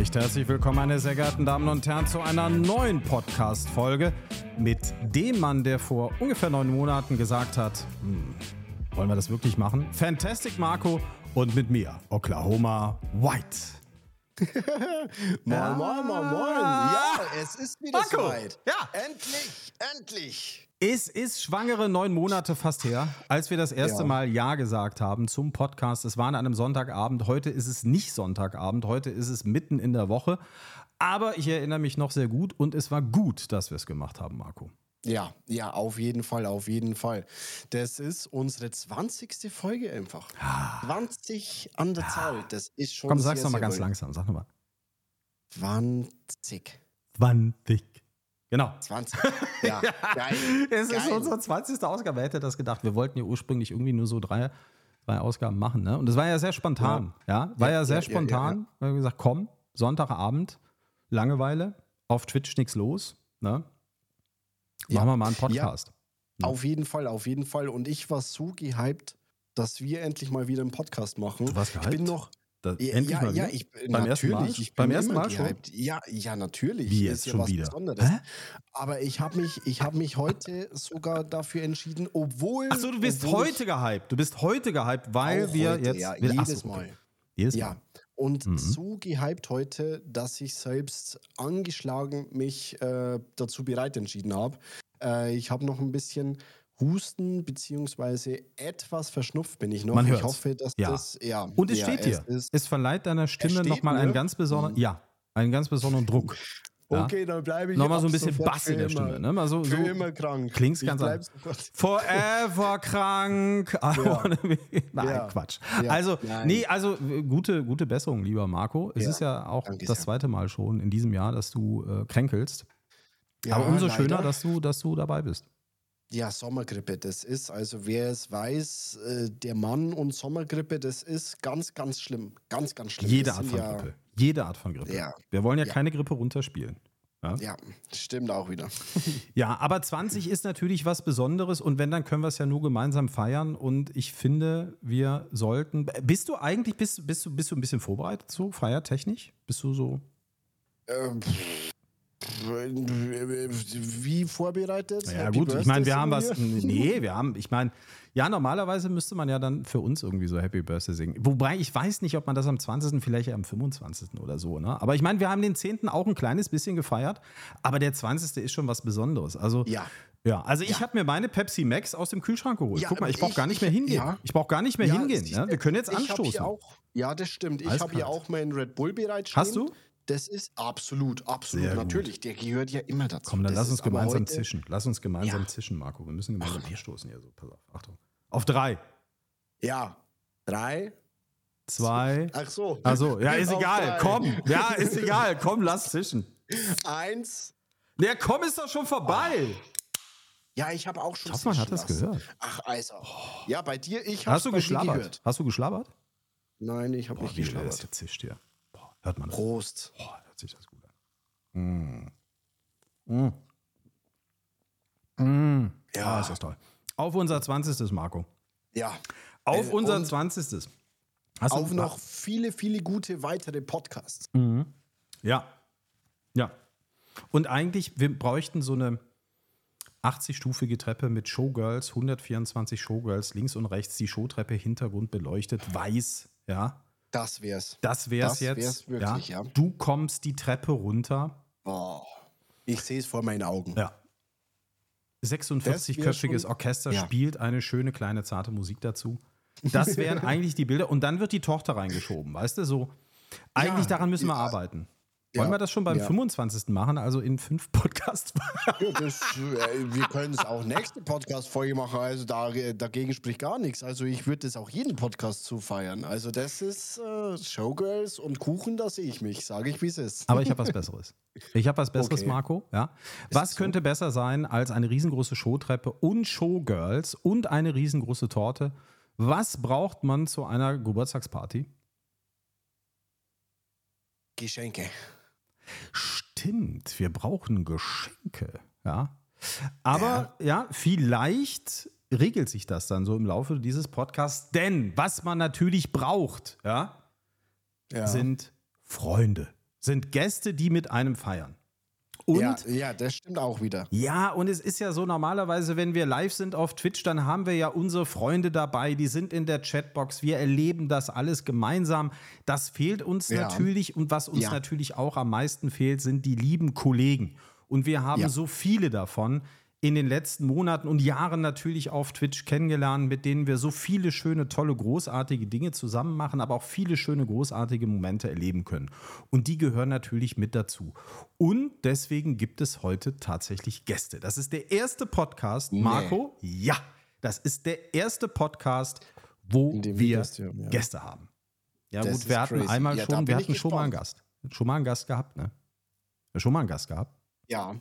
Recht herzlich willkommen, meine sehr geehrten Damen und Herren, zu einer neuen Podcast-Folge mit dem Mann, der vor ungefähr neun Monaten gesagt hat: hm, Wollen wir das wirklich machen? Fantastic Marco und mit mir, Oklahoma White. moin, moin, moin, moin. Ja, es ist wieder Marco. soweit. Ja. Endlich, endlich. Es ist schwangere neun Monate fast her, als wir das erste Ja. Mal Ja gesagt haben zum Podcast. Es war an einem Sonntagabend. Heute ist es nicht Sonntagabend. Heute ist es mitten in der Woche. Aber ich erinnere mich noch sehr gut und es war gut, dass wir es gemacht haben, Marco. Ja, ja, auf jeden Fall, auf jeden Fall. Das ist unsere 20. Folge einfach. 20 an der Zahl. Das ist schon Komm, sag's sehr, noch mal sehr ganz langsam. Sag nochmal. 20. 20. Genau. 20. Ja, geil. Es ist geil. unsere 20. Ausgabe. Wer hätte das gedacht? Wir wollten ja ursprünglich irgendwie nur so drei, drei Ausgaben machen. Ne? Und das war ja sehr spontan. Ja, war ja, Ja, sehr ja, ja, spontan. Wir haben gesagt, komm, Sonntagabend, Langeweile, auf Twitch nichts los. Ne? Ja. Machen wir mal einen Podcast. Auf jeden Fall, auf jeden Fall. Und ich war so gehypt, dass wir endlich mal wieder einen Podcast machen. Du warst Ich gehypt? bin noch. Da, Ja, endlich ja, mal ja, wieder? ich, Beim ersten Mal? Beim ersten Mal schon? gehypt. Ja, ja, natürlich. Wie Ist jetzt ja schon was wieder? Besonderes. Hä? Aber ich habe mich, ich hab mich heute sogar dafür entschieden, obwohl. Achso, du bist heute gehypt. Du bist heute gehypt, weil wir heute, jetzt. ja, jedes so, okay. Mal. Jedes Ja. Mal. Und Mhm. so gehypt heute, dass ich selbst angeschlagen mich äh, dazu bereit entschieden habe. Äh, ich habe noch ein bisschen Husten, beziehungsweise etwas verschnupft bin ich noch. Man ich hört's. hoffe, dass Ja. das. Ja, Und es ja, steht dir. ist- Es verleiht deiner Stimme steht nochmal einen ganz besonderen, Mhm. ja, einen ganz besonderen Druck. Ja. Okay, dann bleibe ich Nochmal so ein bisschen Bass in der Stimme. Ne? Mal so, Für so immer krank. klingt's Ich ganz anders. Forever krank. Nein, Ja. Quatsch. Also, Nein. nee, also gute, gute Besserung, lieber Marco. Es ist ja auch Danke das zweite Mal schon in diesem Jahr, dass du äh, kränkelst. Aber umso leider. schöner, dass du, dass du dabei bist. Ja, Sommergrippe, das ist, also wer es weiß, äh, der Mann und Sommergrippe, das ist ganz, ganz schlimm. Ganz, ganz schlimm. Jede Das Art von ja, Grippe. Jede Art von Grippe. Ja. Wir wollen ja, Ja. keine Grippe runterspielen. Ja? Ja, stimmt auch wieder. Ja, aber 20 ist natürlich was Besonderes und wenn, dann können wir es ja nur gemeinsam feiern und ich finde, wir sollten. Bist du eigentlich, bist, bist, du, bist du ein bisschen vorbereitet so, feiertechnisch? Bist du so. Ähm, Wie vorbereitet? Ja, Happy gut, ich Birthday meine, wir haben was. Nee, wir haben, ich meine, ja, normalerweise müsste man ja dann für uns irgendwie so Happy Birthday singen. Wobei ich weiß nicht, ob man das am 20., vielleicht am 25. oder so, ne? Aber ich meine, wir haben den 10. auch ein kleines bisschen gefeiert, aber der 20. ist schon was Besonderes. Also, Ja. Ja, also ich Ja. habe mir meine Pepsi Max aus dem Kühlschrank geholt. Ja, Guck mal, ich brauche ich- gar nicht mehr ich- hingehen. ja. Ich brauche gar nicht mehr hingehen. siehst Ne? Wir können jetzt ich anstoßen. Hier auch, ja, das stimmt. Ich habe hier auch meinen Red Bull bereitstehen. Hast du? Das ist absolut, absolut. Natürlich, der gehört ja immer dazu. Komm, dann Das lass uns gemeinsam heute- zischen. Lass uns gemeinsam Ja. zischen, Marco. Wir müssen gemeinsam anstoßen hier. So, pass auf. Achtung. Auf drei, Ja, drei. zwei. Ach so. Also, ja, ist egal. Komm. Ja, ist egal. Komm, lass zischen. Eins. Der komm ist doch schon vorbei. Ja, ich habe auch schon. Ich hoffe, man hat zischen das lassen. gehört. Ach, also. Ja, bei dir, ich habe Hast du geschlabbert? Hast du geschlabbert? Nein, ich habe nicht wie schnell das geschlabbert. jetzt zischt hier. Hört man das? Prost. Boah, hört sich das gut an. Mm. Mm. Mm. Ja, ist das toll. Auf unser 20. Marco. Ja. Auf Äh, unser und 20. Hast Auf du noch viele, viele gute weitere Podcasts. Ja. Ja. Und eigentlich, wir bräuchten so eine 80-stufige Treppe mit Showgirls, 124 Showgirls, links und rechts die Showtreppe, Hintergrund beleuchtet, weiß, ja. Das wär's. Das wär's Das jetzt. wär's wirklich, ja. Du kommst die Treppe runter. Boah. Ich sehe es vor meinen Augen. Ja. Das wär 46-köpfiges schon- Orchester ja. spielt eine schöne kleine zarte Musik dazu. Das wären eigentlich die Bilder. Und dann wird die Tochter reingeschoben, weißt du? So. Eigentlich daran müssen wir ja. arbeiten. Wollen Ja, wir das schon beim ja. 25. machen, also in fünf Podcasts? Ja, das, äh, wir können es auch nächste Podcast-Folge machen. Also da, dagegen spricht gar nichts. Also ich würde das auch jeden Podcast zu feiern. Also das ist äh, Showgirls und Kuchen, da sehe ich mich, sage ich, wie es ist. Aber ich habe was Besseres. Ich habe was Besseres, Okay. Marco. Ja. Was so? könnte besser sein als eine riesengroße Showtreppe und Showgirls und eine riesengroße Torte? Was braucht man zu einer Geburtstagsparty? Geschenke. Stimmt, wir brauchen Geschenke. Ja. Aber ja, vielleicht regelt sich das dann so im Laufe dieses Podcasts. Denn was man natürlich braucht, ja, Ja. sind Freunde. sind Gäste, die mit einem feiern. Und ja, ja, das stimmt auch wieder. Ja, und es ist ja so normalerweise, wenn wir live sind auf Twitch, dann haben wir ja unsere Freunde dabei, die sind in der Chatbox, wir erleben das alles gemeinsam. Das fehlt uns Ja. natürlich und was uns Ja. natürlich auch am meisten fehlt, sind die lieben Kollegen. Und wir haben so viele davon in den letzten Monaten und Jahren natürlich auf Twitch kennengelernt, mit denen wir so viele schöne, tolle, großartige Dinge zusammen machen, aber auch viele schöne, großartige Momente erleben können. Und die gehören natürlich mit dazu. Und deswegen gibt es heute tatsächlich Gäste. Das ist der erste Podcast, Marco. Ja, das ist der erste Podcast, wo wir Gäste haben, ja. Gäste haben. Ja, Das gut, wir hatten crazy. einmal Ja, schon, wir hatten schon mal einen. Gast. Schon mal einen Gast gehabt, ne? Schon mal einen Gast gehabt. Ja.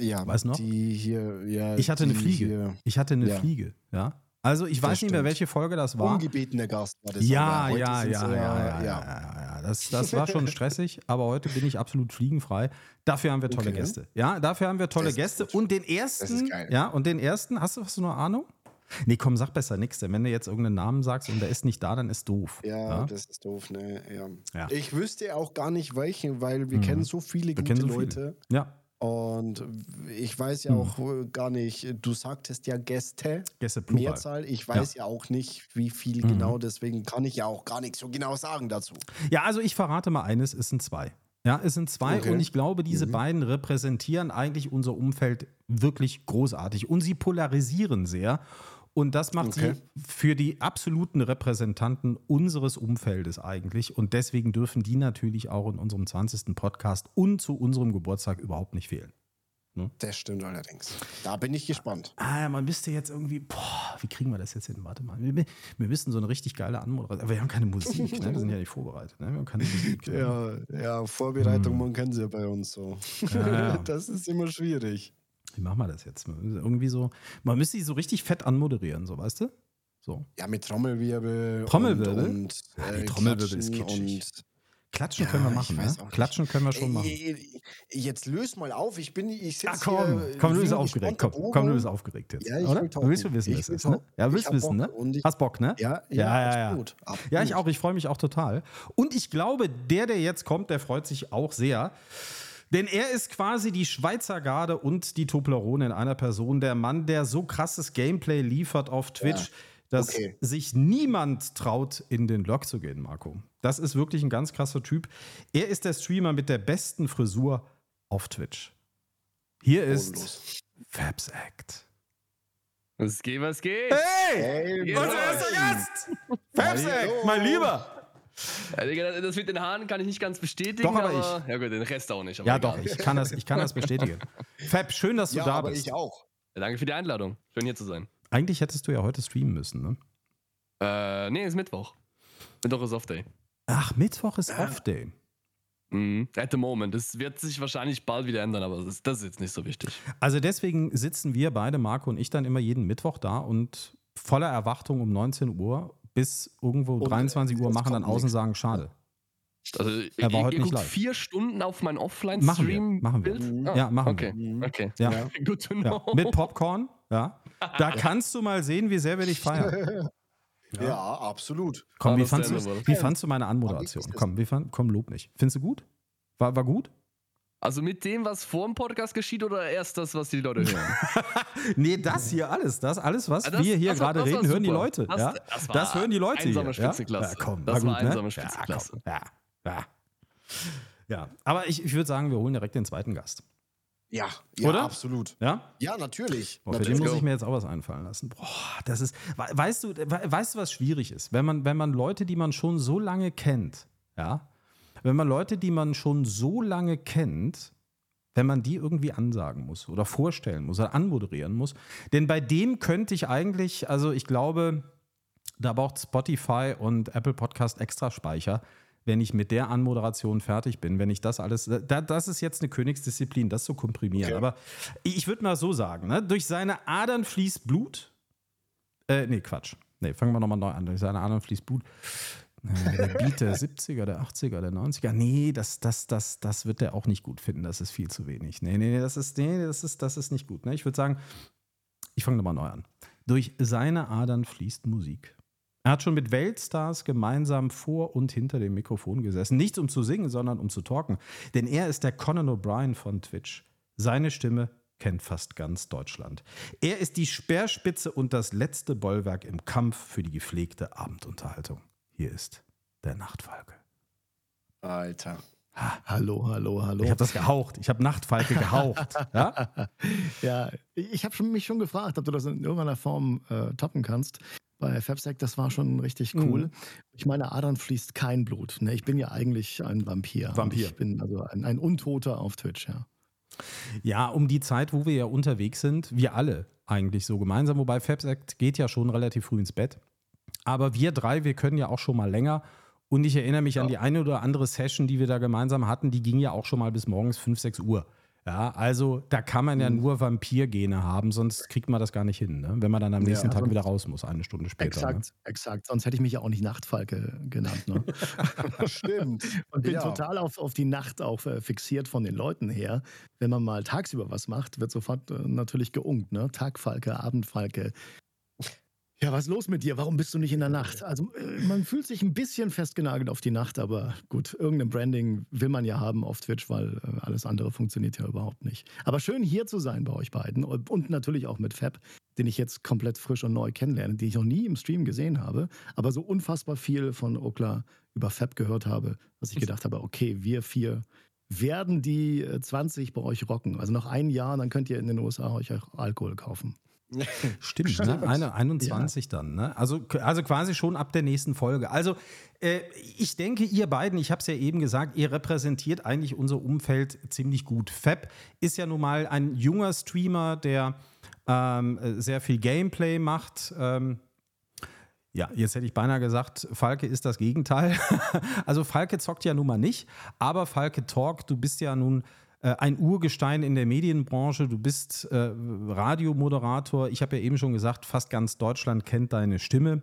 Ja, Weißt du noch? Die hier, ja. Ich hatte eine Fliege. Hier, Ich hatte eine Ja. Fliege, ja. Also ich Das weiß nicht mehr, stimmt. welche Folge das war. ungebetener Gast war das. Ja, ja, ja, ja, ja, ja, ja, ja. Das, das war schon stressig, aber heute bin ich absolut fliegenfrei. Dafür haben wir tolle Okay. Gäste. Ja, dafür haben wir tolle Das Gäste. Und den ersten, ja, und den ersten, hast du, hast du noch Ahnung? Nee, komm, sag besser nichts, denn wenn du jetzt irgendeinen Namen sagst und der ist nicht da, dann ist doof. Ja, das ist doof, ne? Ja. Ja. Ich wüsste auch gar nicht welchen, weil wir Mhm. kennen so viele Wir gute so viele. Leute. Ja, Und ich weiß ja Mhm. auch äh, gar nicht, du sagtest ja Gäste, Gäste Plural. Mehrzahl. Ich weiß ja. auch nicht, wie viel Mhm. genau, deswegen kann ich ja auch gar nichts so genau sagen dazu. Ja, also ich verrate mal eines, es sind zwei. Ja, es sind zwei Okay. und ich glaube, diese Mhm. beiden repräsentieren eigentlich unser Umfeld wirklich großartig und sie polarisieren sehr. Und das macht Okay. sie für die absoluten Repräsentanten unseres Umfeldes eigentlich. Und deswegen dürfen die natürlich auch in unserem 20. Podcast und zu unserem Geburtstag überhaupt nicht fehlen. Das stimmt allerdings. Da bin ich gespannt. Ah, man müsste jetzt irgendwie, boah, wie kriegen wir das jetzt hin? Warte mal. Wir, wir müssen so eine richtig geile Anmoderation. Aber wir haben keine Musik, ne? Wir sind ja nicht vorbereitet. Ne? Wir haben keine Musik. ne? Ja, ja Vorbereitung, man kennt sie ja bei uns so. Ja, ja. Das ist immer schwierig. Wie machen wir das jetzt? Irgendwie so, man müsste die so richtig fett anmoderieren, so, weißt du? So. Ja, mit Trommelwirbel. Trommelwirbel? Und, und, Ja, die äh, Trommelwirbel ist Klatschen kitschig. Klatschen Ja, können wir ich machen, ne? Klatschen können wir schon machen. Jetzt löse mal auf. Ich bin, ich sitze Ah, komm, hier, komm, du bist aufgeregt. Komm, komm, du bist aufgeregt jetzt. Ja, ich oder? Du willst wissen, Ich was es ist, ne? Ja, Ich willst wissen, ne? Ich- Hast Bock, ne? Ja, ja, ja, ja. ja. absolut, Ja, ich auch. Ich freue mich auch total. Und ich glaube, der, der jetzt kommt, der freut sich auch sehr. Denn er ist quasi die Schweizer Garde und die Toblerone in einer Person. Der Mann, der so krasses Gameplay liefert auf Twitch, dass okay. sich niemand traut, in den Log zu gehen, Marco. Das ist wirklich ein ganz krasser Typ. Er ist der Streamer mit der besten Frisur auf Twitch. Hier ist Bodenlos. Fabs Act. Was geht, was geht? Hey, Unser Mann. erster Gast! Fabs Hallo. Act, mein Lieber! Ja, das mit den Haaren kann ich nicht ganz bestätigen, Doch, aber aber, ja gut, den Rest auch nicht. aber Ja, egal. doch, ich kann das, ich kann das bestätigen. Fab, schön, dass du Ja, da aber bist. ich auch. Ja, danke für die Einladung. Schön hier zu sein. Eigentlich hättest du ja heute streamen müssen, ne? Äh, nee, ist Mittwoch. Mittwoch ist Off-Day. Ach, Mittwoch ist Off-Day. Mhm. At the moment. Das wird sich wahrscheinlich bald wieder ändern, aber das, das ist jetzt nicht so wichtig. Also deswegen sitzen wir beide, Marco und ich, dann immer jeden Mittwoch da und voller Erwartung um 19 Uhr bis irgendwo Und, 23 Uhr es machen dann außen sagen, schade. Also, Er war ihr, heute ihr nicht guckt live. vier Stunden auf mein Machen wir, Offline-Stream. machen wir. Mhm. Ah, Ja, machen okay. wir. Okay. Ja. Ja. Good to Ja, know. mit Popcorn, ja. Da kannst du mal sehen, wie sehr wir dich feiern. Ja, absolut. Komm, wie fandst, du, wie fandst du meine Anmoderation? Komm, wie fand, komm, lob mich. Findest du gut? War, war gut? Also mit dem, was vor dem Podcast geschieht oder erst das, was die Leute hören? Nee, das hier alles, das alles, was Ah, das- wir hier gerade reden, hören die. Leute. Das- ja? das das hören die Leute einsame hier. Ja? Spitzenklasse. Ja, komm, Das war war gut, ne? einsame Ja, Ja, ja. ja, aber ich, ich würde sagen, wir holen direkt den zweiten Gast. Ja, ja Oder? absolut. Ja? Ja, natürlich. Boah, für natürlich. den muss ich mir jetzt auch was einfallen lassen. Boah, das ist, we- weißt du, we- weißt du, was schwierig ist? Wenn man, wenn man Leute, die man schon so lange kennt, ja, wenn man Leute, die man schon so lange kennt, wenn man die irgendwie ansagen muss oder vorstellen muss oder anmoderieren muss. Denn bei dem könnte ich eigentlich, also ich glaube, da braucht Spotify und Apple Podcast extra Speicher, wenn ich mit der Anmoderation fertig bin, wenn ich das alles, da, das ist jetzt eine Königsdisziplin, das zu komprimieren. Okay. Aber ich würde mal so sagen, ne? durch seine Adern fließt Blut. Äh, nee, Quatsch. Nee, fangen wir nochmal neu an. Durch seine Adern fließt Blut. Der Beat der 70er, der 80er, der 90er. Nee, das, das, das, das wird der auch nicht gut finden. Das ist viel zu wenig. Nee, nee, nee, das ist, nee, das ist, das ist nicht gut. Ne? Ich würde sagen, ich fange nochmal neu an. Durch seine Adern fließt Musik. Er hat schon mit Weltstars gemeinsam vor und hinter dem Mikrofon gesessen. Nicht um zu singen, sondern um zu talken. Denn er ist der Conan O'Brien von Twitch. Seine Stimme kennt fast ganz Deutschland. Er ist die Speerspitze und das letzte Bollwerk im Kampf für die gepflegte Abendunterhaltung. Hier ist der Nachtfalke. Alter. Ha. Hallo, hallo, hallo. Ich habe das gehaucht. Ich habe Nachtfalke gehaucht. ja? ja, ich habe mich schon gefragt, ob du das in irgendeiner Form äh, toppen kannst bei Fabsec, das war schon richtig cool. Mhm. Ich meine, Adern fließt kein Blut. Ne? Ich bin ja eigentlich ein Vampir. Vampir. Ich bin also ein, ein Untoter auf Twitch, ja. Ja, um die Zeit, wo wir ja unterwegs sind, wir alle eigentlich so gemeinsam, wobei Fabsec geht ja schon relativ früh ins Bett. Aber wir drei, wir können ja auch schon mal länger. Und ich erinnere mich ja. an die eine oder andere Session, die wir da gemeinsam hatten, die ging ja auch schon mal bis morgens 5, 6 Uhr. Ja, also da kann man ja mhm. nur Vampirgene haben, sonst kriegt man das gar nicht hin, ne? wenn man dann am nächsten ja, Tag wieder raus muss, eine Stunde später. Exakt, ne? exakt. Sonst hätte ich mich ja auch nicht Nachtfalke genannt. Ne? Stimmt. Und bin ja. total auf, auf die Nacht auch äh, fixiert von den Leuten her. Wenn man mal tagsüber was macht, wird sofort äh, natürlich geungt. Ne? Tagfalke, Abendfalke, ja, was ist los mit dir? Warum bist du nicht in der Nacht? Also äh, man fühlt sich ein bisschen festgenagelt auf die Nacht, aber gut, irgendein Branding will man ja haben auf Twitch, weil äh, alles andere funktioniert ja überhaupt nicht. Aber schön hier zu sein bei euch beiden und natürlich auch mit Fab, den ich jetzt komplett frisch und neu kennenlerne, den ich noch nie im Stream gesehen habe, aber so unfassbar viel von Okla über Fab gehört habe, dass ich gedacht habe, okay, wir vier werden die 20 äh, bei euch rocken. Also noch ein Jahr, dann könnt ihr in den USA euch auch Alkohol kaufen. Stimmt, ne? Eine, 21 ja. dann. Ne? Also, also quasi schon ab der nächsten Folge. Also äh, ich denke, ihr beiden, ich habe es ja eben gesagt, ihr repräsentiert eigentlich unser Umfeld ziemlich gut. Fab ist ja nun mal ein junger Streamer, der ähm, sehr viel Gameplay macht. Ähm, ja, jetzt hätte ich beinahe gesagt, Falke ist das Gegenteil. also Falke zockt ja nun mal nicht, aber Falke Talk, du bist ja nun ein Urgestein in der Medienbranche. Du bist äh, Radiomoderator. Ich habe ja eben schon gesagt, fast ganz Deutschland kennt deine Stimme.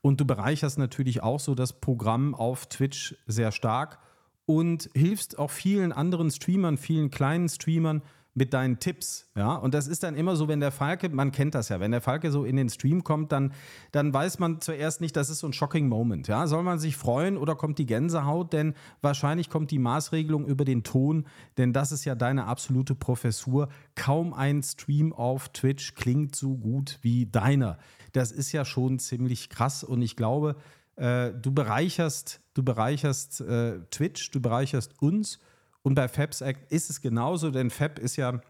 Und du bereicherst natürlich auch so das Programm auf Twitch sehr stark und hilfst auch vielen anderen Streamern, vielen kleinen Streamern, mit deinen Tipps. Ja, und das ist dann immer so, wenn der Falke, man kennt das ja, wenn der Falke so in den Stream kommt, dann, dann weiß man zuerst nicht, das ist so ein shocking Moment. Ja, soll man sich freuen oder kommt die Gänsehaut? Denn wahrscheinlich kommt die Maßregelung über den Ton, denn das ist ja deine absolute Professur. Kaum ein Stream auf Twitch klingt so gut wie deiner. Das ist ja schon ziemlich krass und ich glaube, äh, du bereicherst, du bereicherst äh, Twitch, du bereicherst uns und bei Fabs Act ist es genauso, denn Fab ist ja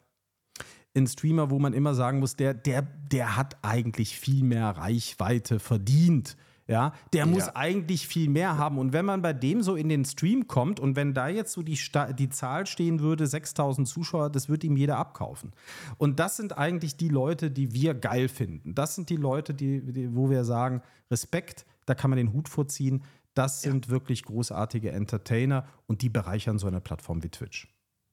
ein Streamer, wo man immer sagen muss, der, der, der hat eigentlich viel mehr Reichweite verdient. Ja, der muss ja. eigentlich viel mehr haben. Und wenn man bei dem so in den Stream kommt und wenn da jetzt so die, die Zahl stehen würde, 6000 Zuschauer, das wird ihm jeder abkaufen. Und das sind eigentlich die Leute, die wir geil finden. Das sind die Leute, die, die wo wir sagen, Respekt, da kann man den Hut vorziehen. Das sind ja. wirklich großartige Entertainer und die bereichern so eine Plattform wie Twitch.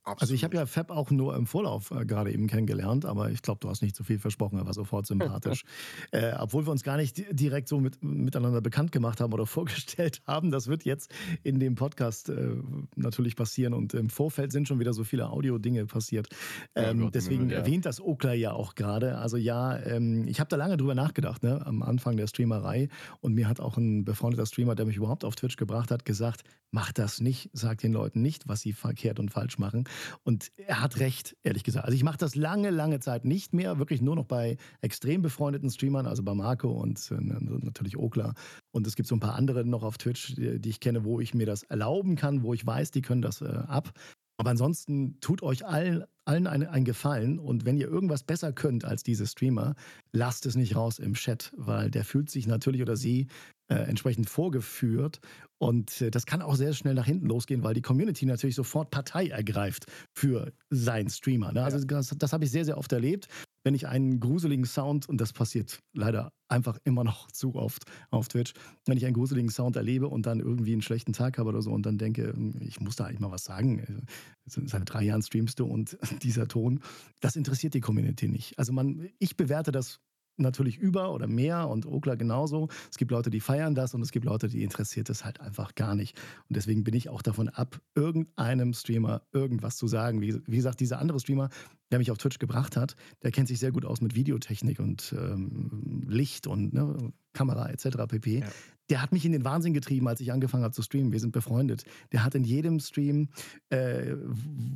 Absolut. Also ich habe ja Fab auch nur im Vorlauf äh, gerade eben kennengelernt, aber ich glaube, du hast nicht zu so viel versprochen, er war sofort sympathisch. äh, obwohl wir uns gar nicht direkt so mit, miteinander bekannt gemacht haben oder vorgestellt haben. Das wird jetzt in dem Podcast äh, natürlich passieren und im Vorfeld sind schon wieder so viele Audio-Dinge passiert. Ähm, ja, deswegen ja. erwähnt das Okla ja auch gerade. Also ja, ähm, ich habe da lange drüber nachgedacht, ne, am Anfang der Streamerei und mir hat auch ein befreundeter Streamer, der mich überhaupt auf Twitch gebracht hat, gesagt, mach das nicht, sag den Leuten nicht, was sie verkehrt und falsch machen. Und er hat recht, ehrlich gesagt. Also ich mache das lange, lange Zeit nicht mehr, wirklich nur noch bei extrem befreundeten Streamern, also bei Marco und äh, natürlich Okla. Und es gibt so ein paar andere noch auf Twitch, die, ich kenne, wo ich mir das erlauben kann, wo ich weiß, die können das äh, ab. Aber ansonsten tut euch allen, allen einen Gefallen und wenn ihr irgendwas besser könnt als diese Streamer, lasst es nicht raus im Chat, weil der fühlt sich natürlich oder sie äh, entsprechend vorgeführt. Und äh, das kann auch sehr schnell nach hinten losgehen, weil die Community natürlich sofort Partei ergreift für seinen Streamer. Ne? Also das, das habe ich sehr, sehr oft erlebt. Wenn ich einen gruseligen Sound, und das passiert leider einfach immer noch zu oft auf Twitch, wenn ich einen gruseligen Sound erlebe und dann irgendwie einen schlechten Tag habe oder so und dann denke, hm, ich muss da eigentlich mal was sagen. Seit drei Jahren streamst du und dieser Ton, das interessiert die Community nicht. Also man, ich bewerte das natürlich über oder mehr und Okla genauso. Es gibt Leute, die feiern das und es gibt Leute, die interessiert es halt einfach gar nicht. Und deswegen bin ich auch davon ab, irgendeinem Streamer irgendwas zu sagen. Wie, wie gesagt, dieser andere Streamer, der mich auf Twitch gebracht hat, der kennt sich sehr gut aus mit Videotechnik und ähm, Licht und ne, Kamera etc. pp. Ja. Der hat mich in den Wahnsinn getrieben, als ich angefangen habe zu streamen. Wir sind befreundet. Der hat in jedem Stream, äh,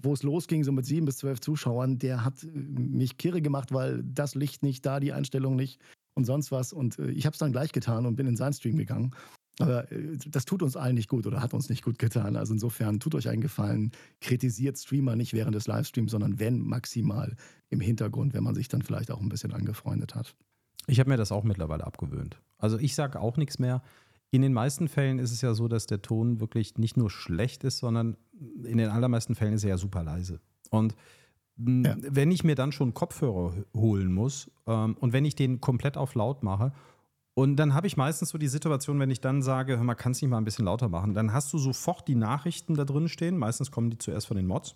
wo es losging, so mit sieben bis zwölf Zuschauern, der hat mich kirre gemacht, weil das Licht nicht da, die Einstellung nicht und sonst was. Und äh, ich habe es dann gleich getan und bin in seinen Stream gegangen. Aber äh, das tut uns allen nicht gut oder hat uns nicht gut getan. Also insofern tut euch einen Gefallen, kritisiert Streamer nicht während des Livestreams, sondern wenn maximal im Hintergrund, wenn man sich dann vielleicht auch ein bisschen angefreundet hat. Ich habe mir das auch mittlerweile abgewöhnt. Also ich sage auch nichts mehr. In den meisten Fällen ist es ja so, dass der Ton wirklich nicht nur schlecht ist, sondern in den allermeisten Fällen ist er ja super leise. Und ja. wenn ich mir dann schon Kopfhörer holen muss ähm, und wenn ich den komplett auf laut mache und dann habe ich meistens so die Situation, wenn ich dann sage, hör mal, kannst du nicht mal ein bisschen lauter machen, dann hast du sofort die Nachrichten da drin stehen. Meistens kommen die zuerst von den Mods.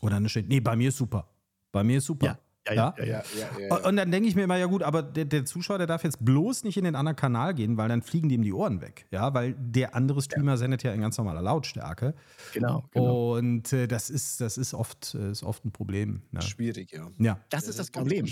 Und dann steht, nee, bei mir ist super. Bei mir ist super. Ja. Ja, ja, ja. ja, Und dann denke ich mir immer, ja gut, aber der, der, Zuschauer, der darf jetzt bloß nicht in den anderen Kanal gehen, weil dann fliegen die ihm die Ohren weg. Ja, weil der andere Streamer sendet ja in ganz normaler Lautstärke. Genau. genau. Und äh, das, ist, das ist, oft, äh, ist oft ein Problem. Ja. Schwierig, ja. ja. Das, ist das, das Problem.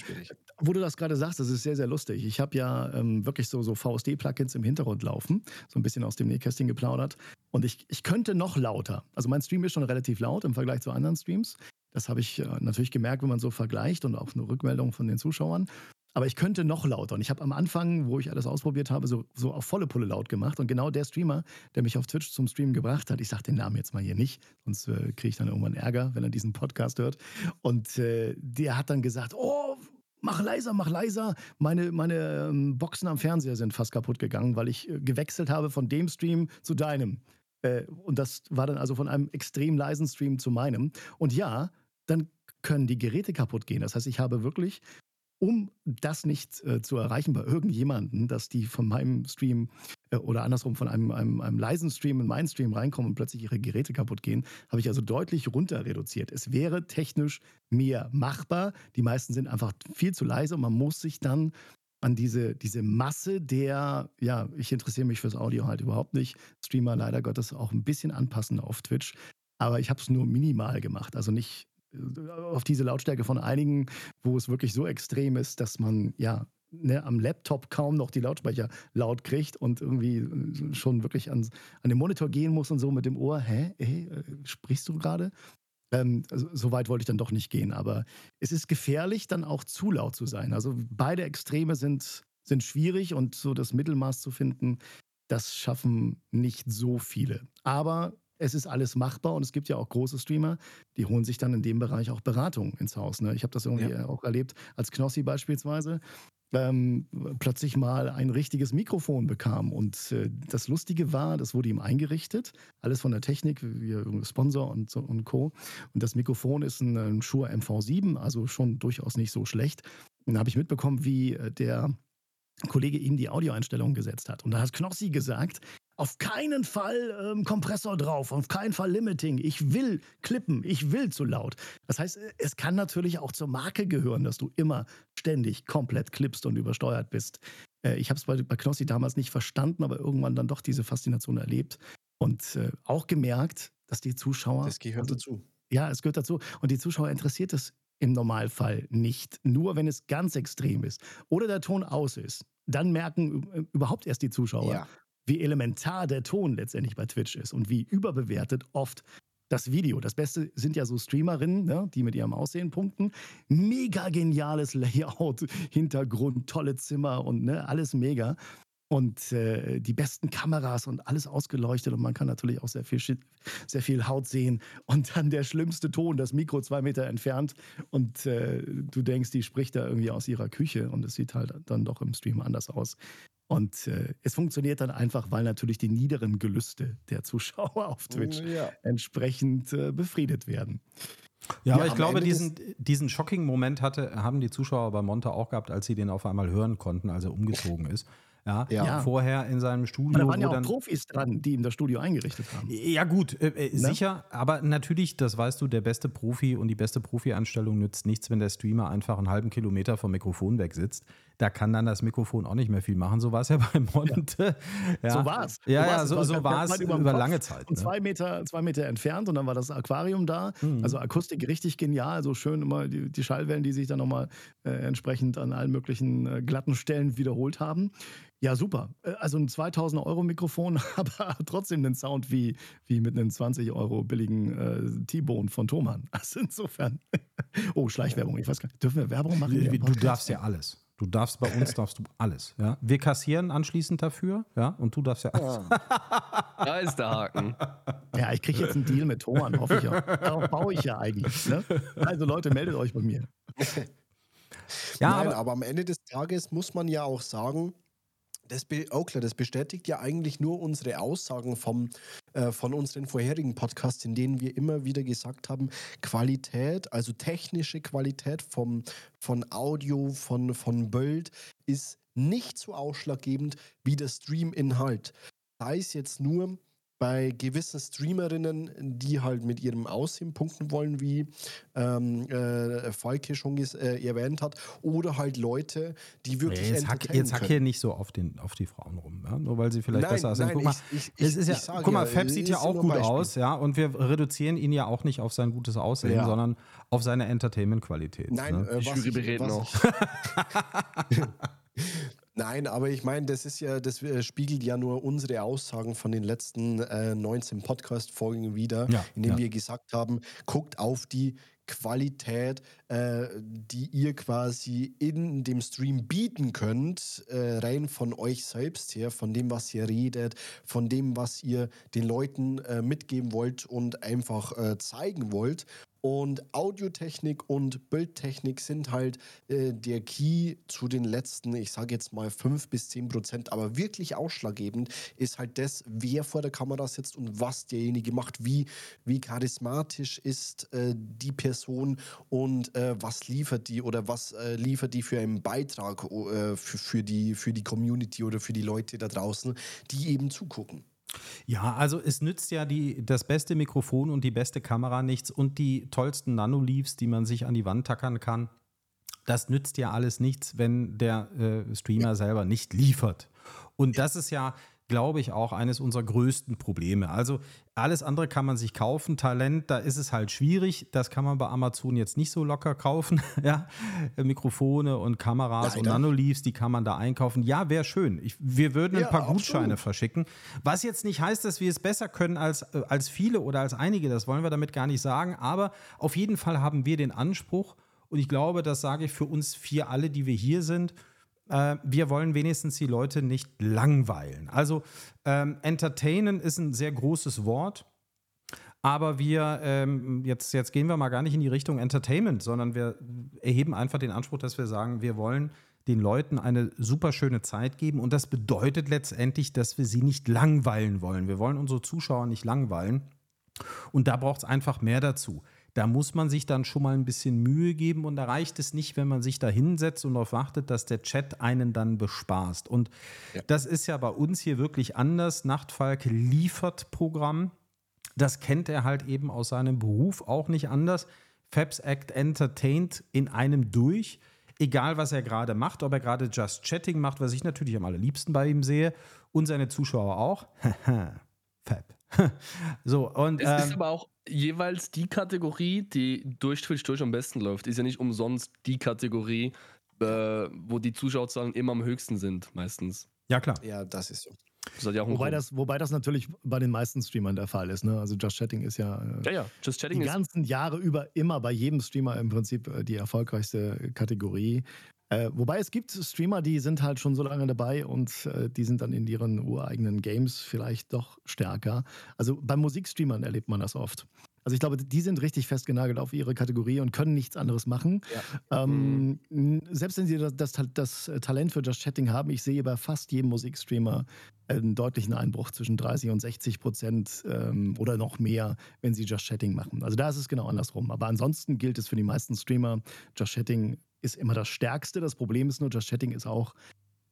Wo du das gerade sagst, das ist sehr, sehr lustig. Ich habe ja ähm, wirklich so, so VSD-Plugins im Hintergrund laufen, so ein bisschen aus dem Nähkästchen geplaudert. Und ich, ich könnte noch lauter. Also mein Stream ist schon relativ laut im Vergleich zu anderen Streams. Das habe ich äh, natürlich gemerkt, wenn man so vergleicht und auch eine Rückmeldung von den Zuschauern. Aber ich könnte noch lauter. Und ich habe am Anfang, wo ich alles ausprobiert habe, so, so auf volle Pulle laut gemacht. Und genau der Streamer, der mich auf Twitch zum Stream gebracht hat, ich sage den Namen jetzt mal hier nicht, sonst äh, kriege ich dann irgendwann Ärger, wenn er diesen Podcast hört. Und äh, der hat dann gesagt, oh, mach leiser, mach leiser. Meine, meine ähm, Boxen am Fernseher sind fast kaputt gegangen, weil ich äh, gewechselt habe von dem Stream zu deinem. Äh, und das war dann also von einem extrem leisen Stream zu meinem. Und ja, dann können die Geräte kaputt gehen. Das heißt, ich habe wirklich, um das nicht äh, zu erreichen bei irgendjemandem, dass die von meinem Stream äh, oder andersrum von einem, einem, einem, leisen Stream in meinen Stream reinkommen und plötzlich ihre Geräte kaputt gehen, habe ich also deutlich runter reduziert. Es wäre technisch mehr machbar. Die meisten sind einfach viel zu leise und man muss sich dann an diese, diese Masse der, ja, ich interessiere mich fürs Audio halt überhaupt nicht, Streamer leider Gottes auch ein bisschen anpassen auf Twitch. Aber ich habe es nur minimal gemacht. Also nicht auf diese Lautstärke von einigen, wo es wirklich so extrem ist, dass man ja ne, am Laptop kaum noch die Lautsprecher laut kriegt und irgendwie äh, schon wirklich an, an den Monitor gehen muss und so mit dem Ohr, hä, hey, äh, sprichst du gerade? Ähm, also, so weit wollte ich dann doch nicht gehen, aber es ist gefährlich, dann auch zu laut zu sein. Also beide Extreme sind, sind schwierig und so das Mittelmaß zu finden, das schaffen nicht so viele. Aber es ist alles machbar und es gibt ja auch große Streamer, die holen sich dann in dem Bereich auch Beratung ins Haus. Ne? Ich habe das irgendwie ja. auch erlebt, als Knossi beispielsweise. Ähm, plötzlich mal ein richtiges Mikrofon bekam. Und äh, das Lustige war, das wurde ihm eingerichtet, alles von der Technik, wie Sponsor und, so, und Co. Und das Mikrofon ist ein, ein Shure MV7, also schon durchaus nicht so schlecht. Und da habe ich mitbekommen, wie äh, der Kollege ihm die Audioeinstellungen gesetzt hat. Und da hat Knossi gesagt, auf keinen Fall ähm, Kompressor drauf, auf keinen Fall Limiting. Ich will klippen, ich will zu laut. Das heißt, es kann natürlich auch zur Marke gehören, dass du immer ständig komplett klippst und übersteuert bist. Äh, ich habe es bei, bei Knossi damals nicht verstanden, aber irgendwann dann doch diese Faszination erlebt und äh, auch gemerkt, dass die Zuschauer. Das gehört dazu. Ja, es gehört dazu. Und die Zuschauer interessiert es im Normalfall nicht. Nur wenn es ganz extrem ist oder der Ton aus ist. Dann merken überhaupt erst die Zuschauer, ja wie elementar der Ton letztendlich bei Twitch ist und wie überbewertet oft das Video. Das Beste sind ja so Streamerinnen, ne, die mit ihrem Aussehen punkten. Mega geniales Layout, Hintergrund, tolle Zimmer und ne, alles mega. Und äh, die besten Kameras und alles ausgeleuchtet und man kann natürlich auch sehr viel, sehr viel Haut sehen. Und dann der schlimmste Ton, das Mikro zwei Meter entfernt und äh, du denkst, die spricht da irgendwie aus ihrer Küche und es sieht halt dann doch im Stream anders aus. Und äh, es funktioniert dann einfach, weil natürlich die niederen Gelüste der Zuschauer auf Twitch ja. entsprechend äh, befriedet werden. Ja, aber ich glaube, diesen, diesen Shocking-Moment hatte, haben die Zuschauer bei Monte auch gehabt, als sie den auf einmal hören konnten, als er umgezogen ist. Ja, Ja. vorher in seinem Studio. da waren ja auch dann, Profis dran, die ihm das Studio eingerichtet haben. ja, gut, äh, äh, sicher, aber natürlich, das weißt du, der beste Profi und die beste Profi-Einstellung nützt nichts, wenn der Streamer einfach einen halben Kilometer vom Mikrofon weg sitzt. Da kann dann das Mikrofon auch nicht mehr viel machen. So war es ja bei Monte. Ja. So war es. Ja, ja, so, so war es halt über, lange Zeit. Ne? zwei Meter, zwei Meter entfernt und dann war das Aquarium da. Mhm. Also Akustik richtig genial, so schön immer die, die Schallwellen, die sich dann nochmal äh, entsprechend an allen möglichen äh, glatten Stellen wiederholt haben. Ja, super. Äh, Also ein 2000 Euro Mikrofon, aber trotzdem den Sound wie, wie mit einem 20 Euro billigen äh, T-Bone von Thomann. Also insofern. oh, Schleichwerbung. Ich weiß gar nicht. Dürfen wir Werbung machen? Du darfst ja alles. Du darfst bei uns darfst du alles. Ja? Wir kassieren anschließend dafür, ja, und du darfst ja alles. Da ist der Haken. Ja, ich kriege jetzt einen Deal mit Thomann, hoffe ich ja. Darauf baue ich ja eigentlich. Ne? Also Leute, meldet euch bei mir. Ja, Nein, aber, aber, am Ende des Tages muss man ja auch sagen, das, auch klar, das bestätigt ja eigentlich nur unsere Aussagen vom, äh, von unseren vorherigen Podcasts, in denen wir immer wieder gesagt haben, Qualität, also technische Qualität vom, von Audio, von, von Bild ist nicht so ausschlaggebend wie der Stream-Inhalt. Sei es jetzt nur bei gewissen Streamerinnen, die halt mit ihrem Aussehen punkten wollen, wie ähm, äh, Falke schon äh, erwähnt hat, oder halt Leute, die wirklich jetzt hack, jetzt hack hier nicht so auf, den, auf die Frauen rum, ja? nur weil sie vielleicht Nein, besser aussehen. nein, Guck mal, ich- ich- ja, sage guck mal, Fab sieht ja auch gut aus, ja, und wir reduzieren ihn ja auch nicht auf sein gutes Aussehen, Ja. sondern auf seine Entertainment-Qualität. Nein, ne? äh, Die Jury berät noch. Nein, aber ich meine, das ist ja, das äh, spiegelt ja nur unsere Aussagen von den letzten äh, 19 Podcast-Folgen wieder, Ja, in denen ja. wir gesagt haben, guckt auf die Qualität, äh, die ihr quasi in dem Stream bieten könnt, äh, rein von euch selbst her, von dem, was ihr redet, von dem, was ihr den Leuten äh, mitgeben wollt und einfach äh, zeigen wollt. Und Audiotechnik und Bildtechnik sind halt äh, der Key zu den letzten, ich sage jetzt mal 5 bis 10 Prozent. Aber wirklich ausschlaggebend ist halt das, wer vor der Kamera sitzt und was derjenige macht, wie, wie charismatisch ist äh, die Person und äh, was liefert die oder was äh, liefert die für einen Beitrag äh, für, für, die, für die Community oder für die Leute da draußen, die eben zugucken. Ja, also es nützt ja die, das beste Mikrofon und die beste Kamera nichts und die tollsten Nanoleaves, die man sich an die Wand tackern kann. Das nützt ja alles nichts, wenn der äh, Streamer selber nicht liefert. Und das ist ja, glaube ich, auch eines unserer größten Probleme. Also alles andere kann man sich kaufen. Talent, da ist es halt schwierig. Das kann man bei Amazon jetzt nicht so locker kaufen. ja, Mikrofone und Kameras und Leider. Nanoleaves, die kann man da einkaufen. Ja, wäre schön. Ich, wir würden ein Ja, paar. Gutscheine verschicken. Was jetzt nicht heißt, dass wir es besser können als, äh, als viele oder als einige. Das wollen wir damit gar nicht sagen. Aber auf jeden Fall haben wir den Anspruch. Und ich glaube, das sage ich für uns vier alle, die wir hier sind. Äh, wir wollen wenigstens die Leute nicht langweilen. Also ähm, entertainen ist ein sehr großes Wort. Aber wir, ähm, jetzt, jetzt gehen wir mal gar nicht in die Richtung Entertainment, sondern wir erheben einfach den Anspruch, dass wir sagen, wir wollen den Leuten eine super schöne Zeit geben. Und das bedeutet letztendlich, dass wir sie nicht langweilen wollen. Wir wollen unsere Zuschauer nicht langweilen. Und da braucht es einfach mehr dazu. Da muss man sich dann schon mal ein bisschen Mühe geben und da reicht es nicht, wenn man sich da hinsetzt und darauf wartet, dass der Chat einen dann bespaßt. Und das ist ja bei uns hier wirklich anders. Nachtfalk liefert Programm. Das kennt er halt eben aus seinem Beruf auch nicht anders. Fabs Act entertaint in einem durch. Egal, was er gerade macht, ob er gerade Just Chatting macht, was ich natürlich am allerliebsten bei ihm sehe, und seine Zuschauer auch. Fab. so, und Es ist ähm, aber auch jeweils die Kategorie, die durch Twitch durch am besten läuft. Ist ja nicht umsonst die Kategorie, äh, wo die Zuschauerzahlen immer am höchsten sind, meistens. ja klar. Ja, das ist so. Das ja Wobei das, wobei das natürlich bei den meisten Streamern der Fall ist. Ne? Also Just Chatting ist ja, äh, Ja, ja, Just Chatting die ist. ganzen Jahre über immer bei jedem Streamer im Prinzip äh, die erfolgreichste Kategorie. Äh, wobei es gibt Streamer, die sind halt schon so lange dabei und äh, die sind dann in ihren ureigenen Games vielleicht doch stärker. Also bei Musikstreamern erlebt man das oft. Also ich glaube, die sind richtig festgenagelt auf ihre Kategorie und können nichts anderes machen. Ähm, n- Selbst wenn sie das, das, das Talent für Just Chatting haben, ich sehe bei fast jedem Musikstreamer einen deutlichen Einbruch zwischen 30 und 60 Prozent ähm, oder noch mehr, wenn sie Just Chatting machen. Also da ist es genau andersrum. Aber ansonsten gilt es für die meisten Streamer, Just Chatting ist immer das Stärkste. Das Problem ist nur, Just Chatting ist auch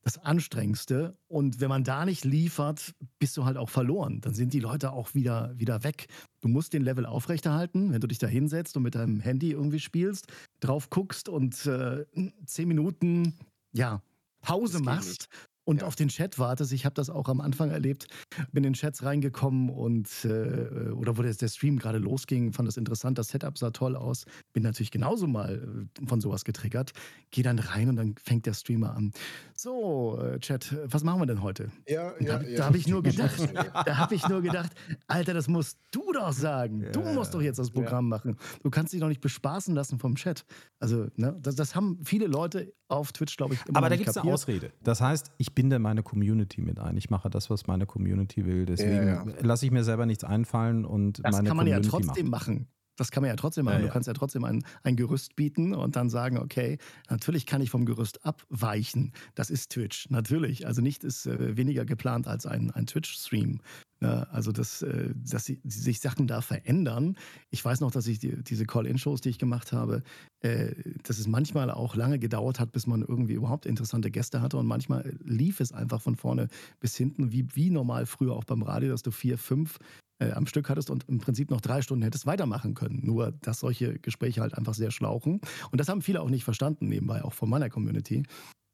das Anstrengendste. Und wenn man da nicht liefert, bist du halt auch verloren. Dann sind die Leute auch wieder, wieder weg. Du musst den Level aufrechterhalten, wenn du dich da hinsetzt und mit deinem Handy irgendwie spielst, drauf guckst und äh, zehn Minuten, ja, Pause machst und ja. auf den Chat wartest. Ich habe das auch am Anfang erlebt, bin in Chats reingekommen und äh, oder wo der, der Stream gerade losging, fand das interessant, das Setup sah toll aus. Bin natürlich genauso mal äh, von sowas getriggert. Geh dann rein und dann fängt der Streamer an. So, äh, Chat, was machen wir denn heute? Ja, ja, da, ja. Da habe ich nur gedacht, da habe ich nur gedacht, Alter, das musst du doch sagen. Ja, du musst doch jetzt das Programm machen. Du kannst dich doch nicht bespaßen lassen vom Chat. Also, ne, das, das haben viele Leute auf Twitch, glaube ich, immer Aber da gibt es eine Ausrede. Das heißt, ich binde meine Community mit ein. Ich mache das, was meine Community will. Deswegen ja, ja. lasse ich mir selber nichts einfallen und das meine kann man Community ja trotzdem machen. machen. Das kann man ja trotzdem machen. Ja, du kannst ja trotzdem ein, ein Gerüst bieten und dann sagen, okay, natürlich kann ich vom Gerüst abweichen. Das ist Twitch, natürlich. Also nicht ist äh, weniger geplant als ein, ein Twitch-Stream. Ne? Also, dass, äh, dass sie, sich Sachen da verändern. Ich weiß noch, dass ich die, diese Call-In-Shows, die ich gemacht habe, äh, dass es manchmal auch lange gedauert hat, bis man irgendwie überhaupt interessante Gäste hatte. Und manchmal lief es einfach von vorne bis hinten, wie, wie normal früher auch beim Radio, dass du vier, fünf äh, am Stück hattest und im Prinzip noch drei Stunden hättest weitermachen können. Nur, dass solche Gespräche halt einfach sehr schlauchen. Und das haben viele auch nicht verstanden, nebenbei, auch von meiner Community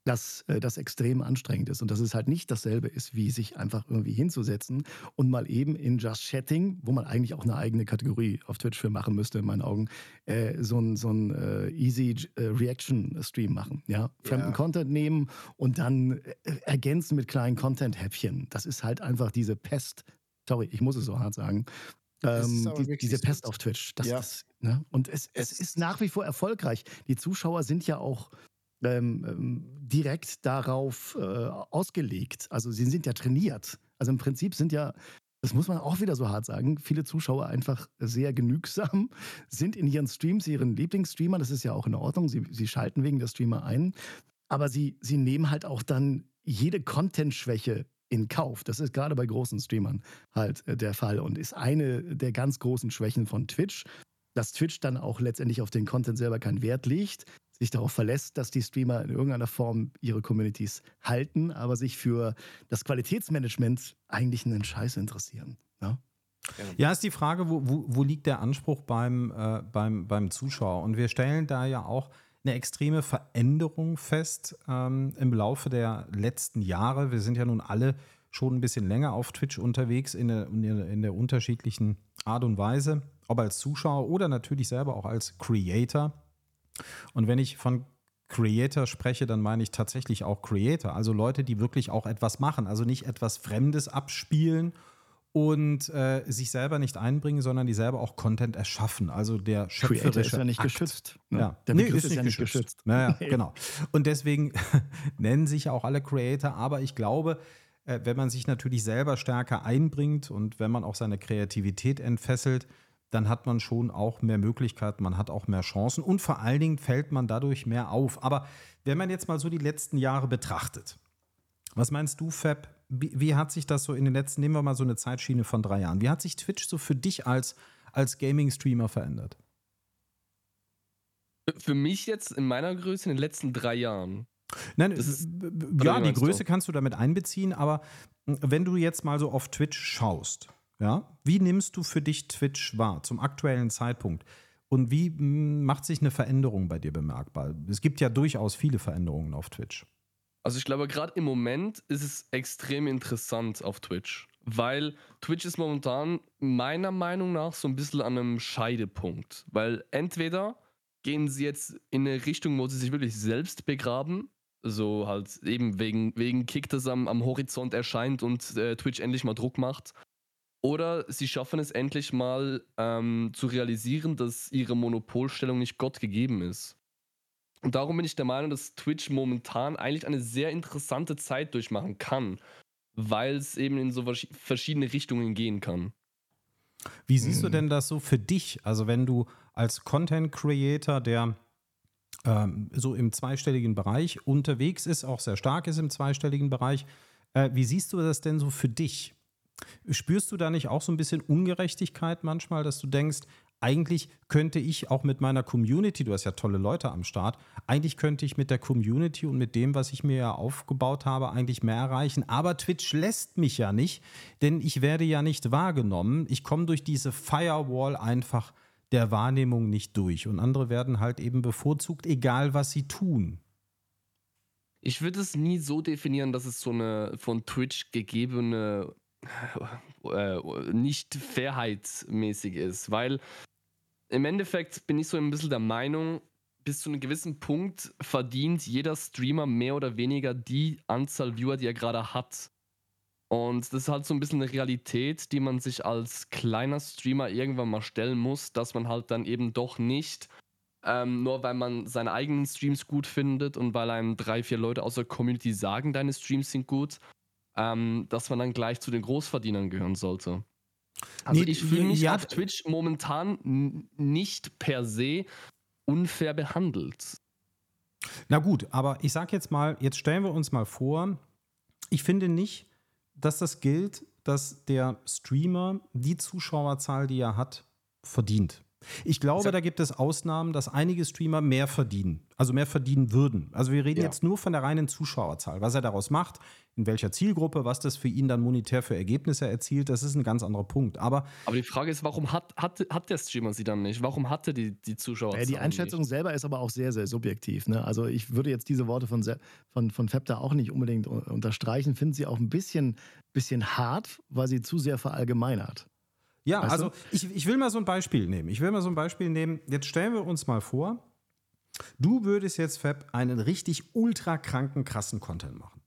dass äh, das extrem anstrengend ist und dass es halt nicht dasselbe ist, wie sich einfach irgendwie hinzusetzen und mal eben in Just Chatting, wo man eigentlich auch eine eigene Kategorie auf Twitch für machen müsste, in meinen Augen, äh, so ein, so ein äh, Easy äh, Reaction-Stream machen. Ja? Fremden ja. Content nehmen und dann äh, ergänzen mit kleinen Content-Häppchen. Das ist halt einfach diese Pest. Sorry, ich muss es so hart sagen. Ähm, die, diese Pest auf Twitch. Das, ja. das, ne? Und es, es, es ist nach wie vor erfolgreich. Die Zuschauer sind ja auch ähm, ähm, direkt darauf äh, ausgelegt. Also sie sind ja trainiert. Also im Prinzip sind ja, das muss man auch wieder so hart sagen, viele Zuschauer einfach sehr genügsam, sind in ihren Streams ihren Lieblingsstreamer, das ist ja auch in Ordnung, sie, sie schalten wegen der Streamer ein, aber sie, sie nehmen halt auch dann jede Content-Schwäche in Kauf. Das ist gerade bei großen Streamern halt äh, der Fall und ist eine der ganz großen Schwächen von Twitch, dass Twitch dann auch letztendlich auf den Content selber keinen Wert legt, sich darauf verlässt, dass die Streamer in irgendeiner Form ihre Communities halten, aber sich für das Qualitätsmanagement eigentlich einen Scheiß interessieren. Ja? Ja, ist die Frage, wo, wo, wo liegt der Anspruch beim, äh, beim, beim Zuschauer? Und wir stellen da ja auch eine extreme Veränderung fest ähm, im Laufe der letzten Jahre. Wir sind ja nun alle schon ein bisschen länger auf Twitch unterwegs in der, in der unterschiedlichen Art und Weise, ob als Zuschauer oder natürlich selber auch als Creator. Und wenn ich von Creator spreche, dann meine ich tatsächlich auch Creator, also Leute, die wirklich auch etwas machen, also nicht etwas Fremdes abspielen und äh, sich selber nicht einbringen, sondern die selber auch Content erschaffen. Also der schöpferische Creator ist ja nicht Akt. geschützt. Ne? Ja, der nee, Begriff ist, ist, ja nicht geschützt. geschützt. Naja, genau. Und deswegen nennen sich ja auch alle Creator, aber ich glaube, äh, wenn man sich natürlich selber stärker einbringt und wenn man auch seine Kreativität entfesselt, dann hat man schon auch mehr Möglichkeiten, man hat auch mehr Chancen und vor allen Dingen fällt man dadurch mehr auf. Aber wenn man jetzt mal so die letzten Jahre betrachtet, was meinst du, Fab? Wie, wie, hat sich das so in den letzten, nehmen wir mal so eine Zeitschiene von drei Jahren, wie hat sich Twitch so für dich als, als Gaming-Streamer verändert? Für mich jetzt in meiner Größe in den letzten drei Jahren. Nein, ist, ja, die Größe du? kannst du damit einbeziehen, aber wenn du jetzt mal so auf Twitch schaust, ja? Wie nimmst du für dich Twitch wahr zum aktuellen Zeitpunkt? Und wie macht sich eine Veränderung bei dir bemerkbar? Es gibt ja durchaus viele Veränderungen auf Twitch. Also ich glaube, gerade im Moment ist es extrem interessant auf Twitch, weil Twitch ist momentan meiner Meinung nach so ein bisschen an einem Scheidepunkt, weil entweder gehen sie jetzt in eine Richtung, wo sie sich wirklich selbst begraben, so halt eben wegen, wegen Kick, das am, am Horizont erscheint und äh, Twitch endlich mal Druck macht, oder sie schaffen es endlich mal ähm, zu realisieren, dass ihre Monopolstellung nicht Gott gegeben ist. Und darum bin ich der Meinung, dass Twitch momentan eigentlich eine sehr interessante Zeit durchmachen kann, weil es eben in so verschiedene Richtungen gehen kann. Wie siehst du hm. denn das so für dich? Also wenn du als Content Creator, der ähm, so im zweistelligen Bereich unterwegs ist, auch sehr stark ist im zweistelligen Bereich, äh, wie siehst du das denn so für dich? Spürst du da nicht auch so ein bisschen Ungerechtigkeit manchmal, dass du denkst, eigentlich könnte ich auch mit meiner Community, du hast ja tolle Leute am Start, eigentlich könnte ich mit der Community und mit dem, was ich mir ja aufgebaut habe, eigentlich mehr erreichen. Aber Twitch lässt mich ja nicht, denn ich werde ja nicht wahrgenommen. Ich komme durch diese Firewall einfach der Wahrnehmung nicht durch. Und andere werden halt eben bevorzugt, egal was sie tun. Ich würde es nie so definieren, dass es so eine von Twitch gegebene äh, nicht fairheitsmäßig ist, weil im Endeffekt bin ich so ein bisschen der Meinung, bis zu einem gewissen Punkt verdient jeder Streamer mehr oder weniger die Anzahl Viewer, die er gerade hat. Und das ist halt so ein bisschen eine Realität, die man sich als kleiner Streamer irgendwann mal stellen muss, dass man halt dann eben doch nicht, ähm, nur weil man seine eigenen Streams gut findet und weil einem drei, vier Leute aus der Community sagen, deine Streams sind gut, ähm, dass man dann gleich zu den Großverdienern gehören sollte. Also nee, ich fühle mich ja, auf Twitch momentan nicht per se unfair behandelt. Na gut, aber ich sag jetzt mal, jetzt stellen wir uns mal vor, ich finde nicht, dass das gilt, dass der Streamer die Zuschauerzahl, die er hat, verdient. Ich glaube, da gibt es Ausnahmen, dass einige Streamer mehr verdienen, also mehr verdienen würden. Also wir reden ja. jetzt nur von der reinen Zuschauerzahl. Was er daraus macht, in welcher Zielgruppe, was das für ihn dann monetär für Ergebnisse erzielt, das ist ein ganz anderer Punkt. Aber, aber die Frage ist, warum hat, hat, hat der Streamer sie dann nicht? Warum hat er die, die Zuschauerzahl? Ja, die Einschätzung nicht? selber ist aber auch sehr, sehr subjektiv. Ne? Also ich würde jetzt diese Worte von, von, von Fepta auch nicht unbedingt unterstreichen, finde sie auch ein bisschen, bisschen hart, weil sie zu sehr verallgemeinert. Ja, weißt also ich, ich will mal so ein Beispiel nehmen. Ich will mal so ein Beispiel nehmen. Jetzt stellen wir uns mal vor, du würdest jetzt, Fab, einen richtig ultra kranken, krassen Content machen.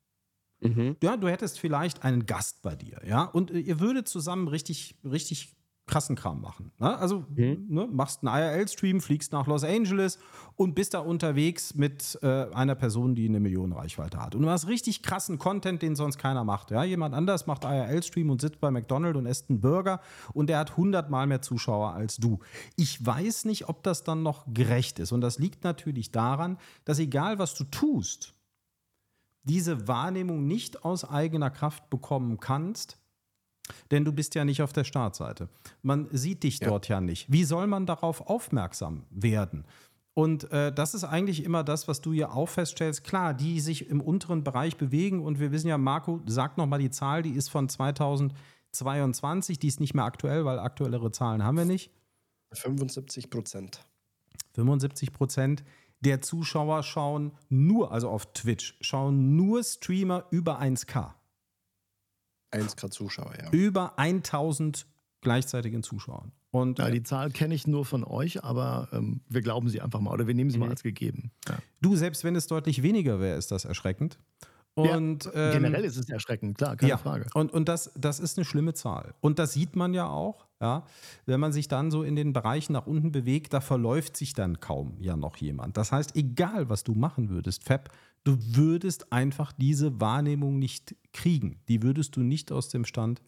Mhm. Ja, du hättest vielleicht einen Gast bei dir, ja, und ihr würdet zusammen richtig, richtig krassen Kram machen. Ne? Also mhm. ne, machst einen IRL-Stream, fliegst nach Los Angeles und bist da unterwegs mit äh, einer Person, die eine Million Reichweite hat. Und du hast richtig krassen Content, den sonst keiner macht. Ja? Jemand anders macht IRL-Stream und sitzt bei McDonald's und isst einen Burger und der hat hundertmal mehr Zuschauer als du. Ich weiß nicht, ob das dann noch gerecht ist. Und das liegt natürlich daran, dass egal was du tust, diese Wahrnehmung nicht aus eigener Kraft bekommen kannst, denn du bist ja nicht auf der Startseite. Man sieht dich ja. dort ja nicht. Wie soll man darauf aufmerksam werden? Und äh, das ist eigentlich immer das, was du ja auch feststellst. Klar, die sich im unteren Bereich bewegen. Und wir wissen ja, Marco, sag nochmal die Zahl, die ist von 2022. Die ist nicht mehr aktuell, weil aktuellere Zahlen haben wir nicht. 75 Prozent. 75 Prozent der Zuschauer schauen nur, also auf Twitch, schauen nur Streamer über 1K. 1K Zuschauer, ja. Über 1000 gleichzeitigen Zuschauern. Und, ja, die Zahl kenne ich nur von euch, aber ähm, wir glauben sie einfach mal oder wir nehmen sie mhm. mal als gegeben. Ja. Du, selbst wenn es deutlich weniger wäre, ist das erschreckend. Und, ja, ähm, generell ist es erschreckend, klar, keine ja, Frage. Und, und das, das ist eine schlimme Zahl. Und das sieht man ja auch, ja, wenn man sich dann so in den Bereichen nach unten bewegt, da verläuft sich dann kaum ja noch jemand. Das heißt, egal was du machen würdest, Fab, du würdest einfach diese Wahrnehmung nicht kriegen. Die würdest du nicht aus dem Stand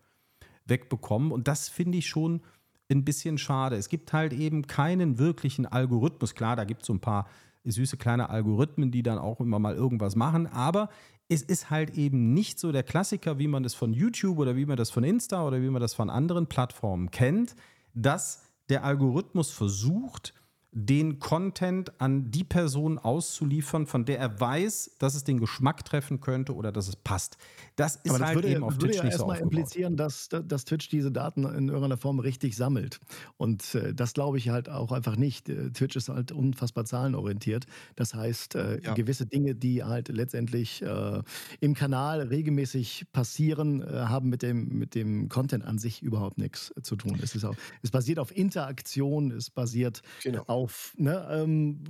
wegbekommen. Und das finde ich schon ein bisschen schade. Es gibt halt eben keinen wirklichen Algorithmus. Klar, da gibt es so ein paar süße kleine Algorithmen, die dann auch immer mal irgendwas machen. Aber es ist halt eben nicht so der Klassiker, wie man das von YouTube oder wie man das von Insta oder wie man das von anderen Plattformen kennt, dass der Algorithmus versucht, den Content an die Person auszuliefern, von der er weiß, dass es den Geschmack treffen könnte oder dass es passt. Das ist das halt würde, eben auf würde Twitch ja nicht so erstmal aufgebaut. implizieren, dass, dass Twitch diese Daten in irgendeiner Form richtig sammelt. Und äh, das glaube ich halt auch einfach nicht. Äh, Twitch ist halt unfassbar zahlenorientiert. Das heißt, äh, ja. gewisse Dinge, die halt letztendlich äh, im Kanal regelmäßig passieren, äh, haben mit dem, mit dem Content an sich überhaupt nichts zu tun. Es, ist auch, es basiert auf Interaktion, es basiert genau. auf ne, ähm,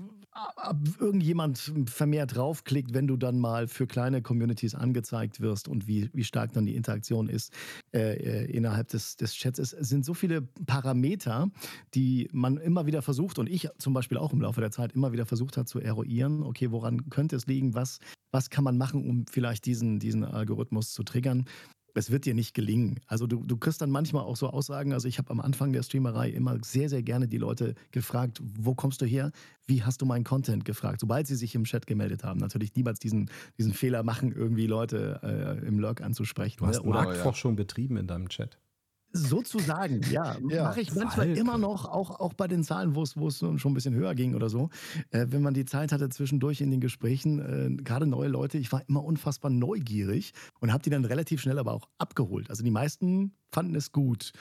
irgendjemand vermehrt draufklickt, wenn du dann mal für kleine Communities angezeigt wirst und wie, wie stark dann die Interaktion ist äh, äh, innerhalb des, des Chats. Es sind so viele Parameter, die man immer wieder versucht und ich zum Beispiel auch im Laufe der Zeit immer wieder versucht hat zu eruieren, okay, woran könnte es liegen, was, was kann man machen, um vielleicht diesen, diesen Algorithmus zu triggern es wird dir nicht gelingen. Also du, du kriegst dann manchmal auch so Aussagen, also ich habe am Anfang der Streamerei immer sehr, sehr gerne die Leute gefragt, wo kommst du her? Wie hast du meinen Content gefragt? Sobald sie sich im Chat gemeldet haben. Natürlich niemals diesen, diesen Fehler machen, irgendwie Leute äh, im Lurk anzusprechen. Du hast ne? Marktforschung betrieben in deinem Chat. Sozusagen, ja. ja. Mache ich manchmal Alter. immer noch, auch, auch bei den Zahlen, wo es schon ein bisschen höher ging oder so. Äh, wenn man die Zeit hatte zwischendurch in den Gesprächen, äh, gerade neue Leute, ich war immer unfassbar neugierig und habe die dann relativ schnell aber auch abgeholt. Also die meisten fanden es gut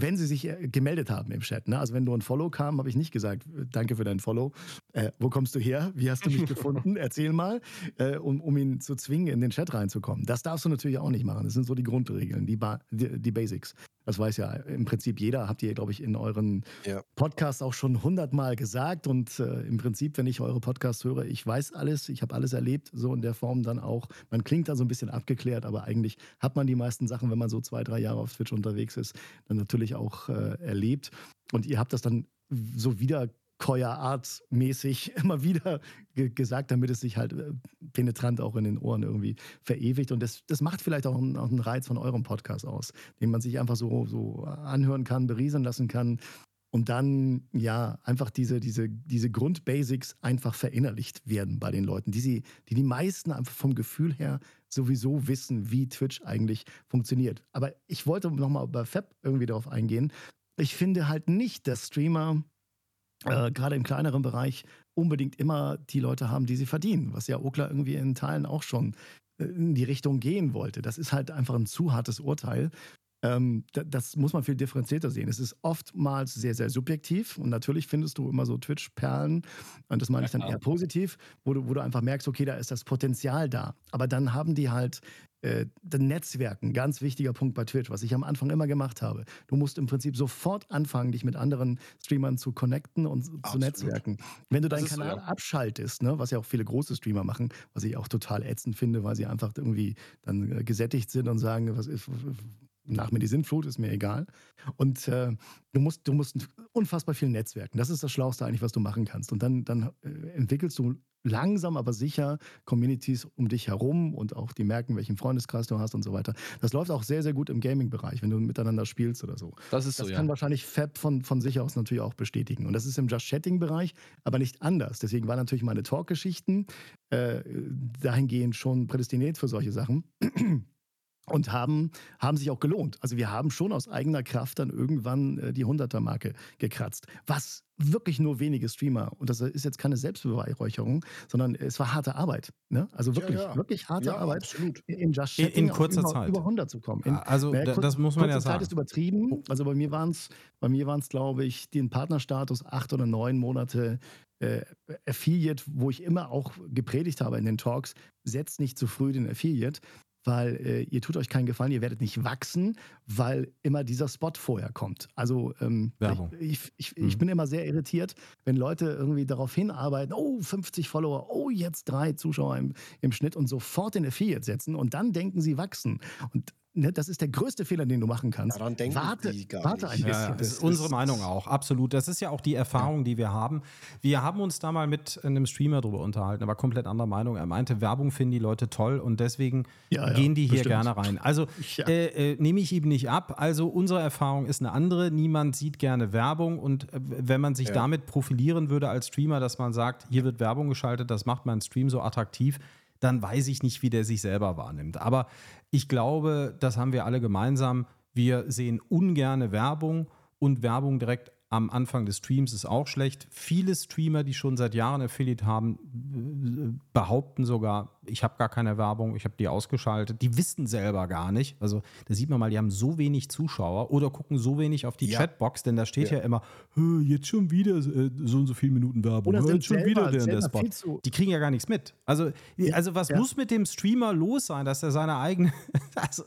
wenn sie sich äh, gemeldet haben im Chat. Ne? Also wenn nur ein Follow kam, habe ich nicht gesagt, äh, danke für dein Follow. Äh, wo kommst du her? Wie hast du mich gefunden? Erzähl mal, äh, um, um ihn zu zwingen, in den Chat reinzukommen. Das darfst du natürlich auch nicht machen. Das sind so die Grundregeln, die, ba die, die Basics. Das weiß ja im Prinzip jeder, habt ihr, glaube ich, in euren ja. Podcasts auch schon hundertmal gesagt. Und äh, im Prinzip, wenn ich eure Podcasts höre, ich weiß alles, ich habe alles erlebt, so in der Form dann auch. Man klingt da so ein bisschen abgeklärt, aber eigentlich hat man die meisten Sachen, wenn man so zwei, drei Jahre auf Twitch unterwegs ist, dann natürlich auch äh, erlebt. Und ihr habt das dann so wieder Keuer-Art-mäßig immer wieder ge gesagt, damit es sich halt äh, penetrant auch in den Ohren irgendwie verewigt. Und das, das macht vielleicht auch einen, auch einen Reiz von eurem Podcast aus, den man sich einfach so, so anhören kann, berieseln lassen kann und dann ja einfach diese, diese, diese Grundbasics einfach verinnerlicht werden bei den Leuten, die, sie, die die meisten einfach vom Gefühl her sowieso wissen, wie Twitch eigentlich funktioniert. Aber ich wollte nochmal bei Fab irgendwie darauf eingehen. Ich finde halt nicht, dass Streamer äh, gerade im kleineren Bereich unbedingt immer die Leute haben, die sie verdienen, was ja Okla irgendwie in Teilen auch schon äh, in die Richtung gehen wollte. Das ist halt einfach ein zu hartes Urteil. Ähm, das muss man viel differenzierter sehen. Es ist oftmals sehr, sehr subjektiv und natürlich findest du immer so Twitch-Perlen und das meine ich dann eher positiv, wo du, wo du einfach merkst, okay, da ist das Potenzial da. Aber dann haben die halt äh, Netzwerken, ganz wichtiger Punkt bei Twitch, was ich am Anfang immer gemacht habe. Du musst im Prinzip sofort anfangen, dich mit anderen Streamern zu connecten und Absolut. zu netzwerken. Wenn du deinen Kanal so, ja. abschaltest, ne, was ja auch viele große Streamer machen, was ich auch total ätzend finde, weil sie einfach irgendwie dann äh, gesättigt sind und sagen, was ist nach mir die Sintflut, ist mir egal. Und äh, du, musst, du musst unfassbar viel netzwerken. Das ist das Schlauste eigentlich, was du machen kannst. Und dann, dann äh, entwickelst du langsam, aber sicher Communities um dich herum und auch die merken, welchen Freundeskreis du hast und so weiter. Das läuft auch sehr, sehr gut im Gaming-Bereich, wenn du miteinander spielst oder so. Das ist das so, kann ja. wahrscheinlich Fab von, von sich aus natürlich auch bestätigen. Und das ist im Just-Chatting-Bereich aber nicht anders. Deswegen waren natürlich meine Talk-Geschichten äh, dahingehend schon prädestiniert für solche Sachen und haben, haben sich auch gelohnt. Also wir haben schon aus eigener Kraft dann irgendwann äh, die 100er-Marke gekratzt. Was wirklich nur wenige Streamer, und das ist jetzt keine Selbstbeweihräucherung, sondern es war harte Arbeit. Ne? Also wirklich, ja, ja. wirklich harte ja, Arbeit, absolut. in Just Chatting in, in kurzer über, Zeit. über 100 zu kommen. In, also kurz, das muss man ja sagen. Zeit ist übertrieben. Oh. Also bei mir waren es, bei mir waren es, glaube ich, den Partnerstatus acht oder neun Monate äh, Affiliate, wo ich immer auch gepredigt habe in den Talks, setzt nicht zu früh den Affiliate, weil äh, ihr tut euch keinen Gefallen, ihr werdet nicht wachsen, weil immer dieser Spot vorher kommt. Also ähm, ich, ich, ich, mhm. bin immer sehr irritiert, wenn Leute irgendwie darauf hinarbeiten, oh, 50 Follower, oh, jetzt drei Zuschauer im, im Schnitt und sofort den Affiliate setzen und dann denken sie wachsen. Und ne, das ist der größte Fehler, den du machen kannst. Daran denken warte, die gar warte nicht. ein bisschen. Ja, das ist unsere Meinung auch, absolut. Das ist ja auch die Erfahrung, die wir haben. Wir haben uns da mal mit einem Streamer drüber unterhalten, aber komplett anderer Meinung. Er meinte, Werbung finden die Leute toll und deswegen ja, gehen die hier bestimmt. gerne rein. Also äh, äh, nehme ich ihm nicht ab. Also unsere Erfahrung ist eine andere. Niemand sieht gerne Werbung und äh, wenn man sich damit profilieren würde als Streamer, dass man sagt, hier wird Werbung geschaltet, das macht meinen Stream so attraktiv, dann weiß ich nicht, wie der sich selber wahrnimmt. Aber ich glaube, das haben wir alle gemeinsam. Wir sehen ungerne Werbung und Werbung direkt am Anfang des Streams ist auch schlecht. Viele Streamer, die schon seit Jahren Affiliate haben, behaupten sogar, ich habe gar keine Werbung, ich habe die ausgeschaltet. Die wissen selber gar nicht. Also da sieht man mal, die haben so wenig Zuschauer oder gucken so wenig auf die ja. Chatbox, denn da steht ja, ja immer, jetzt schon wieder äh, so und so viele Minuten Werbung. Oder jetzt schon wieder der, der Spot. Die kriegen ja gar nichts mit. Also, also was muss mit dem Streamer los sein, dass er seine eigene. also,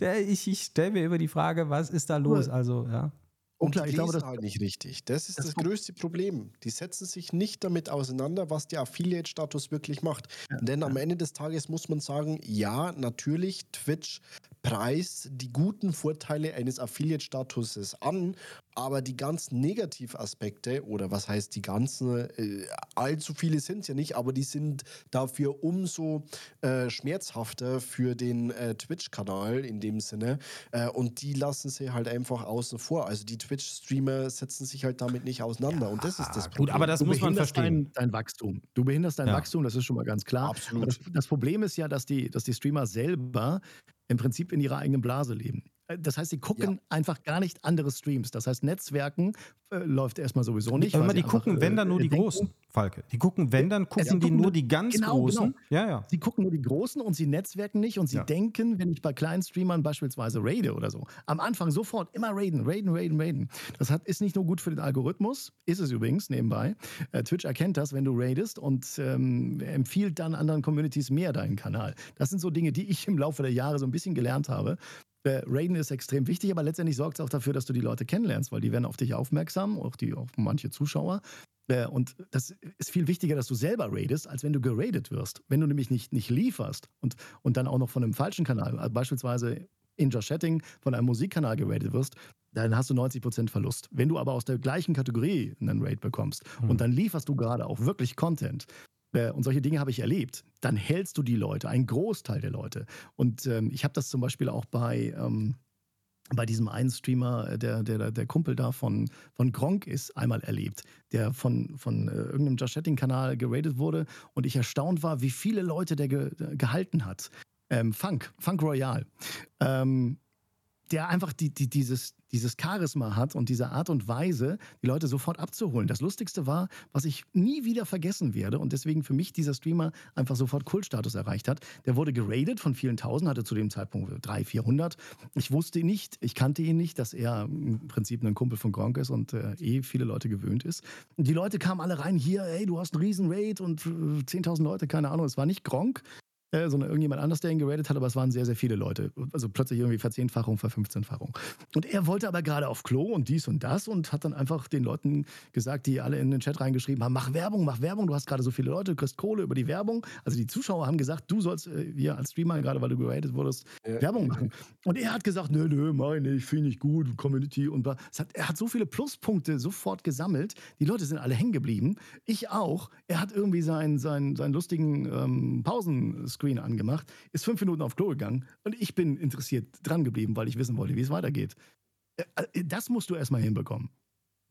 der, ich, ich stelle mir immer die Frage, was ist da los? Also, ja. Und klar, ich glaube, das halt nicht richtig. Das ist das, das größte Problem. Die setzen sich nicht damit auseinander, was der Affiliate-Status wirklich macht. Ja, Denn am Ende des Tages muss man sagen, ja, natürlich, Twitch preist die guten Vorteile eines Affiliate-Statuses an, aber die ganzen Negativaspekte, oder was heißt die ganzen, äh, allzu viele sind es ja nicht, aber die sind dafür umso äh, schmerzhafter für den äh, Twitch-Kanal in dem Sinne. Äh, und die lassen sie halt einfach außen vor. Also die Twitch-Streamer setzen sich halt damit nicht auseinander. Ja, und das ist das Problem. Gut, aber das du muss man verstehen. Dein, dein, Wachstum. Du behinderst dein ja. Wachstum, das ist schon mal ganz klar. Absolut. Das, das, Problem ist ja, dass die, dass die Streamer selber im Prinzip in ihrer eigenen Blase leben. Äh, das heißt, sie gucken ja. einfach gar nicht andere Streams. Das heißt, Netzwerken äh, läuft erstmal sowieso nicht. Aber die gucken, einfach, wenn dann nur äh, die denken. großen, Falke. Die gucken, wenn dann gucken ja, die gucken nur die ganz genau. großen. Genau. Ja, ja. Sie gucken nur die großen und sie netzwerken nicht und sie ja. denken, wenn ich bei kleinen Streamern beispielsweise raide oder so, am Anfang sofort immer raiden, raiden, raiden, raiden. Das hat, ist nicht nur gut für den Algorithmus, ist es übrigens nebenbei. Äh, Twitch erkennt das, wenn du raidest und ähm, empfiehlt dann anderen Communities mehr deinen Kanal. Das sind so Dinge, die ich im Laufe der Jahre so ein bisschen gelernt habe. Äh, Raiden ist extrem wichtig, aber letztendlich sorgt es auch dafür, dass du die Leute kennenlernst, weil die werden auf dich aufmerksam, auch, die, auch manche Zuschauer. Äh, und das ist viel wichtiger, dass du selber raidest, als wenn du geradet wirst. Wenn du nämlich nicht, nicht lieferst und, und dann auch noch von einem falschen Kanal, also beispielsweise in Just Chatting von einem Musikkanal geradet wirst, dann hast du 90% Verlust. Wenn du aber aus der gleichen Kategorie einen Raid bekommst mhm. und dann lieferst du gerade auch wirklich Content, und solche Dinge habe ich erlebt, dann hältst du die Leute, einen Großteil der Leute. Und ähm, ich habe das zum Beispiel auch bei, ähm, bei diesem einen Streamer, äh, der, der, der Kumpel da von, von Gronk ist, einmal erlebt, der von, von äh, irgendeinem Just Chatting-Kanal geradet wurde und ich erstaunt war, wie viele Leute der ge gehalten hat. Ähm, Funk, Funk Royal. Ähm, der einfach die, die, dieses, dieses Charisma hat und diese Art und Weise, die Leute sofort abzuholen. Das Lustigste war, was ich nie wieder vergessen werde und deswegen für mich dieser Streamer einfach sofort Kultstatus erreicht hat. Der wurde geradet von vielen Tausend, hatte zu dem Zeitpunkt 300, 400. Ich wusste nicht, ich kannte ihn nicht, dass er im Prinzip ein Kumpel von Gronk ist und äh, eh viele Leute gewöhnt ist. Die Leute kamen alle rein, hier, hey, du hast einen riesen Raid und äh, 10.000 Leute, keine Ahnung. Es war nicht Gronk, äh, sondern irgendjemand anders, der ihn geradet hat, aber es waren sehr, sehr viele Leute. Also plötzlich irgendwie Verzehnfachung, Verfünfzehnfachung. Und er wollte aber gerade auf Klo und dies und das und hat dann einfach den Leuten gesagt, die alle in den Chat reingeschrieben haben, mach Werbung, mach Werbung, du hast gerade so viele Leute, du kriegst Kohle über die Werbung. Also die Zuschauer haben gesagt, du sollst äh, hier als Streamer, gerade weil du geradet wurdest, ja. Werbung machen. Und er hat gesagt, nö, nö, meine ich, finde ich gut, Community und hat, er hat so viele Pluspunkte sofort gesammelt. Die Leute sind alle hängen geblieben. Ich auch. Er hat irgendwie seinen, seinen, seinen lustigen ähm, Pausen Screen angemacht, ist fünf Minuten auf Klo gegangen und ich bin interessiert dran geblieben, weil ich wissen wollte, wie es weitergeht. Äh, äh, das musst du erstmal hinbekommen.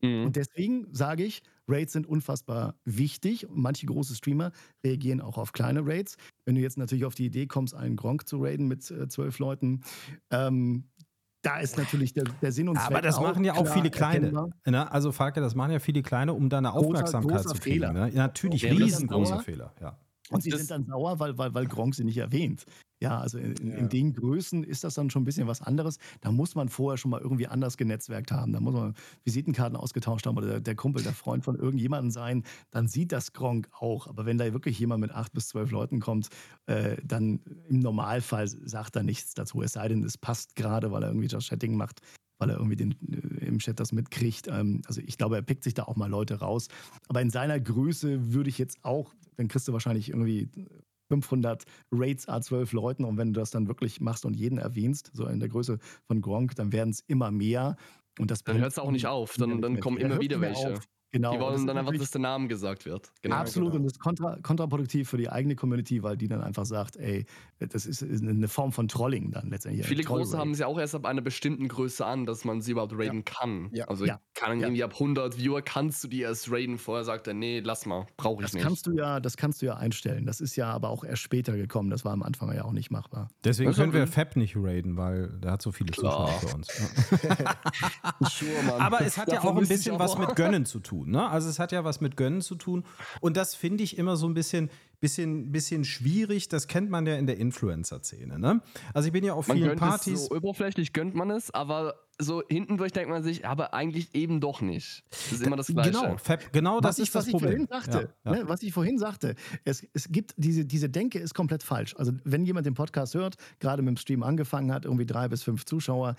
Mhm. Und deswegen sage ich, Raids sind unfassbar wichtig. Manche große Streamer reagieren auch auf kleine Raids. Wenn du jetzt natürlich auf die Idee kommst, einen Gronk zu raiden mit äh, zwölf Leuten, ähm, da ist natürlich der, der Sinn und Zweck. Aber das machen ja auch viele kleine. Ne? Also Falke, das machen ja viele kleine, um deine Aufmerksamkeit großer, großer zu kriegen. Ne? Natürlich, riesengroßer Fehler. Ja. Und sie sind dann sauer, weil, weil, weil Gronk sie nicht erwähnt. Ja, also in, ja. in, den Größen ist das dann schon ein bisschen was anderes. Da muss man vorher schon mal irgendwie anders genetzwerkt haben. Da muss man Visitenkarten ausgetauscht haben oder der, der Kumpel, der Freund von irgendjemandem sein. Dann sieht das Gronk auch. Aber wenn da wirklich jemand mit acht bis zwölf Leuten kommt, äh, dann im Normalfall sagt er nichts dazu. Es sei denn, es passt gerade, weil er irgendwie das Chatting macht weil er irgendwie den, äh, im Chat das mitkriegt. Ähm, also ich glaube, er pickt sich da auch mal Leute raus. Aber in seiner Größe würde ich jetzt auch, dann kriegst du wahrscheinlich irgendwie 500 Raids A12 Leuten und wenn du das dann wirklich machst und jeden erwähnst, so in der Größe von Gronk, dann werden es immer mehr. Und das dann hört es auch nicht auf, dann, dann kommen immer wieder welche. Auf. Genau. Die wollen dann einfach, dass der Name gesagt wird. Genau. Absolut. Genau. Und das ist kontra, kontraproduktiv für die eigene Community, weil die dann einfach sagt, ey, das ist eine Form von Trolling dann letztendlich. Viele Große haben sie auch erst ab einer bestimmten Größe an, dass man sie überhaupt raiden ja. kann. Ja. Also ja. kann irgendwie ab 100 Viewer kannst du die erst raiden. Vorher sagt er, nee, lass mal, brauche ich das nicht. Kannst du ja, das kannst du ja einstellen. Das ist ja aber auch erst später gekommen. Das war am Anfang ja auch nicht machbar. Deswegen können wir Fab nicht raiden, weil der hat so viele Zuschauer für uns. sure, aber es hat ja auch ein bisschen was mit Gönnen zu tun. Ne? Also es hat ja was mit Gönnen zu tun. Und das finde ich immer so ein bisschen, bisschen, bisschen schwierig. Das kennt man ja in der Influencer-Szene. Ne? Also ich bin ja auf man vielen Partys. so oberflächlich gönnt man es, aber so hinten durch denkt man sich, aber eigentlich eben doch nicht. Das ist immer das Gleiche. Genau, Fab, genau das was ist ich, das Problem. Ich sagte, ja, ja. Ne, was ich vorhin sagte, es, es gibt diese, diese Denke ist komplett falsch. Also wenn jemand den Podcast hört, gerade mit dem Stream angefangen hat, irgendwie drei bis fünf Zuschauer,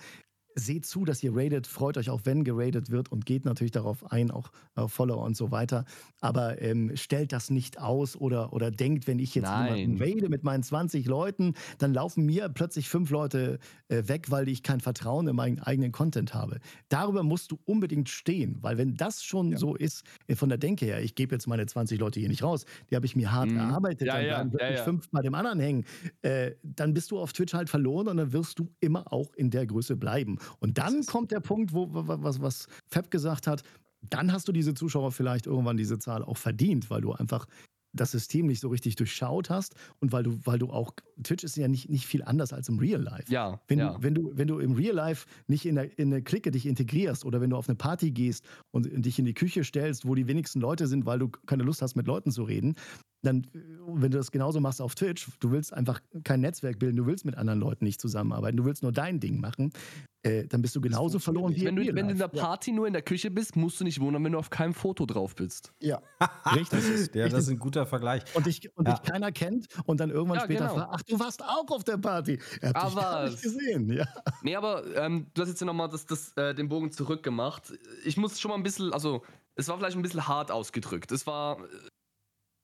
seht zu, dass ihr ratet, freut euch auch, wenn geratet wird und geht natürlich darauf ein, auch auf Follower und so weiter. Aber ähm, stellt das nicht aus oder, oder denkt, wenn ich jetzt Nein. jemanden rate mit meinen 20 Leuten, dann laufen mir plötzlich fünf Leute äh, weg, weil ich kein Vertrauen in meinen eigenen Content habe. Darüber musst du unbedingt stehen, weil wenn das schon ja. so ist, äh, von der Denke her, ich gebe jetzt meine 20 Leute hier nicht raus, die habe ich mir hart mhm. erarbeitet, ja, dann ja, bleiben wirklich ja, fünf bei dem anderen hängen, äh, dann bist du auf Twitch halt verloren und dann wirst du immer auch in der Größe bleiben. Und dann kommt der Punkt, wo was, was Fab gesagt hat, dann hast du diese Zuschauer vielleicht irgendwann diese Zahl auch verdient, weil du einfach das System nicht so richtig durchschaut hast und weil du, weil du auch, Twitch ist ja nicht, nicht viel anders als im Real Life. Ja. Wenn, ja. Du, wenn, du, wenn du im Real Life nicht in, der, in eine Clique dich integrierst oder wenn du auf eine Party gehst und dich in die Küche stellst, wo die wenigsten Leute sind, weil du keine Lust hast, mit Leuten zu reden, dann, wenn du das genauso machst auf Twitch, du willst einfach kein Netzwerk bilden, du willst mit anderen Leuten nicht zusammenarbeiten, du willst nur dein Ding machen, äh, dann bist du genauso verloren wie wenn du, wenn du in der. Party nur in der Küche bist, musst du nicht wundern, wenn du auf keinem Foto drauf bist. Ja. Richtig. Ja, das ist ein guter Vergleich. und dich, und Ja. dich keiner kennt und dann irgendwann Ja, später genau. fragt, ach, du warst auch auf der Party. Er hat dich gar Aber- nicht gesehen. Ja. Nee, aber ähm, du hast jetzt nochmal das, das, äh, den Bogen zurückgemacht. Ich muss schon mal ein bisschen, also es war vielleicht ein bisschen hart ausgedrückt. Es war.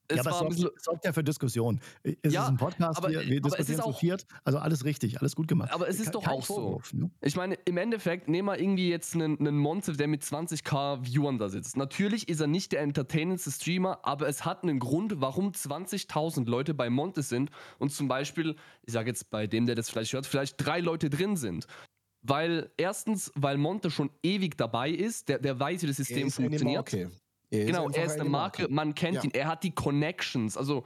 Es ja, aber war es sorgt, ja für Diskussion. Es Ja, ist ein Podcast, aber- wir, wir aber es diskutieren ist zu auch- viert. Also alles richtig, alles gut gemacht. Aber es ist Ke- doch auch so. Vorwurf, ne? Ich meine, im Endeffekt, nehmen wir irgendwie jetzt einen, einen Monte, der mit 20k Viewern da sitzt. Natürlich ist er nicht der entertainendste Streamer, aber es hat einen Grund, warum 20.000 Leute bei Monte sind und zum Beispiel, ich sage jetzt bei dem, der das vielleicht hört, vielleicht drei Leute drin sind. Weil erstens, weil Monte schon ewig dabei ist, der, der weiß, wie das System funktioniert. Marke. Er Genau, einfach er ist eine Marke, man kennt Ja. ihn, er hat die Connections. Also,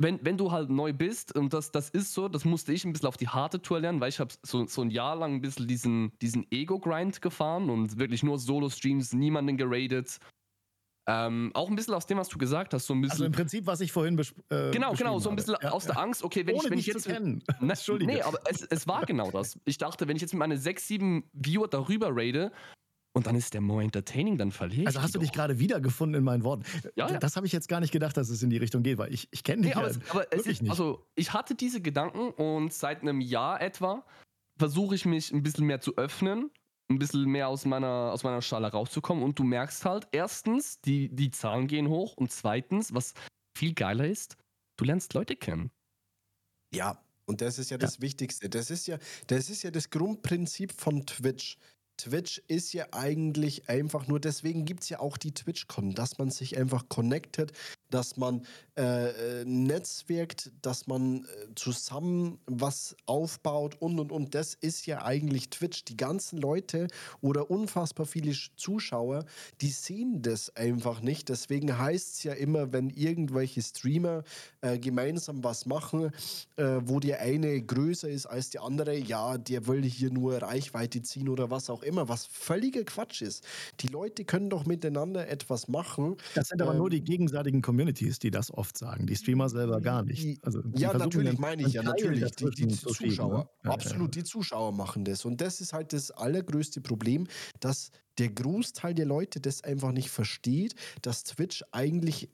wenn, wenn du halt neu bist, und das, das ist so, das musste ich ein bisschen auf die harte Tour lernen, weil ich habe so, so ein Jahr lang ein bisschen diesen, diesen Ego-Grind gefahren und wirklich nur Solo-Streams, niemanden geradet. Ähm, auch ein bisschen aus dem, was du gesagt hast, so ein Also bisschen. im Prinzip, was ich vorhin besch äh, genau, genau, so ein bisschen habe. Ja, aus der ja. Angst, okay, wenn Ohne ich, wenn ich jetzt. zu kennen. Ne, Entschuldige. Nee, aber es, es war genau das. Ich dachte, wenn ich jetzt mit meine 6, 7 Viewer darüber raide und dann ist der more entertaining, dann verliere ich. Also hast die du dich gerade wiedergefunden in meinen Worten. Ja, ja. Das habe ich jetzt gar nicht gedacht, dass es in die Richtung geht, weil ich, ich kenne dich Nee, aber, ja es, aber es wirklich ist, nicht. also ich hatte diese Gedanken und seit einem Jahr etwa versuche ich mich ein bisschen mehr zu öffnen, ein bisschen mehr aus meiner, aus meiner Schale rauszukommen und du merkst halt, erstens, die, die Zahlen gehen hoch und zweitens, was viel geiler ist, du lernst Leute kennen. Ja, und das ist ja das Wichtigste. Das ist ja, das ist ja das Grundprinzip von Twitch. Twitch ist ja eigentlich einfach nur, deswegen gibt es ja auch die TwitchCon, dass man sich einfach connectet, dass man äh, äh, netzwerkt, dass man äh, zusammen was aufbaut und und und. Das ist ja eigentlich Twitch. Die ganzen Leute oder unfassbar viele Sch- Zuschauer, die sehen das einfach nicht. Deswegen heißt es ja immer, wenn irgendwelche Streamer äh, gemeinsam was machen, äh, wo der eine größer ist als der andere, ja, der will hier nur Reichweite ziehen oder was auch immer, was völliger Quatsch ist. Die Leute können doch miteinander etwas machen. Das sind aber ähm, nur die gegenseitigen Communities, die das oft sagen. Die Streamer selber gar nicht. Also, ja, natürlich meine ich ja, natürlich. Die, die Zuschauer. ne? Ja, Absolut, die Zuschauer machen das. Und das ist halt das allergrößte Problem, dass der Großteil der Leute das einfach nicht versteht, dass Twitch eigentlich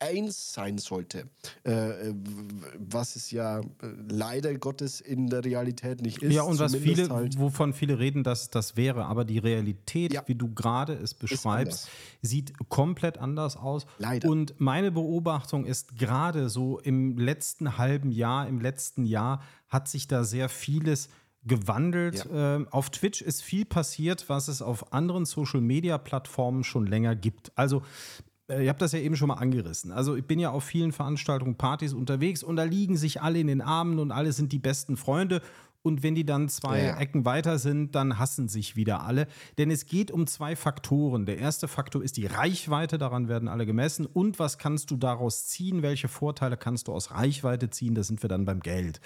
eins sein sollte, äh, äh, was es ja äh, leider Gottes in der Realität nicht ist. ja, und was viele, halt, wovon viele reden, dass das wäre, aber die Realität, Ja. wie du gerade es beschreibst, sieht komplett anders aus. Leider. Und meine Beobachtung ist gerade so im letzten halben Jahr, im letzten Jahr hat sich da sehr vieles gewandelt. Ähm, auf Twitch ist viel passiert, was es auf anderen Social-Media-Plattformen schon länger gibt. Also äh, Ihr habt das ja eben schon mal angerissen. Also ich bin ja auf vielen Veranstaltungen, Partys unterwegs und da liegen sich alle in den Armen und alle sind die besten Freunde. Und wenn die dann zwei Ja. Ecken weiter sind, dann hassen sich wieder alle. Denn es geht um zwei Faktoren. Der erste Faktor ist die Reichweite, daran werden alle gemessen. Und was kannst du daraus ziehen? Welche Vorteile kannst du aus Reichweite ziehen? Da sind wir dann beim Geld.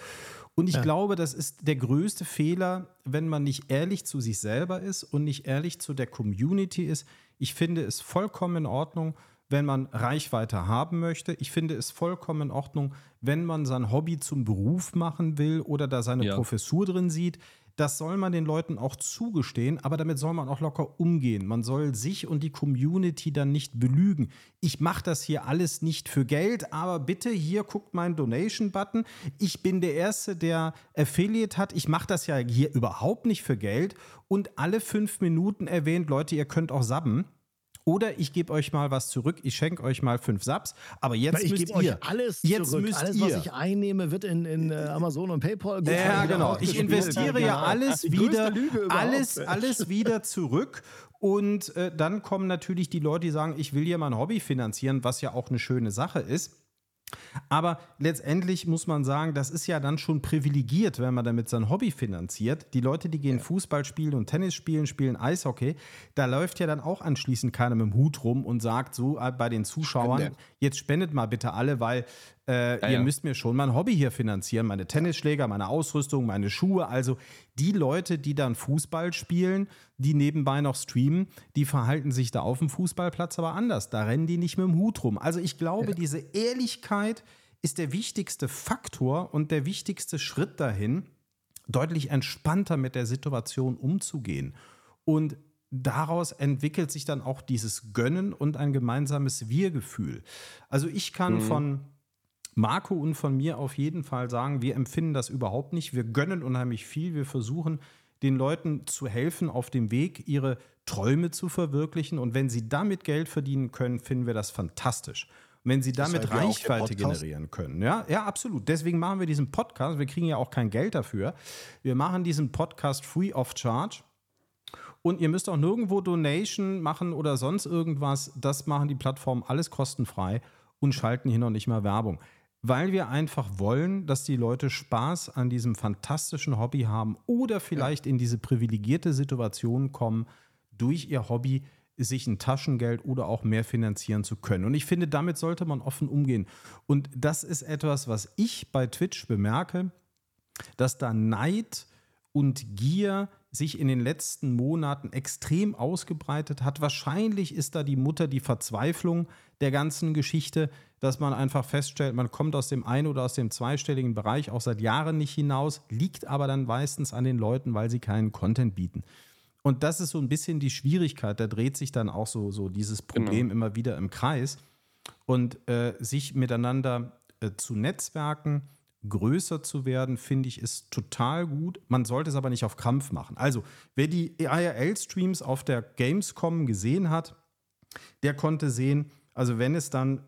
Und ich glaube, das ist der größte Fehler, wenn man nicht ehrlich zu sich selber ist und nicht ehrlich zu der Community ist. Ich finde es vollkommen in Ordnung, wenn man Reichweite haben möchte. Ich finde es vollkommen in Ordnung, wenn man sein Hobby zum Beruf machen will oder da seine Ja. Professur drin sieht. Das soll man den Leuten auch zugestehen, aber damit soll man auch locker umgehen. Man soll sich und die Community dann nicht belügen. Ich mache das hier alles nicht für Geld, aber bitte hier guckt meinen Donation-Button. Ich bin der Erste, der Affiliate hat. Ich mache das ja hier überhaupt nicht für Geld und alle fünf Minuten erwähnt, Leute, ihr könnt auch sabben. Oder ich gebe euch mal was zurück, ich schenke euch mal fünf Subs, aber jetzt ich müsst gebe ihr. euch alles jetzt zurück. müsst alles, ihr. was ich einnehme, wird in, in äh, Amazon und PayPal. Ja, wieder genau. Ich investiere ja Genau. alles wieder, alles, alles wieder zurück. Und äh, dann kommen natürlich die Leute, die sagen, ich will hier mein Hobby finanzieren, was ja auch eine schöne Sache ist. Aber letztendlich muss man sagen, das ist ja dann schon privilegiert, wenn man damit sein Hobby finanziert. Die Leute, die gehen Fußball spielen und Tennis spielen, spielen Eishockey, da läuft ja dann auch anschließend keiner mit dem Hut rum und sagt so äh, bei den Zuschauern, Spende. jetzt spendet mal bitte alle, weil äh, Ja, ihr ja. müsst mir schon mein Hobby hier finanzieren, meine Tennisschläger, meine Ausrüstung, meine Schuhe. Also die Leute, die dann Fußball spielen, die nebenbei noch streamen, die verhalten sich da auf dem Fußballplatz aber anders. Da rennen die nicht mit dem Hut rum. Also ich glaube, diese Ehrlichkeit ist der wichtigste Faktor und der wichtigste Schritt dahin, deutlich entspannter mit der Situation umzugehen. Und daraus entwickelt sich dann auch dieses Gönnen und ein gemeinsames Wir-Gefühl. Also ich kann von Marco und von mir auf jeden Fall sagen, wir empfinden das überhaupt nicht. Wir gönnen unheimlich viel. Wir versuchen den Leuten zu helfen, auf dem Weg ihre Träume zu verwirklichen. Und wenn sie damit Geld verdienen können, finden wir das fantastisch. Und wenn sie damit Reichweite generieren können. Ja, ja, absolut. Deswegen machen wir diesen Podcast. Wir kriegen ja auch kein Geld dafür. Wir machen diesen Podcast free of charge. Und ihr müsst auch nirgendwo Donation machen oder sonst irgendwas. Das machen die Plattformen alles kostenfrei und schalten hier noch nicht mal Werbung. Weil wir einfach wollen, dass die Leute Spaß an diesem fantastischen Hobby haben oder vielleicht in diese privilegierte Situation kommen, durch ihr Hobby sich ein Taschengeld oder auch mehr finanzieren zu können. Und ich finde, damit sollte man offen umgehen. Und das ist etwas, was ich bei Twitch bemerke, dass da Neid und Gier sich in den letzten Monaten extrem ausgebreitet hat. Wahrscheinlich ist da die Mutter die Verzweiflung der ganzen Geschichte, dass man einfach feststellt, man kommt aus dem ein- oder aus dem zweistelligen Bereich auch seit Jahren nicht hinaus, liegt aber dann meistens an den Leuten, weil sie keinen Content bieten. Und das ist so ein bisschen die Schwierigkeit, da dreht sich dann auch so, so dieses Problem immer wieder im Kreis. Und äh, sich miteinander äh, zu netzwerken, größer zu werden, finde ich, ist total gut. Man sollte es aber nicht auf Krampf machen. Also, wer die IRL-Streams auf der Gamescom gesehen hat, der konnte sehen, also wenn es dann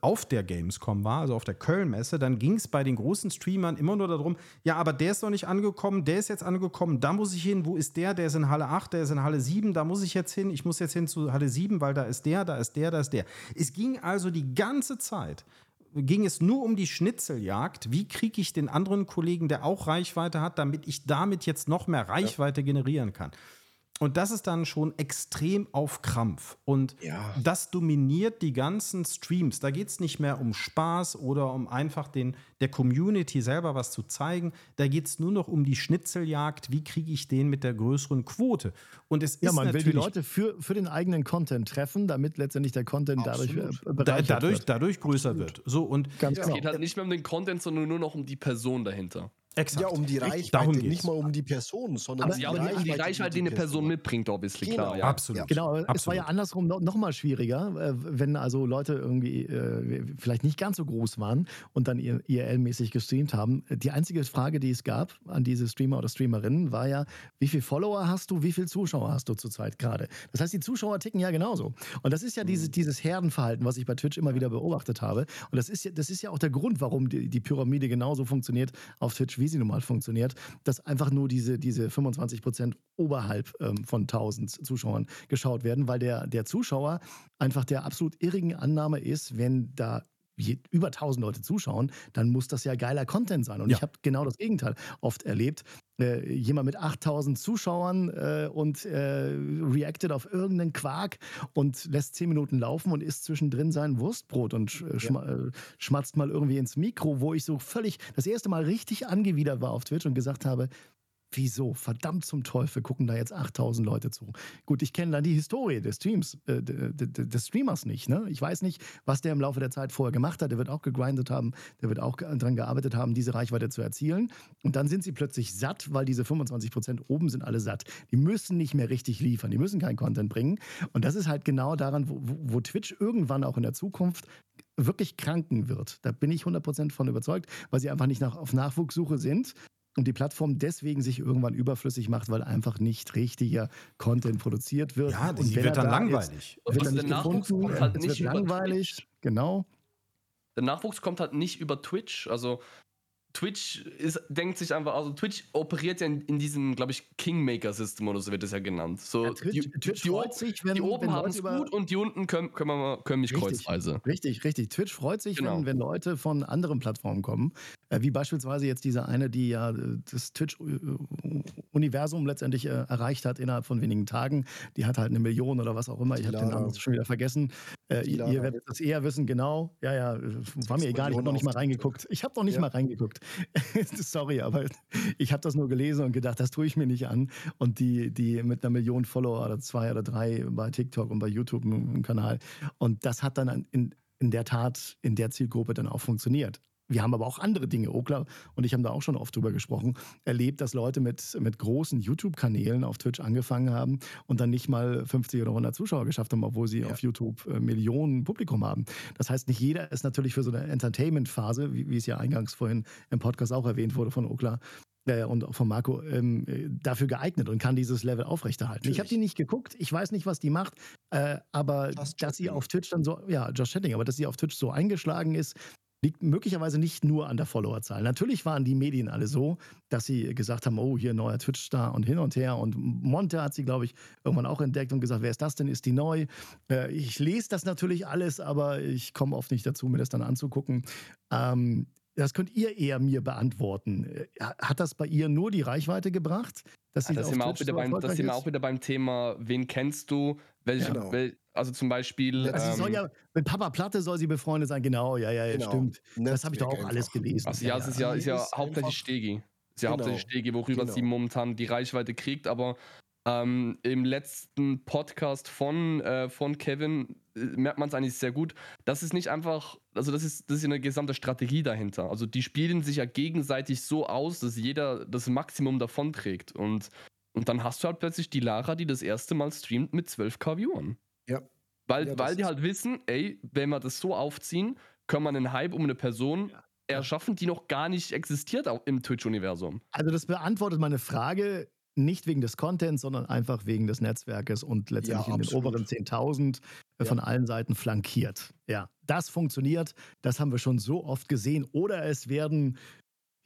auf der Gamescom war, also auf der Köln-Messe, dann ging es bei den großen Streamern immer nur darum, ja, aber der ist noch nicht angekommen, der ist jetzt angekommen, da muss ich hin, wo ist der? Der ist in Halle 8, der ist in Halle 7, da muss ich jetzt hin, ich muss jetzt hin zu Halle 7, weil da ist der, da ist der, da ist der. Es ging also die ganze Zeit, ging es nur um die Schnitzeljagd. Wie kriege ich den anderen Kollegen, der auch Reichweite hat, damit ich damit jetzt noch mehr Reichweite generieren kann? Und das ist dann schon extrem auf Krampf. Und Ja. das dominiert die ganzen Streams. Da geht es nicht mehr um Spaß oder um einfach den, der Community selber was zu zeigen. Da geht es nur noch um die Schnitzeljagd. Wie kriege ich den mit der größeren Quote? Und es Ja, ist man will natürlich die Leute für, für den eigenen Content treffen, damit letztendlich der Content dadurch äh, Absolut. da, dadurch, wird. dadurch größer wird. So und Ganz Es genau. geht halt nicht mehr um den Content, sondern nur noch um die Person dahinter. Exakt. Ja, um die Richtig, Reichweite, darum nicht mal um die Person, sondern Ja, aber die, um die Reichweite, die eine Person mitbringt, obviously, klar. Genau. Ja. Absolut. Genau, es war Absolut. ja andersrum noch, noch mal schwieriger, äh, wenn also Leute irgendwie äh, vielleicht nicht ganz so groß waren und dann ihr- IRL-mäßig gestreamt haben. Die einzige Frage, die es gab an diese Streamer oder Streamerinnen, war ja, wie viele Follower hast du, wie viele Zuschauer hast du zurzeit gerade? Das heißt, die Zuschauer ticken ja genauso. Und das ist ja dieses, dieses Herdenverhalten, was ich bei Twitch immer wieder beobachtet habe. Und das ist ja, das ist ja auch der Grund, warum die, die Pyramide genauso funktioniert auf Twitch, wie sie nun mal funktioniert, dass einfach nur diese, diese 25 Prozent oberhalb ähm, von 1000 Zuschauern geschaut werden, weil der, der Zuschauer einfach der absolut irrigen Annahme ist, wenn da über 1000 Leute zuschauen, dann muss das ja geiler Content sein. Und Ja. ich habe genau das Gegenteil oft erlebt. Äh, jemand mit 8000 Zuschauern äh, und äh, reactet auf irgendeinen Quark und lässt 10 Minuten laufen und isst zwischendrin sein Wurstbrot und sch äh, schma äh, schmatzt mal irgendwie ins Mikro, wo ich so völlig das erste Mal richtig angewidert war auf Twitch und gesagt habe, Wieso? Verdammt zum Teufel gucken da jetzt 8000 Leute zu. Gut, ich kenne dann die Historie des Streams, äh, des Streamers nicht. Ne? Ich weiß nicht, was der im Laufe der Zeit vorher gemacht hat. Der wird auch gegrindet haben, der wird auch dran gearbeitet haben, diese Reichweite zu erzielen. Und dann sind sie plötzlich satt, weil diese 25 Prozent oben sind alle satt. Die müssen nicht mehr richtig liefern, die müssen keinen Content bringen. Und das ist halt genau daran, wo, wo wo Twitch irgendwann auch in der Zukunft wirklich kranken wird. Da bin ich 100% von überzeugt, weil sie einfach nicht nach, auf Nachwuchssuche sind und die Plattform deswegen sich irgendwann überflüssig macht, weil einfach nicht richtiger Content produziert wird. Ja, und die wird er dann da langweilig. Ist, wird Und er der nicht Nachwuchs gefunden, kommt halt nicht wird über langweilig, Twitch. genau. Der Nachwuchs kommt halt nicht über Twitch. Also Twitch ist, denkt sich einfach, also Twitch operiert ja in, in diesem, glaube ich, Kingmaker-System oder so wird es ja genannt. So, Ja, Twitch- die, Twitch die, freut sich, wenn- die oben haben Leute es gut und die unten können, können, wir mal, können mich Richtig. kreuzweise. Richtig, richtig. Twitch freut sich, Genau. wenn, wenn Leute von anderen Plattformen kommen, äh, wie beispielsweise jetzt diese eine, die ja äh, das Twitch-Universum letztendlich äh, erreicht hat innerhalb von wenigen Tagen. Die hat halt eine Million oder was auch immer. Ich habe den. Namen schon wieder vergessen. Äh, ihr, ihr werdet das eher wissen, genau. Ja, ja, äh, war mir egal. Ich habe noch nicht mal reingeguckt. Ich habe noch nicht Ja. mal reingeguckt. Sorry, aber ich habe das nur gelesen und gedacht, das tue ich mir nicht an. Und die, die mit einer Million Follower oder zwei oder drei bei TikTok und bei YouTube im Kanal. Und das hat dann an- in, in der Tat in der Zielgruppe dann auch funktioniert. Wir haben aber auch andere Dinge, Okla und ich haben da auch schon oft drüber gesprochen, erlebt, dass Leute mit, mit großen YouTube-Kanälen auf Twitch angefangen haben und dann nicht mal 50 oder 100 Zuschauer geschafft haben, obwohl sie Ja. auf YouTube äh, Millionen Publikum haben. Das heißt, nicht jeder ist natürlich für so eine Entertainment-Phase, wie, wie es ja eingangs vorhin im Podcast auch erwähnt wurde von Okla, äh, und von Marco ähm, äh, dafür geeignet und kann dieses Level aufrechterhalten. Ich habe Natürlich. die nicht geguckt, ich weiß nicht, was die macht, äh, aber Just dass sie auf Twitch dann so, ja, Josh Chatting, aber dass sie auf Twitch so eingeschlagen ist, liegt möglicherweise nicht nur an der Followerzahl. Natürlich waren die Medien alle so, dass sie gesagt haben, oh, hier neuer Twitch-Star und hin und her. Und Monte hat sie, glaube ich, irgendwann auch entdeckt und gesagt, wer ist das denn? Ist die neu? Äh, ich lese das natürlich alles, aber ich komme oft nicht dazu, mir das dann anzugucken. Ähm, das könnt ihr eher mir beantworten. Äh, Hat das bei ihr nur die Reichweite gebracht? Dass Ja, das sind, wir auch wieder beim, das erfolgreich sind wir ist? auch wieder beim Thema, wen kennst du? Welche, Genau. wel, also zum Beispiel. Also sie soll ähm, ja, mit Papa Platte soll sie befreundet sein, genau, ja, ja, ja Genau. stimmt. Das habe ich doch auch Netzwerk alles einfach. gelesen. Also ja, es ist ja, ist ja ist hauptsächlich einfach- Stegi. Ist ja Genau. hauptsächlich Stegi, worüber Genau. sie momentan die Reichweite kriegt, aber ähm, im letzten Podcast von, äh, von Kevin äh, merkt man es eigentlich sehr gut. Das ist nicht einfach, also das ist, das ist eine gesamte Strategie dahinter. Also die spielen sich ja gegenseitig so aus, dass jeder das Maximum davon trägt. Und, und dann hast du halt plötzlich die Lara, die das erste Mal streamt mit 12k Viewern. Ja. Weil, Ja, weil die halt wissen, ey, wenn wir das so aufziehen, können wir einen Hype um eine Person erschaffen, die noch gar nicht existiert im Twitch-Universum. Also das beantwortet meine Frage nicht wegen des Contents, sondern einfach wegen des Netzwerkes und letztendlich Ja, in den oberen 10.000 äh, Ja. von allen Seiten flankiert. Ja, das funktioniert. Das haben wir schon so oft gesehen. Oder es werden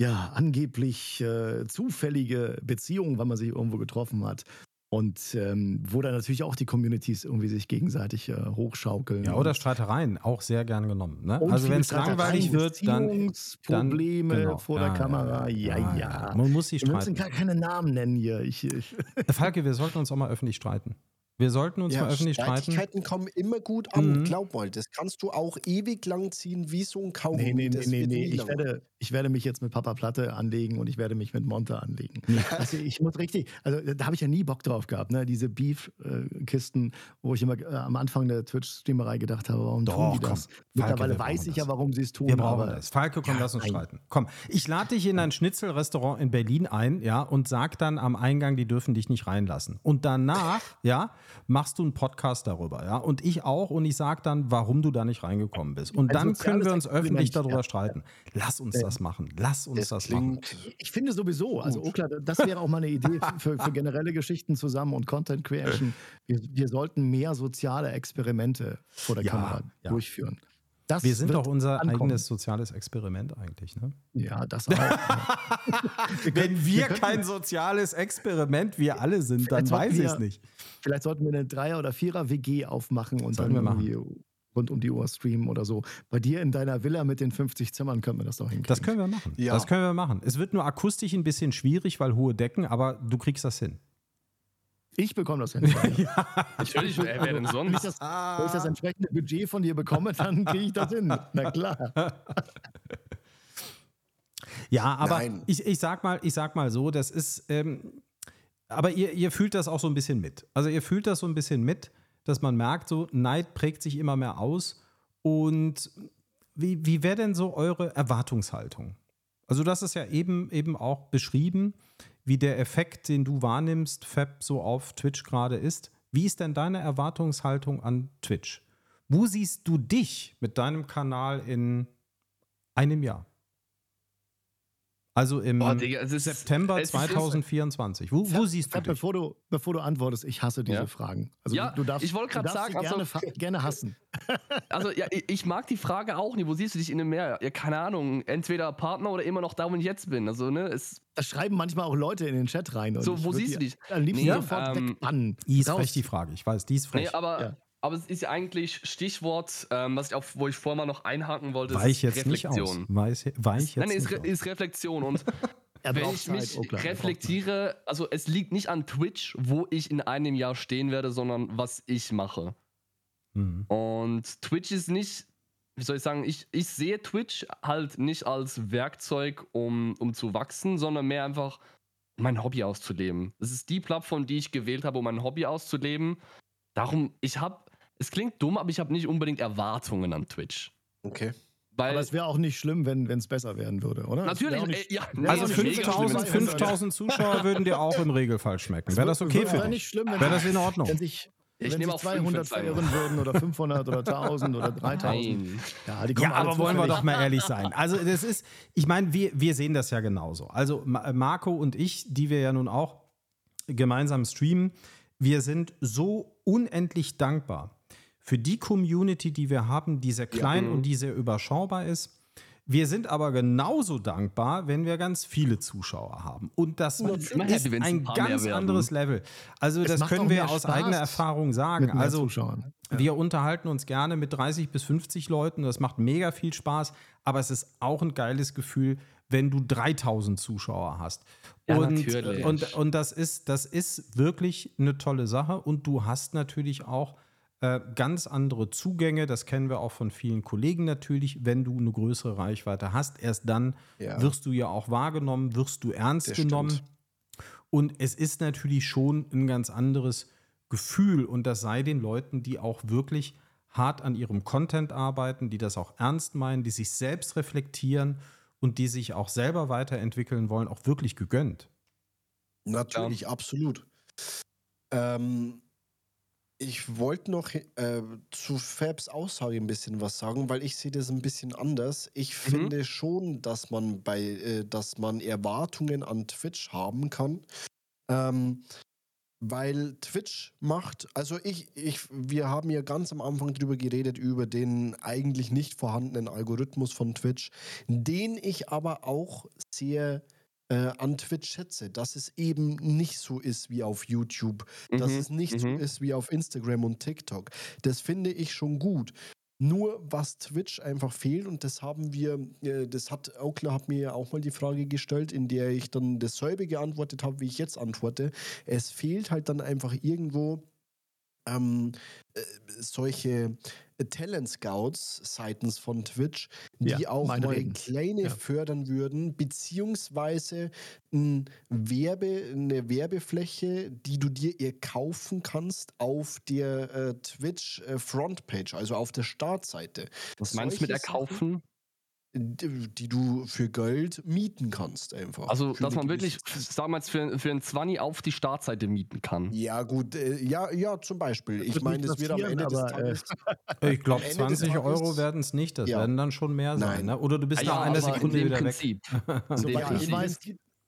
ja angeblich äh, zufällige Beziehungen, weil man sich irgendwo getroffen hat. Und ähm, wo dann natürlich auch die Communities irgendwie sich gegenseitig äh, hochschaukeln. Ja, oder Streitereien, auch sehr gern genommen. Ne? Also wenn es langweilig wird, dann, Beziehungsprobleme genau. vor der Ja, Kamera. Ja, ja. Man muss sie Wir müssen streiten. gar keine Namen nennen hier. Ich, ich, Falke, wir sollten uns auch mal öffentlich streiten. Wir sollten uns mal öffentlich streiten. Streitigkeiten kommen immer gut an. Mhm. Glaub mal, das kannst du auch ewig lang ziehen wie so ein Kaugummi. nee, nee, nee, Das nee, nee. Ich werde, ich werde mich jetzt mit Papa Platte anlegen und ich werde mich mit Monte anlegen. Also ich muss richtig, also da habe ich ja nie Bock drauf gehabt, ne? Diese Beef-Kisten, wo ich immer äh, am Anfang der Twitch-Streamerei gedacht habe, warum Doch, tun die komm. das? Falke, Mittlerweile weiß ich ja, warum sie es tun. Wir brauchen aber das. Falke, komm, Ja, lass uns nein. streiten. Komm, ich lade dich in ein Schnitzelrestaurant in Berlin ein, ja, und sag dann am Eingang, die dürfen dich nicht reinlassen. Und danach, ja, machst du einen Podcast darüber, ja, und ich auch, und ich sag dann, warum du da nicht reingekommen bist. Und Ein dann können wir uns öffentlich darüber ja. streiten. Lass uns das machen. Lass uns Das das machen. Ich finde sowieso, also Gut. Okla, das wäre auch mal eine Idee für, für generelle Geschichten zusammen und Content Creation. Wir, wir sollten mehr soziale Experimente vor der Ja, Kamera ja. durchführen. Das Wir sind doch unser ankommen. eigenes soziales Experiment eigentlich, ne? Ja, das auch. ja. Wir können- Wenn wir kein soziales Experiment, wir alle sind, dann weiß ich es nicht. Vielleicht sollten wir eine Dreier- oder Vierer-WG aufmachen und Sollten dann wir irgendwie rund um die Uhr streamen oder so. Bei dir in deiner Villa mit den 50 Zimmern können wir das doch hinkriegen. Das können wir machen. Ja. Das können wir machen. Es wird nur akustisch ein bisschen schwierig, weil hohe Decken, aber du kriegst das hin. Ich bekomme das hin. Natürlich, wer, wer denn Wenn ich, sonst? das, wenn ich das entsprechende Budget von dir bekomme, dann kriege ich das hin. Na klar. Ja, aber Nein. ich, ich, sag mal, ich sag mal so, das ist, ähm, aber ihr, ihr fühlt das auch so ein bisschen mit. Also ihr fühlt das so ein bisschen mit, dass man merkt, so Neid prägt sich immer mehr aus. Und wie, wie wäre denn so eure Erwartungshaltung? Also das ist ja eben, eben auch beschrieben, wie der Effekt, den du wahrnimmst, Fab, so auf Twitch gerade ist. Wie ist denn deine Erwartungshaltung an Twitch? Wo siehst du dich mit deinem Kanal in einem Jahr? Also im Boah, Digga, es ist- September es ist- 2024. Wo, wo siehst du dich? Bevor du, bevor du antwortest, ich hasse diese Ja. Fragen. Also Ja, du darfst, ich wollte darfst sagen, gerne, also- gerne hassen. also ja, ich, mag die Frage auch nicht. Wo siehst du dich in einem Meer? Ja, keine Ahnung. Entweder Partner oder immer noch da, wo ich jetzt bin. Also, ne, es, Das schreiben manchmal auch Leute in den Chat rein. und So, wo siehst du dich? Am liebsten Nee, sofort ähm, wegbannen. Die ist frech, die Frage. Ich weiß, die ist frech. nee, aber, Ja. Aber es ist ja eigentlich Stichwort, ähm, was ich auch, wo ich vorher mal noch einhaken wollte, Weich ist jetzt nicht aus. Reflexion. Weiß, weich jetzt Nein, ist, nicht Re aus. ist Reflexion. Und wenn ich mich Oh, er reflektiere, also es liegt nicht an Twitch, wo ich in einem Jahr stehen werde, sondern was ich mache. Mhm. Und Twitch ist nicht, wie soll ich sagen, ich, ich sehe Twitch halt nicht als Werkzeug, um, um zu wachsen, sondern mehr einfach mein Hobby auszuleben. Das ist die Plattform, die ich gewählt habe, um mein Hobby auszuleben. Darum, ich habe, es klingt dumm, aber ich habe nicht unbedingt Erwartungen an Twitch. Okay. Weil, Aber es wäre auch nicht schlimm, wenn es besser werden würde, oder? Natürlich, nicht- äh, ja, Nee, Also nee, nee, mega schlimm. 5000, 5000 Zuschauer würden dir auch im Regelfall schmecken. Wäre das okay für Wäre dich? nicht schlimm, wenn Wäre das in Ordnung? Wenn sich, Ich wenn nehme sich auch fünf 200 jetzt ein. verirren würden oder 500 oder 1000 oder 3000. Nein. Ja, die kommen Ja, aber wollen wir doch mal ehrlich sein. Also das ist, ich meine, wir, wir sehen das ja genauso. Also Ma- Marco und ich, die wir ja nun auch gemeinsam streamen, wir sind so unendlich dankbar für die Community, die wir haben, die sehr klein und die sehr überschaubar ist. Wir sind aber genauso dankbar, wenn wir ganz viele Zuschauer haben. Und das ist happy, ein ein ganz werden. anderes Level. Also Es das können wir aus Spaß eigener Erfahrung sagen. Also Zuschauern. wir unterhalten uns gerne mit 30 bis 50 Leuten. Das macht mega viel Spaß. Aber es ist auch ein geiles Gefühl, wenn du 3000 Zuschauer hast. Ja, und, natürlich. und, und das, ist, das ist wirklich eine tolle Sache. Und du hast natürlich auch äh, ganz andere Zugänge. Das kennen wir auch von vielen Kollegen natürlich. Wenn du eine größere Reichweite hast, erst dann Ja. wirst du ja auch wahrgenommen, wirst du ernst Das genommen. stimmt. Und es ist natürlich schon ein ganz anderes Gefühl. Und das sei den Leuten, die auch wirklich hart an ihrem Content arbeiten, die das auch ernst meinen, die sich selbst reflektieren und die sich auch selber weiterentwickeln wollen, auch wirklich gegönnt. Natürlich, absolut. Ähm, ich wollte noch äh, zu Fabs Aussage ein bisschen was sagen, weil ich sehe das ein bisschen anders. Ich finde schon, dass man bei, äh, dass man Erwartungen an Twitch haben kann. Ähm, weil Twitch macht, also ich, ich, wir haben ja ganz am Anfang drüber geredet, über den eigentlich nicht vorhandenen Algorithmus von Twitch, den ich aber auch sehr äh, an Twitch schätze, dass es eben nicht so ist wie auf YouTube, dass Mhm, es nicht so mhm. ist wie auf Instagram und TikTok. Das finde ich schon gut. Nur was Twitch einfach fehlt, und das haben wir, äh, das hat Aukler hat mir ja auch mal die Frage gestellt, in der ich dann dasselbe geantwortet habe, wie ich jetzt antworte. Es fehlt halt dann einfach irgendwo ähm, äh, solche äh, Talent Scouts seitens von Twitch, die Ja, auch mal meinetwegen. kleine Ja. fördern würden, beziehungsweise ein Werbe, eine Werbefläche, die du dir erkaufen kannst auf der äh, Twitch äh, Frontpage, also auf der Startseite. Was meinst du mit erkaufen? Die, die du für Geld mieten kannst einfach. Also, Für dass man wirklich, sagen wir jetzt, für, für einen 20 auf die Startseite mieten kann. Ja, gut, äh, ja, ja, zum Beispiel. Ich meine, das wird am Ende des aber, äh, Tages. Ich glaube, Am Ende des 20 Tages- Euro werden es nicht. Das Ja. werden dann schon mehr sein. Nein. Ne? Oder du bist Ja, nach einer aber Sekunde wieder weg. Prinzip. In Soweit Ja, ich weiß,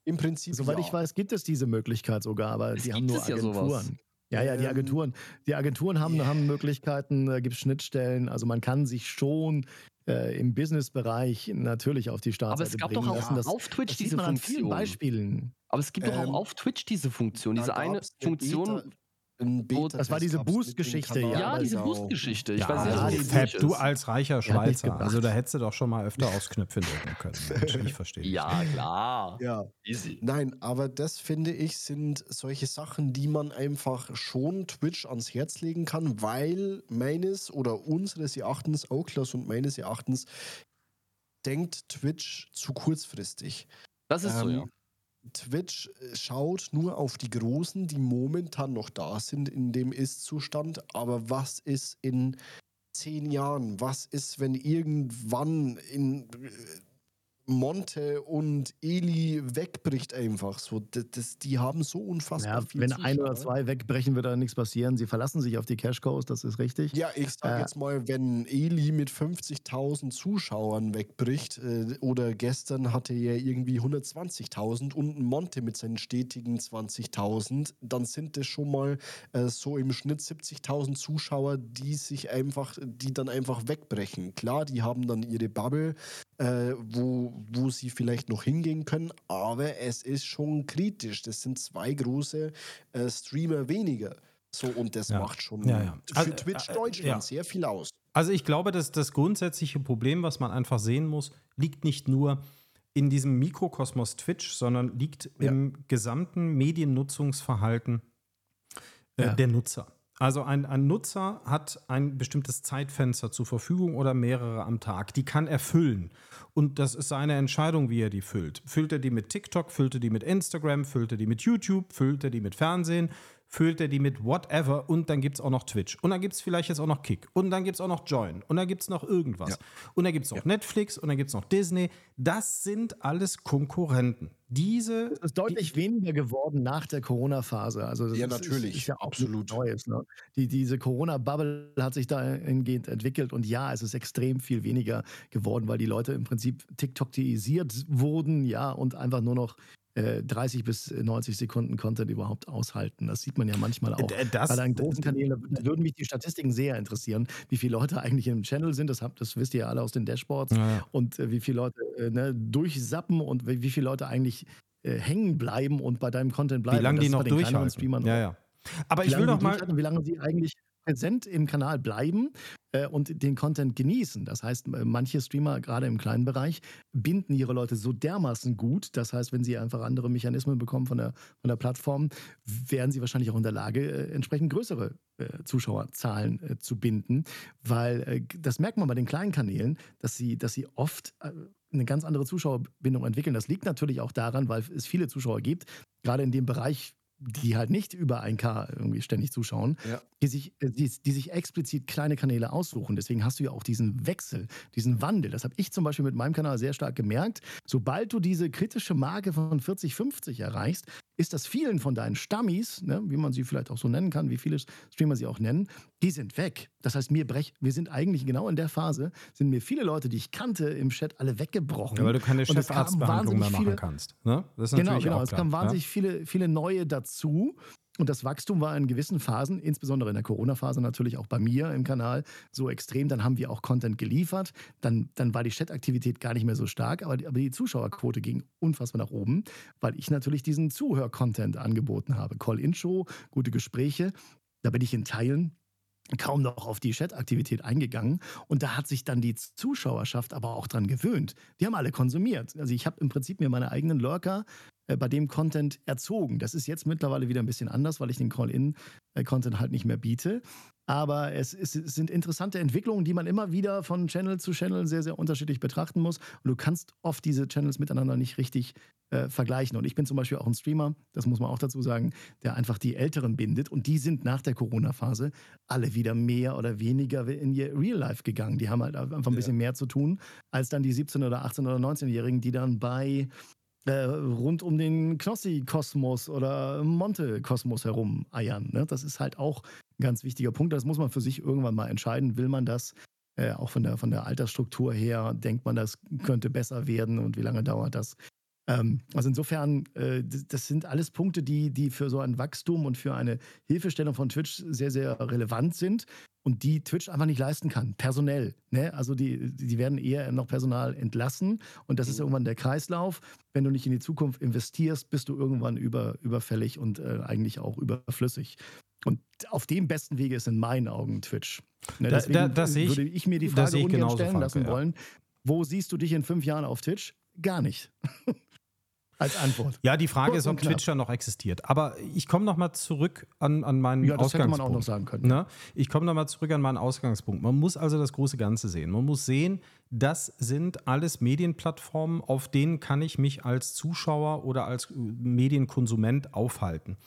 Im Prinzip. Soweit ja. ich weiß, gibt es diese Möglichkeit sogar, aber Es die haben nur es ja. Agenturen. Ja, ja, die Ähm, Agenturen. Die Agenturen haben, ja. haben Möglichkeiten, äh, gibt Schnittstellen. Also man kann sich schon äh, im Businessbereich natürlich auf die Aber Startseite es gab bringen doch auch lassen. Das, auf Twitch diese an vielen Funktion. Beispielen. Aber es gibt doch Ähm, auch auf Twitch diese Funktion, diese eine Funktion. Beta- Das war diese Boost-Geschichte, ja, ja, diese. Boost-Geschichte. Ich Ja, weiß nicht, ja, ob die das Fab, du als reicher Schweizer, also da hättest du doch schon mal öfter aufs Knöpfchen drücken können. Mensch, ich verstehe. Ja, klar. Ja, Easy. nein, aber das finde ich sind solche Sachen, die man einfach schon Twitch ans Herz legen kann, weil meines oder unseres Erachtens, Oaklas und meines Erachtens, denkt Twitch zu kurzfristig. Das ist so, Ähm, ja. Twitch äh, schaut nur auf die Großen, die momentan noch da sind in dem Ist-Zustand. Aber was ist in zehn Jahren? Was ist, wenn irgendwann in äh, Monte und Eli wegbricht einfach so. Das, die haben so unfassbar Ja, viel wenn Zuschauer. ein oder zwei wegbrechen, wird da nichts passieren. Sie verlassen sich auf die Cash Cows, das ist richtig. Ja, ich sag Äh, jetzt mal, wenn Eli mit 50.000 Zuschauern wegbricht, äh, oder gestern hatte er irgendwie 120.000 und Monte mit seinen stetigen 20.000, dann sind das schon mal äh, so im Schnitt 70.000 Zuschauer, die sich einfach, die dann einfach wegbrechen. Klar, die haben dann ihre Bubble, äh, wo, wo sie vielleicht noch hingehen können, aber es ist schon kritisch. Das sind zwei große äh, Streamer weniger. So, und das Ja. macht schon Ja, ja. für Also, Twitch äh, Deutschland ja. sehr viel aus. Also ich glaube, dass das grundsätzliche Problem, was man einfach sehen muss, liegt nicht nur in diesem Mikrokosmos Twitch, sondern liegt im gesamten Mediennutzungsverhalten äh, der Nutzer. Also ein, ein Nutzer hat ein bestimmtes Zeitfenster zur Verfügung oder mehrere am Tag. Die kann er füllen. Und das ist seine Entscheidung, wie er die füllt. Füllt er die mit TikTok, füllt er die mit Instagram, füllt er die mit YouTube, füllt er die mit Fernsehen, füllt er die mit whatever und dann gibt es auch noch Twitch. Und dann gibt es vielleicht jetzt auch noch Kick. Und dann gibt es auch noch Join. Und dann gibt es noch irgendwas. Ja. Und dann gibt es noch Netflix und dann gibt es noch Disney. Das sind alles Konkurrenten. Diese Es ist deutlich weniger geworden nach der Corona-Phase. Also das Ja, ist, natürlich, Ist, ist ja absolut. Neues. Ne? Die, diese Corona-Bubble hat sich dahingehend entwickelt und ja, es ist extrem viel weniger geworden, weil die Leute im Prinzip TikTok-isiert wurden, ja, und einfach nur noch äh, 30 bis 90 Sekunden Content überhaupt aushalten. Das sieht man ja manchmal auch. Äh, das- Bei deinen großen Kanälen da würden mich die Statistiken sehr interessieren, wie viele Leute eigentlich im Channel sind. Das, habt, das wisst ihr ja alle aus den Dashboards Ja, und äh, wie viele Leute äh, ne, durchsappen und wie, wie viele Leute eigentlich äh, hängen bleiben und bei deinem Content bleiben. wie lange die noch durchhalten. Ja, auch. ja. Aber ich will die mal. wie lange sie eigentlich präsent im Kanal bleiben äh, und den Content genießen. Das heißt, äh, manche Streamer, gerade im kleinen Bereich, binden ihre Leute so dermaßen gut. Das heißt, wenn sie einfach andere Mechanismen bekommen von der, von der Plattform, wären sie wahrscheinlich auch in der Lage, äh, entsprechend größere äh, Zuschauerzahlen äh, zu binden. Weil äh, das merkt man bei den kleinen Kanälen, dass sie, dass sie oft eine ganz andere Zuschauerbindung entwickeln. Das liegt natürlich auch daran, weil es viele Zuschauer gibt, gerade in dem Bereich, die halt nicht über 1K irgendwie ständig zuschauen, Ja. die, sich, äh, die, die sich explizit kleine Kanäle aussuchen. Deswegen hast du ja auch diesen Wechsel, diesen Wandel. Das habe ich zum Beispiel mit meinem Kanal sehr stark gemerkt. Sobald du diese kritische Marke von 40, 50 erreichst, ist das vielen von deinen Stammis, ne, wie man sie vielleicht auch so nennen kann, wie viele Streamer sie auch nennen, die sind weg. Das heißt, mir brech, wir sind eigentlich genau in der Phase, sind mir viele Leute, die ich kannte im Chat, alle weggebrochen. Ja, weil du keine Chefarztbehandlung mehr wahnsinnig machen viele- kannst. Ne? Das ist Genau, genau. auch Es kamen ja? wahnsinnig viele, viele neue dazu. Und das Wachstum war in gewissen Phasen, insbesondere in der Corona-Phase natürlich auch bei mir im Kanal, so extrem. Dann haben wir auch Content geliefert. Dann, dann war die Chat-Aktivität gar nicht mehr so stark, aber die, aber die Zuschauerquote ging unfassbar nach oben, weil ich natürlich diesen Zuhör-Content angeboten habe. Call-In-Show, gute Gespräche. Da bin ich in Teilen kaum noch auf die Chat-Aktivität eingegangen. Und da hat sich dann die Zuschauerschaft aber auch dran gewöhnt. Die haben alle konsumiert. Also ich habe im Prinzip mir meine eigenen Lurker bei dem Content erzogen. Das ist jetzt mittlerweile wieder ein bisschen anders, weil ich den Call-In-Content halt nicht mehr biete. Aber es, ist, es sind interessante Entwicklungen, die man immer wieder von Channel zu Channel sehr, sehr unterschiedlich betrachten muss. Und du kannst oft diese Channels miteinander nicht richtig äh, vergleichen. Und ich bin zum Beispiel auch ein Streamer, das muss man auch dazu sagen, der einfach die Älteren bindet. Und die sind nach der Corona-Phase alle wieder mehr oder weniger in ihr Real Life gegangen. Die haben halt einfach ein bisschen mehr zu tun, als dann die 17- oder 18- oder 19-Jährigen, die dann bei äh, rund um den Knossi-Kosmos oder Monte-Kosmos herum eiern. Ne? Das ist halt auch ein ganz wichtiger Punkt. Das muss man für sich irgendwann mal entscheiden. Will man das äh, auch von der, von der Altersstruktur her? Denkt man, das könnte besser werden und wie lange dauert das? Ähm, also insofern, äh, das, sind alles Punkte, die, die für so ein Wachstum und für eine Hilfestellung von Twitch sehr, sehr relevant sind und die Twitch einfach nicht leisten kann, personell. Ne? Also die, die werden eher noch Personal entlassen und das ist irgendwann der Kreislauf. Wenn du nicht in die Zukunft investierst, bist du irgendwann über, überfällig und äh, eigentlich auch überflüssig. Und auf dem besten Wege ist in meinen Augen Twitch. Ne? Da- Deswegen da- das sehe ich- würde ich mir die das Frage ungern stellen Falke, lassen ja. wollen, wo siehst du dich in fünf Jahren auf Twitch? Gar nicht. Als Antwort. Ja, die Frage Kurz ist, ob knapp. Twitch ja noch existiert. Aber ich komme noch mal zurück an, an meinen Ja, das hätte Ausgangspunkt. man auch noch sagen können. Ne? Ich komme noch mal zurück an meinen Ausgangspunkt. Man muss also das große Ganze sehen. Man muss sehen, das sind alles Medienplattformen, auf denen kann ich mich als Zuschauer oder als äh, Medienkonsument aufhalten.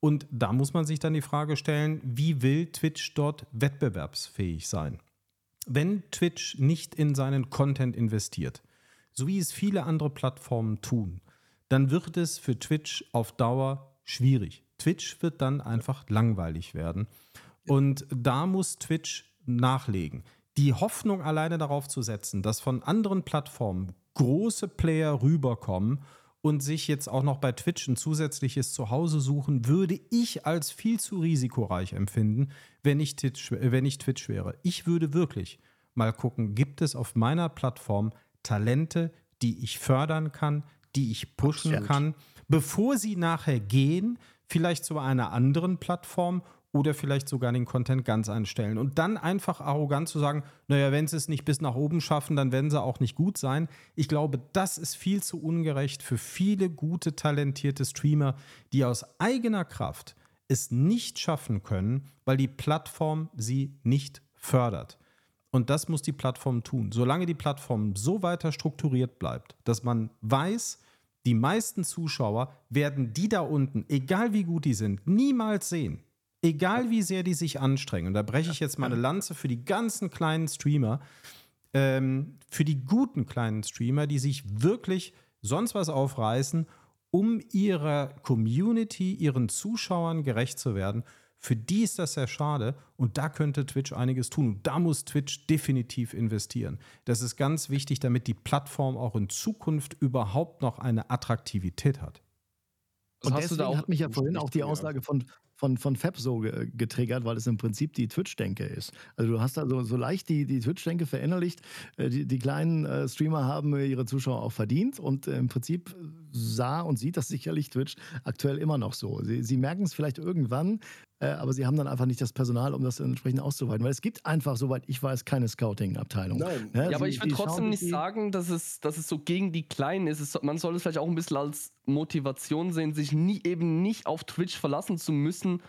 Und da muss man sich dann die Frage stellen, wie will Twitch dort wettbewerbsfähig sein? Wenn Twitch nicht in seinen Content investiert, so wie es viele andere Plattformen tun, dann wird es für Twitch auf Dauer schwierig. Twitch wird dann einfach langweilig werden. Und da muss Twitch nachlegen. Die Hoffnung alleine darauf zu setzen, dass von anderen Plattformen große Player rüberkommen und sich jetzt auch noch bei Twitch ein zusätzliches Zuhause suchen, würde ich als viel zu risikoreich empfinden, wenn ich Twitch, wenn ich Twitch wäre. Ich würde wirklich mal gucken, gibt es auf meiner Plattform Talente, die ich fördern kann, die ich pushen Absolut. kann, bevor sie nachher gehen, vielleicht zu einer anderen Plattform oder vielleicht sogar den Content ganz einstellen. Und dann einfach arrogant zu sagen, naja, wenn sie es nicht bis nach oben schaffen, dann werden sie auch nicht gut sein. Ich glaube, das ist viel zu ungerecht für viele gute, talentierte Streamer, die aus eigener Kraft es nicht schaffen können, weil die Plattform sie nicht fördert. Und das muss die Plattform tun. Solange die Plattform so weiter strukturiert bleibt, dass man weiß, die meisten Zuschauer werden die da unten, egal wie gut die sind, niemals sehen. Egal wie sehr die sich anstrengen. Und da breche ich jetzt meine Lanze für die ganzen kleinen Streamer, ähm, für die guten kleinen Streamer, die sich wirklich sonst was aufreißen, um ihrer Community, ihren Zuschauern gerecht zu werden. Für die ist das sehr schade und da könnte Twitch einiges tun. Und da muss Twitch definitiv investieren. Das ist ganz wichtig, damit die Plattform auch in Zukunft überhaupt noch eine Attraktivität hat. Und deswegen hat mich ja vorhin auch die Aussage von, von, von Fab so getriggert, weil es im Prinzip die Twitch-Denke ist. Also du hast da so, so leicht die, die Twitch-Denke verinnerlicht. Äh, die, die kleinen äh, Streamer haben ihre Zuschauer auch verdient und äh, im Prinzip sah und sieht das sicherlich Twitch aktuell immer noch so. Sie, sie merken es vielleicht irgendwann, aber sie haben dann einfach nicht das Personal, um das entsprechend auszuweiten. Weil es gibt einfach, soweit ich weiß, keine Scouting-Abteilung. Nein. Ja, ja aber ich würde trotzdem nicht sagen, dass es, dass es so gegen die Kleinen ist. Es, man soll es vielleicht auch ein bisschen als Motivation sehen, sich nie, eben nicht auf Twitch verlassen zu müssen,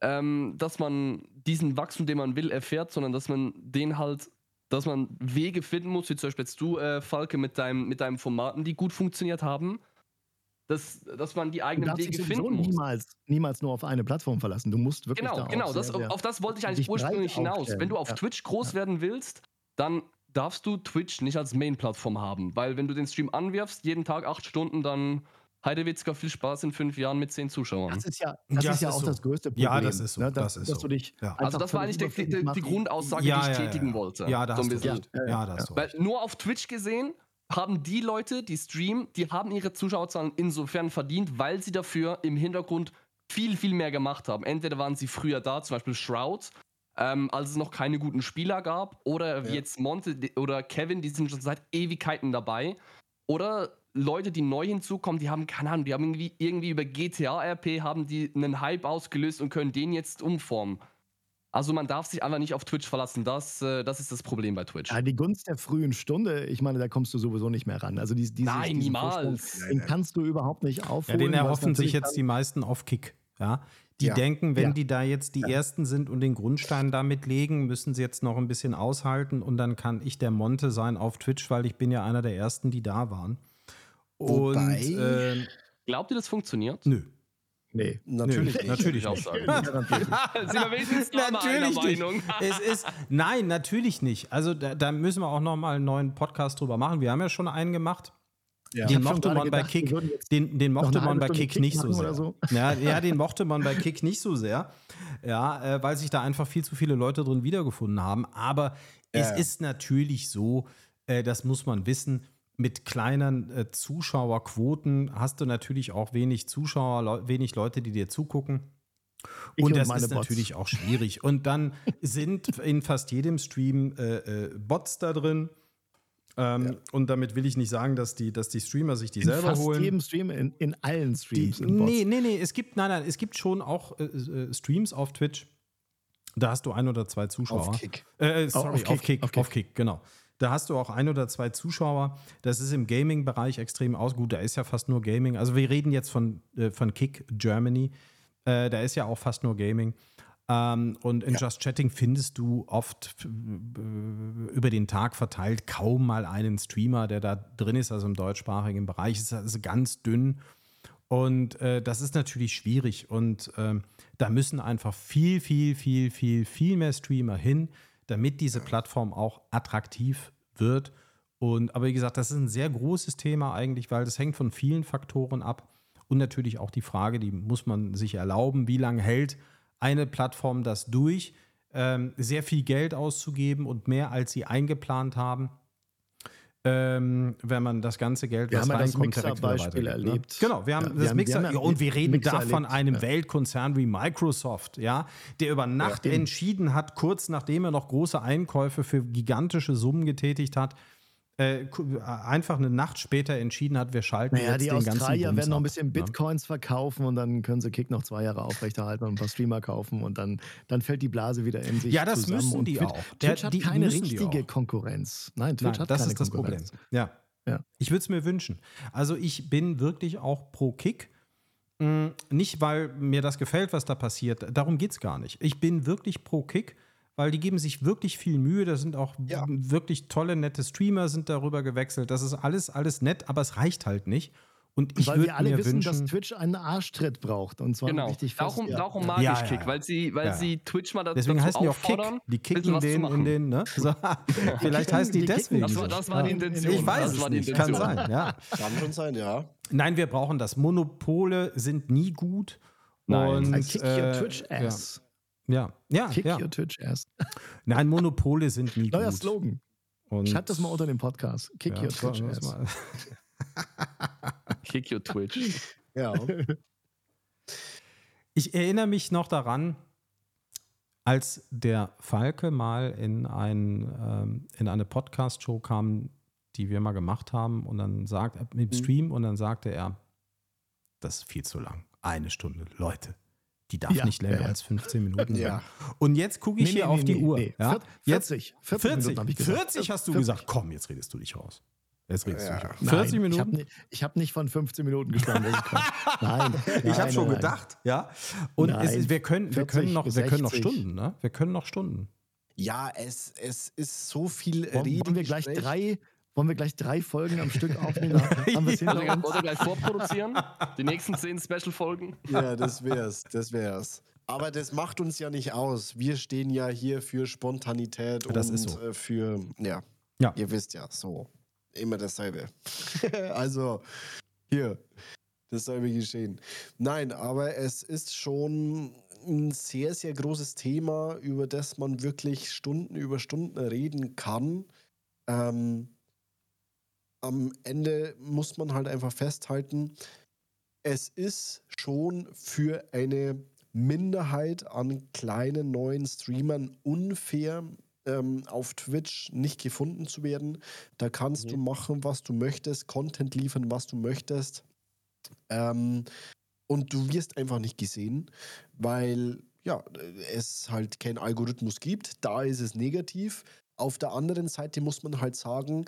ähm, dass man diesen Wachstum, den man will, erfährt, sondern dass man den halt dass man Wege finden muss, wie zum Beispiel jetzt du, äh, Falke, mit, deinem, mit deinen Formaten, die gut funktioniert haben, dass, dass man die eigenen Wege finden muss. Niemals, niemals nur auf eine Plattform verlassen. Du musst wirklich Genau, da genau. Das, sehr, auf das wollte ich eigentlich ursprünglich hinaus. Wenn du auf ja. Twitch groß ja. werden willst, dann darfst du Twitch nicht als Main-Plattform haben. Weil wenn du den Stream anwirfst, jeden Tag acht Stunden, dann Heidewitzka, viel Spaß in fünf Jahren mit zehn Zuschauern. Das ist ja, das ja, ist ja auch so. das größte Problem. Ja, das ist so. Ne? Das, das ist so. Dich ja. Also das war eigentlich die, die, die Grundaussage, ja, die ich tätigen wollte. Ja, da hast so du Ja, da hast du Weil nur auf Twitch gesehen haben die Leute, die streamen, die haben ihre Zuschauerzahlen insofern verdient, weil sie dafür im Hintergrund viel, viel mehr gemacht haben. Entweder waren sie früher da, zum Beispiel Shroud, ähm, als es noch keine guten Spieler gab, oder wie jetzt Monte oder Kevin, die sind schon seit Ewigkeiten dabei. Oder Leute, die neu hinzukommen, die haben, keine Ahnung, die haben irgendwie, irgendwie über GTA-RP haben die einen Hype ausgelöst und können den jetzt umformen. Also man darf sich einfach nicht auf Twitch verlassen. Das, äh, das ist das Problem bei Twitch. Ja, die Gunst der frühen Stunde, ich meine, da kommst du sowieso nicht mehr ran. Also die, diese, Nein, niemals. Den kannst du überhaupt nicht aufholen. Ja, den erhoffen sich jetzt die meisten auf Kick. Ja, die ja. denken, wenn ja. die da jetzt die ja. Ersten sind und den Grundstein damit legen, müssen sie jetzt noch ein bisschen aushalten und dann kann ich der Monte sein auf Twitch, weil ich bin ja einer der Ersten, die da waren. Wobei, und, äh, Glaubt ihr, das funktioniert? Nö. Nee, natürlich Nö, Natürlich nicht. Sind wir wenigstens natürlich Meinung. es ist, nein, natürlich nicht. Also da, da, müssen wir auch noch mal einen neuen Podcast drüber machen. Wir haben ja schon einen gemacht. Ja. Den mochte man bei Kick, den, den mochte man bei Kick, Kick nicht so sehr. So. Ja, ja, den mochte man bei Kick nicht so sehr. Ja, äh, weil sich da einfach viel zu viele Leute drin wiedergefunden haben. Aber ja. es ist natürlich so, äh, das muss man wissen, mit kleinen äh, Zuschauerquoten hast du natürlich auch wenig Zuschauer, le wenig Leute, die dir zugucken. Und, und das ist Bots. natürlich auch schwierig. Und dann sind in fast jedem Stream äh, äh, Bots da drin. Ähm, ja. Und damit will ich nicht sagen, dass die, dass die Streamer sich die in selber fast holen. In jedem Stream, in, in allen Streams. Die, nee, nee, nee. Es gibt, nein, nein, es gibt schon auch äh, äh, Streams auf Twitch. Da hast du ein oder zwei Zuschauer. Auf Kick. Äh, sorry, auf, Kick, auf Kick, auf Kick, genau. Da hast du auch ein oder zwei Zuschauer. Das ist im Gaming-Bereich extrem aus. Gut, da ist ja fast nur Gaming. Also wir reden jetzt von, äh, von Kick Germany. Äh, da ist ja auch fast nur Gaming. Ähm, und in ja. Just Chatting findest du oft äh, über den Tag verteilt kaum mal einen Streamer, der da drin ist, also im deutschsprachigen Bereich. Es ist also ganz dünn. Und äh, das ist natürlich schwierig. Und ähm, da müssen einfach viel, viel, viel, viel, viel mehr Streamer hin damit diese Plattform auch attraktiv wird Und, aber wie gesagt, das ist ein sehr großes Thema eigentlich, weil das hängt von vielen Faktoren ab. Und natürlich auch die Frage, die muss man sich erlauben, wie lange hält eine Plattform das durch, ähm, sehr viel Geld auszugeben und mehr als sie eingeplant haben. Ähm, wenn man das ganze Geld, Wir was haben ja das reinkommt, direkt weitergibt, ne? erlebt. Genau, wir haben Ja, wir das haben- Mixer, wir haben ja und wir reden Mixer da von erlebt, einem ja. Weltkonzern wie Microsoft, ja, der über Nacht entschieden hat, kurz nachdem er noch große Einkäufe für gigantische Summen getätigt hat, äh, einfach eine Nacht später entschieden hat, wir schalten Naja, jetzt die den ganzen Australier Bums werden noch ein bisschen ne? Bitcoins verkaufen und dann können sie Kick noch zwei Jahre aufrechterhalten und ein paar Streamer kaufen und dann, dann fällt die Blase wieder in sich Ja, das zusammen. müssen die Twitch, auch. Twitch hat die keine richtige. Konkurrenz. Nein, Twitch Nein, hat das keine ist das Konkurrenz. Problem. Ja. Ja. Ich würde es mir wünschen. Also ich bin wirklich auch pro Kick. Mm, Nicht, weil mir das gefällt, was da passiert. Darum geht es gar nicht. Ich bin wirklich pro Kick, weil die geben sich wirklich viel Mühe. Da sind auch Ja. wirklich tolle, nette Streamer sind darüber gewechselt. Das ist alles, alles nett, aber es reicht halt nicht. Und ich Weil würde wir alle mir wissen, dass wünschen, Twitch einen Arschtritt braucht. Und zwar Genau. richtig fest. Darum, ja. darum mag Ja, ich Kick, ja. weil sie, weil Ja. sie Twitch mal da, deswegen dazu heißen die auch Kick. Die kicken den in den, ne? So. Vielleicht heißen die Die deswegen. Das so. war, das war die. Intention. Ich weiß das es war die nicht. Kann sein, ja. Kann schon sein, ja. Nein, wir brauchen das. Monopole sind nie gut. Nein. Und, I kick your äh, Twitch ass. Ja, ja, Kick ja. your Twitch ass. Nein, Monopole sind nie Neuer gut. Slogan. Und, Schreibt das mal unter dem Podcast. Kick ja, your Twitch ass. mal- Kick your Twitch. Ja. Ich erinnere mich noch daran, als der Falke mal in, ein, ähm, in eine Podcast-Show kam, die wir mal gemacht haben, und dann sagt er Mhm. im Stream, und dann sagte er, das ist viel zu lang. Eine Stunde. Leute, die darf Ja, nicht länger ja, als 15 Minuten sein. Ja. Und jetzt gucke ich hier auf die Uhr. ja? Vier- Jetzt 40. 40, 40, Minuten habe ich gesagt. 40 hast du 40. gesagt. Komm, jetzt redest du dich raus. Jetzt redest Ja. du dich raus. Nein, 40 Ich habe Minuten? nicht, ich hab nicht von 15 Minuten gesprochen. Quatsch. Nein, Ich nein, habe schon nein, gedacht, ja. Und es Nein, ist, wir können, wir 40 können noch, wir können noch 60. Stunden, ne? Wir können noch Stunden. Ja, es, es ist so viel Wollen, wollen wir gleich drei, wollen wir gleich drei Folgen am Stück aufnehmen? Haben wir es uns? oder gleich vorproduzieren. Die nächsten zehn Special-Folgen. Ja, das wär's, das wär's. Aber das macht uns ja nicht aus. Wir stehen ja hier für Spontanität Das und ist so. äh, für, ja, Ja. ihr wisst ja, so. Immer dasselbe. also, hier, dasselbe geschehen. Nein, aber es ist schon ein sehr, sehr großes Thema, über das man wirklich Stunden über Stunden reden kann. Ähm, am Ende muss man halt einfach festhalten, es ist schon für eine Minderheit an kleinen neuen Streamern unfair, ähm, auf Twitch nicht gefunden zu werden. Da kannst du machen, was du möchtest, Content liefern, was du möchtest. Ähm, und du wirst einfach nicht gesehen, weil ja, es halt keinen Algorithmus gibt. Da ist es negativ. Auf der anderen Seite muss man halt sagen,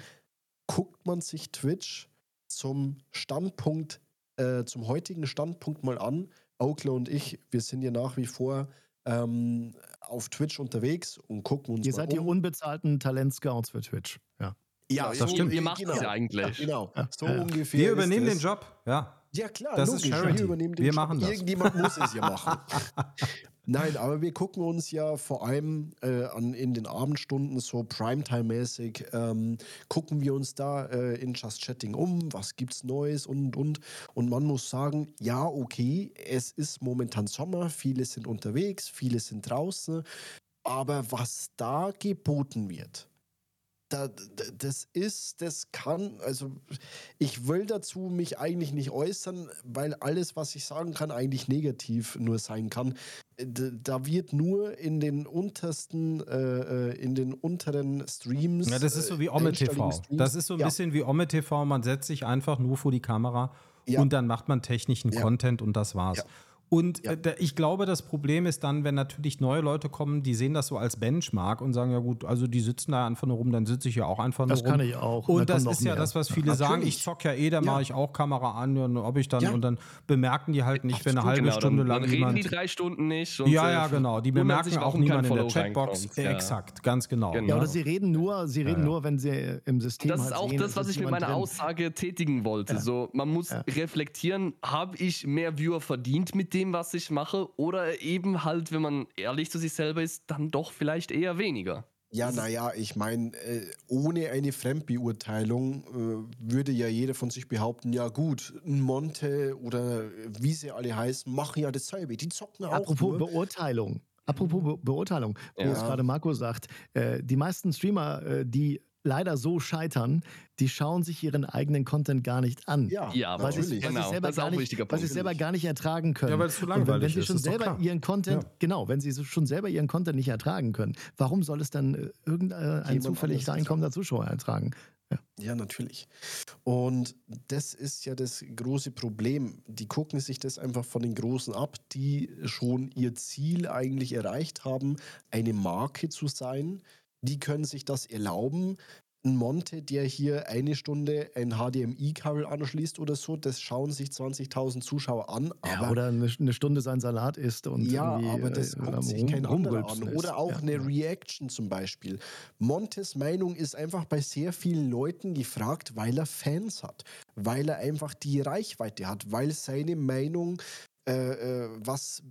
guckt man sich Twitch zum Standpunkt, äh, zum heutigen Standpunkt mal an. Oakley und ich, wir sind ja nach wie vor ähm, auf Twitch unterwegs und gucken uns Ihr mal seid die um. unbezahlten Talentscouts für Twitch. Ja. Ja, das so stimmt. ungefähr, Ihr macht es ja eigentlich. Genau, so Ja. ungefähr. Wir ist übernehmen den Job, ja. Ja, klar, Das ist logisch. Charity. Wir übernehmen den Wir Job. machen das. Irgendjemand muss es ja machen. Nein, aber wir gucken uns ja vor allem äh, an, in den Abendstunden so Primetime-mäßig, ähm, gucken wir uns da äh, in Just Chatting um, was gibt's Neues und und. Und man muss sagen, ja, okay, es ist momentan Sommer, viele sind unterwegs, viele sind draußen, aber was da geboten wird, da, da, das ist, das kann, also ich will dazu mich eigentlich nicht äußern, weil alles, was ich sagen kann, eigentlich negativ nur sein kann. Da wird nur in den untersten, äh, äh, in den unteren Streams. Ja, das ist so wie äh, Omme TV. Das ist so ein ja, bisschen wie Omme TV. Man setzt sich einfach nur vor die Kamera Ja. und dann macht man technischen Ja. Content und das war's. Und Ja. äh, ich glaube, das Problem ist dann, wenn natürlich neue Leute kommen, die sehen das so als Benchmark und sagen, ja gut, also die sitzen da einfach nur rum, dann sitze ich ja auch einfach nur Das rum. kann ich auch. Und Und da das ist ja mehr. das, was viele sagen, Natürlich. ich zock ja eh, da Ja. mache ich auch Kamera an und ob ich dann, Ja. und dann bemerken die halt nicht, wenn eine halbe Genau, Stunde dann, lang dann reden jemand die drei Stunden nicht. Und, ja, äh, ja, genau. Die bemerken auch niemand in der Chatbox. Ja. Exakt, ganz genau. Genau. Ja, oder sie reden nur, sie reden Ja. nur, wenn sie im System Das ist halt auch sehen, das, was ich mit meiner. Aussage tätigen wollte. So, man muss reflektieren, habe ich mehr Viewer verdient mit dem, was ich mache? Oder eben halt, wenn man ehrlich zu sich selber ist, dann doch vielleicht eher weniger. Ja, naja, ich meine, äh, ohne eine Fremdbeurteilung äh, würde ja jeder von sich behaupten, ja gut, ein Monte oder wie sie alle heißen, machen ja dasselbe. Die zocken auch. Apropos nur. Beurteilung. Apropos Be Beurteilung, wo Ja. es gerade Marco sagt, äh, die meisten Streamer, äh, die leider so scheitern, die schauen sich ihren eigenen Content gar nicht an. Ja, Ja, sie natürlich. sie Genau, selber das ist auch gar ein nicht, wichtiger weil sie Punkt, es selber finde ich. gar nicht ertragen können. Ja, weil es zu Und wenn, wenn langweilig sie ist, schon ist selber ihren Content, Ja. genau, wenn sie schon selber ihren Content nicht ertragen können, warum soll es dann äh, irgendein Jemand zufällig reinkommender Zuschauer ertragen? Ja, natürlich. Und das ist ja das große Problem. Die gucken sich das einfach von den Großen ab, die schon ihr Ziel eigentlich erreicht haben, eine Marke zu sein. Die können sich das erlauben. Ein Monte, der hier eine Stunde ein HDMI-Kabel anschließt oder so, das schauen sich 20.000 Zuschauer an. Ja, oder eine, eine Stunde sein Salat isst und ja, aber das äh, guckt am sich kein anderer an. Oder auch Ja. eine Reaction zum Beispiel. Montes Meinung ist einfach bei sehr vielen Leuten gefragt, weil er Fans hat, weil er einfach die Reichweite hat, weil seine Meinung äh, äh, was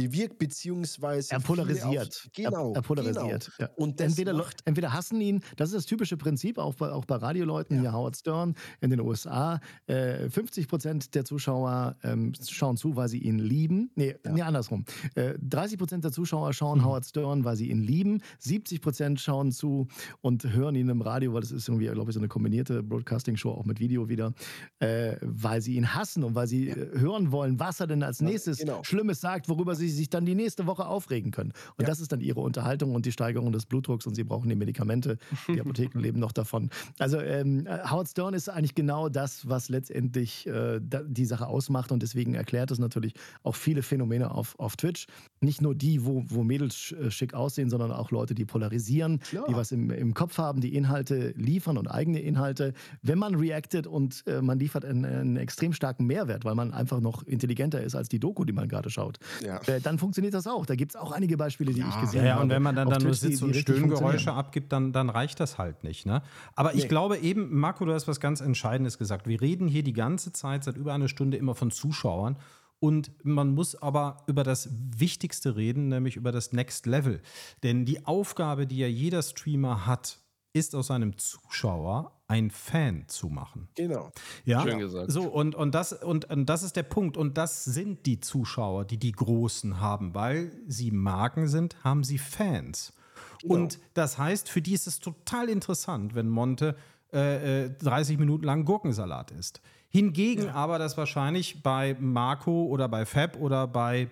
bewirkt, beziehungsweise Er polarisiert. Auf, genau, Er, er polarisiert. Genau. Ja. Und entweder, macht- entweder hassen ihn, das ist das typische Prinzip, auch bei, auch bei Radioleuten, hier Howard Stern in den USA. Äh, 50 Prozent der Zuschauer ähm, schauen zu, weil sie ihn lieben. Nee, nee andersrum. Äh, 30 Prozent der Zuschauer Mhm. schauen Howard Stern, weil sie ihn lieben. 70 Prozent schauen zu und hören ihn im Radio, weil das ist irgendwie, glaube ich, so eine kombinierte Broadcasting-Show, auch mit Video wieder, äh, weil sie ihn hassen und weil sie äh, hören wollen, was er denn als nächstes genau. Schlimmes sagt, worüber sie sich dann die nächste Woche aufregen können. Und Ja. das ist dann ihre Unterhaltung und die Steigerung des Blutdrucks und sie brauchen die Medikamente. Die Apotheken leben noch davon. Also ähm, äh, Howard Stern ist eigentlich genau das, was letztendlich äh, die Sache ausmacht und deswegen erklärt es natürlich auch viele Phänomene auf, auf Twitch. Nicht nur die, wo, wo Mädels äh, schick aussehen, sondern auch Leute, die polarisieren, Klar. die was im, im Kopf haben, die Inhalte liefern und eigene Inhalte. Wenn man reactet und äh, man liefert einen, einen extrem starken Mehrwert, weil man einfach noch intelligenter ist als die Doku, die man gerade schaut, Ja. äh, dann funktioniert das auch. Da gibt es auch einige Beispiele, die Ja. ich Ja, gesehen ja, habe. und wenn man dann, dann nur die und Stöhngeräusche abgibt, dann, dann reicht das halt nicht. Ne? Aber ich Nee. glaube eben, Marco, du hast was ganz Entscheidendes gesagt. Wir reden hier die ganze Zeit, seit über einer Stunde, immer von Zuschauern. Und man muss aber über das Wichtigste reden, nämlich über das Next Level. Denn die Aufgabe, die ja jeder Streamer hat, ist aus einem Zuschauer ein Fan zu machen. Genau. Ja, Schön gesagt. So, und, und, das, und, und das ist der Punkt. Und das sind die Zuschauer, die die Großen haben. Weil sie Marken sind, haben sie Fans. Und das heißt, für die ist es total interessant, wenn Monte äh, äh, 30 Minuten lang Gurkensalat isst. Hingegen aber das wahrscheinlich bei Marco oder bei Fab oder bei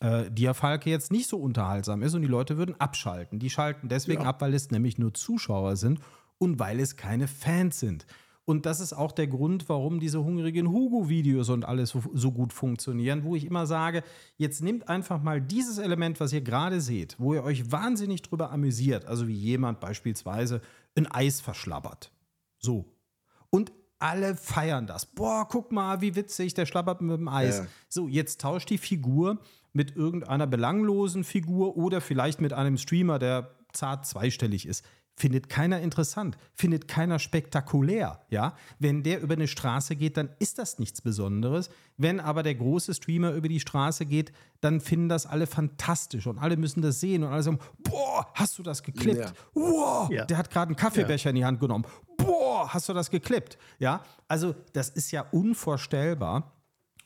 äh, Diafalke jetzt nicht so unterhaltsam ist und die Leute würden abschalten. Die schalten deswegen ab, weil es nämlich nur Zuschauer sind und weil es keine Fans sind. Und das ist auch der Grund, warum diese hungrigen Hugo-Videos und alles so, so gut funktionieren, wo ich immer sage, jetzt nehmt einfach mal dieses Element, was ihr gerade seht, wo ihr euch wahnsinnig drüber amüsiert, also wie jemand beispielsweise ein Eis verschlabbert. So. Und alle feiern das. Boah, guck mal, wie witzig, der schlabbert mit dem Eis. Ja. So, jetzt tauscht die Figur mit irgendeiner belanglosen Figur oder vielleicht mit einem Streamer, der zart zweistellig ist. Findet keiner interessant, findet keiner spektakulär, ja? Wenn der über eine Straße geht, dann ist das nichts Besonderes. Wenn aber der große Streamer über die Straße geht, dann finden das alle fantastisch und alle müssen das sehen und alle sagen, boah, hast du das geklippt? Ja. Wow, Ja. der hat gerade einen Kaffeebecher in die Hand genommen. Boah, hast du das geklippt? Ja, also das ist ja unvorstellbar.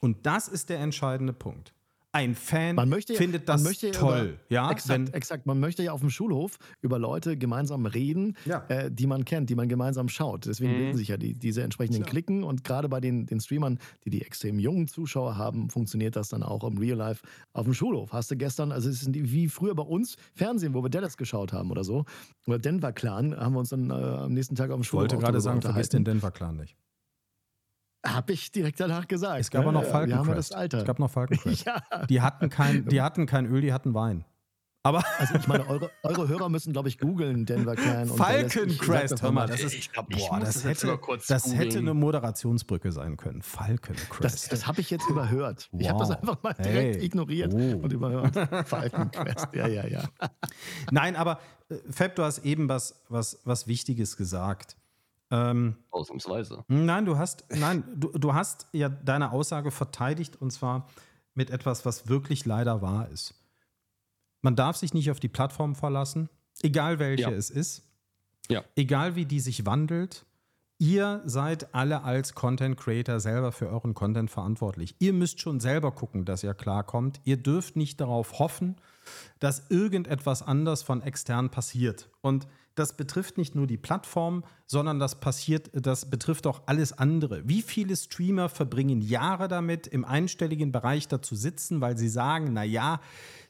Und das ist der entscheidende Punkt. Ein Fan Man möchte, ja- findet das man möchte ja toll. Über, ja, exakt, wenn, exakt. Man möchte ja auf dem Schulhof über Leute gemeinsam reden, Ja. äh, die man kennt, die man gemeinsam schaut. Deswegen bilden sich ja die, diese entsprechenden Klicken. Und gerade bei den, den Streamern, die die extrem jungen Zuschauer haben, funktioniert das dann auch im Real Life auf dem Schulhof. Hast du gestern, also es ist wie früher bei uns Fernsehen, wo wir Dallas geschaut haben oder so, oder Denver Clan, haben wir uns dann äh, am nächsten Tag auf dem ich Schulhof wollte auch gerade sagen, vergiss den. Denver Clan nicht. Hab ich direkt danach gesagt. Es gab ne? auch noch Wir haben ja Falkencrest. das Alter. Es gab noch Falkencrest. ja. Die hatten kein, die hatten kein Öl, die hatten Wein. Aber Also ich meine, eure, eure Hörer müssen, glaube ich, googeln, Denver sag Falkencrest, das hör mal, das ist, Ich glaub, ich boah, das das hätte, kurz das hätte eine Moderationsbrücke sein können. Falkencrest. Das, das habe ich jetzt überhört. Ich habe das Wow. einfach mal direkt Hey. ignoriert Oh. und überhört. Falkencrest, ja, ja, ja. Nein, aber äh, Fab, du hast eben was, was, was Wichtiges gesagt. Ähm, Ausnahmsweise. Nein, du hast, nein, du, du hast ja deine Aussage verteidigt und zwar mit etwas, was wirklich leider wahr ist. Man darf sich nicht auf die Plattform verlassen. egal welche Ja. es ist, Ja. egal wie die sich wandelt, ihr seid alle als Content Creator selber für euren Content verantwortlich. Ihr müsst schon selber gucken, dass ihr klarkommt. Ihr dürft nicht darauf hoffen, dass irgendetwas anders von extern passiert. Und das betrifft nicht nur die Plattform, sondern das passiert, das betrifft auch alles andere. Wie viele Streamer verbringen Jahre damit, im einstelligen Bereich da zu sitzen, weil sie sagen, na ja,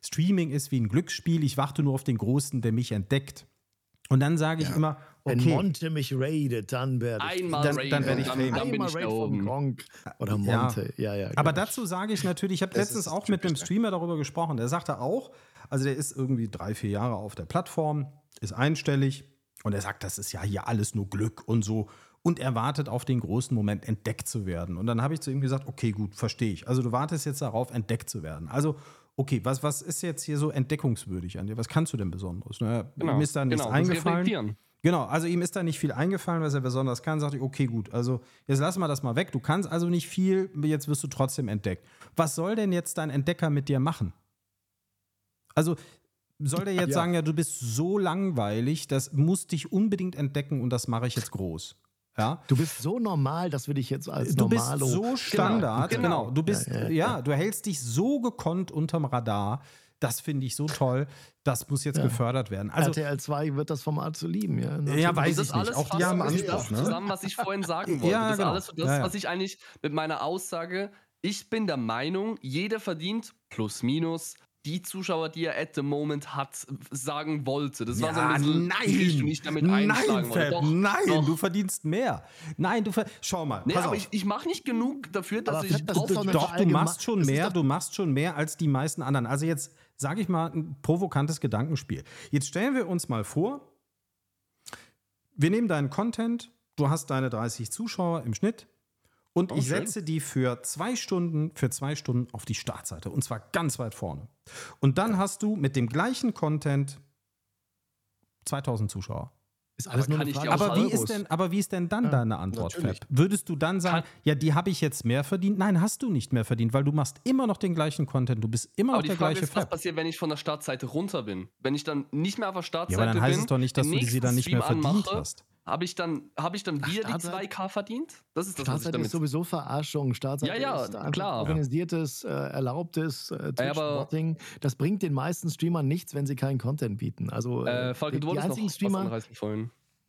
Streaming ist wie ein Glücksspiel, ich warte nur auf den Großen, der mich entdeckt. Und dann sage ich immer, Wenn okay, Monte mich raidet, dann werde ich. Einmal Dann- dann werd ich dann, dann bin Einmal ich da oben. Gronk oder Ja. Monte. Ja, ja. Aber genau. dazu sage ich natürlich, ich habe letztens ist auch mit einem ne? Streamer darüber gesprochen. Der sagte auch, also der ist irgendwie drei, vier Jahre auf der Plattform, ist einstellig und er sagt, das ist ja hier alles nur Glück und so. Und er wartet auf den großen Moment, entdeckt zu werden. Und dann habe ich zu ihm gesagt, okay, gut, verstehe ich. Also du wartest jetzt darauf, entdeckt zu werden. Also, okay, was, was ist jetzt hier so entdeckungswürdig an dir? Was kannst du denn Besonderes? Ne? Ihm ist da nichts genau, eingefallen. Genau, also ihm ist da nicht viel eingefallen, was er besonders kann. Sagte ich, okay, gut, also jetzt lassen wir das mal weg. Du kannst also nicht viel, jetzt wirst du trotzdem entdeckt. Was soll denn jetzt dein Entdecker mit dir machen? Also soll der jetzt Ja. sagen, ja, du bist so langweilig, das muss dich unbedingt entdecken und das mache ich jetzt groß. Ja? Du bist so normal, dass wir dich jetzt als Du bist Normalo. so Standard, genau. genau. Du bist, ja, Ja, ja, du hältst dich so gekonnt unterm Radar. Das finde ich so toll. Das muss jetzt Ja. gefördert werden. Also, RTL 2 wird das Format zu lieben, ja. ja, weiß das ich nicht. alles Auch die haben Anspruch. das Ne? zusammen, was ich vorhin sagen wollte. Ja, das genau. ist alles so das, Ja, ja. was ich eigentlich mit meiner Aussage, ich bin der Meinung, jeder verdient plus minus die Zuschauer, die er at the moment hat, sagen wollte. Das war so ein bisschen nein, ich damit nein, einschlagen wollte. Fab, Doch, nein, doch. du verdienst mehr. Nein, du ver schau mal, Nee, pass aber auf. ich, ich mache nicht genug dafür, dass Aber ich Fab, das doch Doch, du machst schon mehr, du machst schon mehr als die meisten anderen. Also jetzt sage ich mal ein provokantes Gedankenspiel. Jetzt stellen wir uns mal vor, wir nehmen deinen Content, du hast deine 30 Zuschauer im Schnitt und Oh, ich schön. setze die für zwei Stunden, für zwei Stunden auf die Startseite und zwar ganz weit vorne. Und dann hast du mit dem gleichen Content 2000 Zuschauer. Ist alles Aber nur eine Frage Aber wie, ist denn, aber wie ist denn dann deine Antwort, Fab? natürlich. Würdest du dann sagen, Kann- ja, die habe ich jetzt mehr verdient? Nein, hast du nicht mehr verdient, weil du machst immer noch den gleichen Content. Du bist immer noch Aber die der Frage gleiche ist, was Fab. passiert, wenn ich von der Startseite runter bin? Wenn ich dann nicht mehr auf der Ja, Startseite aber dann bin, heißt es doch nicht, dass du sie dann nicht mehr verdient anmache, hast. Habe ich dann, hab ich dann wieder die Startseite- 2K verdient? Das ist das, was ich damit ist sowieso Verarschung. Startseite Ja, ja, klar. organisiertes, äh, erlaubtes äh, Ja, Twitch-Botting. Das bringt den meisten Streamern nichts, wenn sie keinen Content bieten. Also Äh, die, du die, noch einzigen Streamer.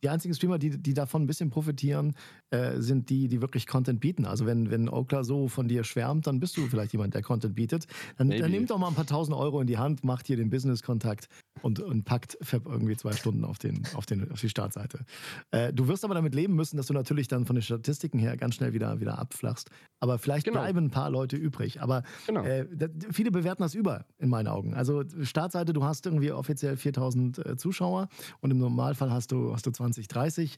Die einzigen Streamer, die, die davon ein bisschen profitieren, äh, sind die, die wirklich Content bieten. Also wenn, wenn Okla so von dir schwärmt, dann bist du vielleicht jemand, der Content bietet. Dann, dann nimmt doch mal ein paar tausend Euro in die Hand, macht hier den Business-Kontakt und, und packt Fab irgendwie zwei Stunden auf, den, auf, den, auf die Startseite. Äh, du wirst aber damit leben müssen, dass du natürlich dann von den Statistiken her ganz schnell wieder, wieder abflachst. Aber vielleicht Genau. bleiben ein paar Leute übrig. Aber Genau. äh, viele bewerten das über, in meinen Augen. Also Startseite, du hast irgendwie offiziell 4000 äh, Zuschauer und im Normalfall hast du, hast du 20, 30.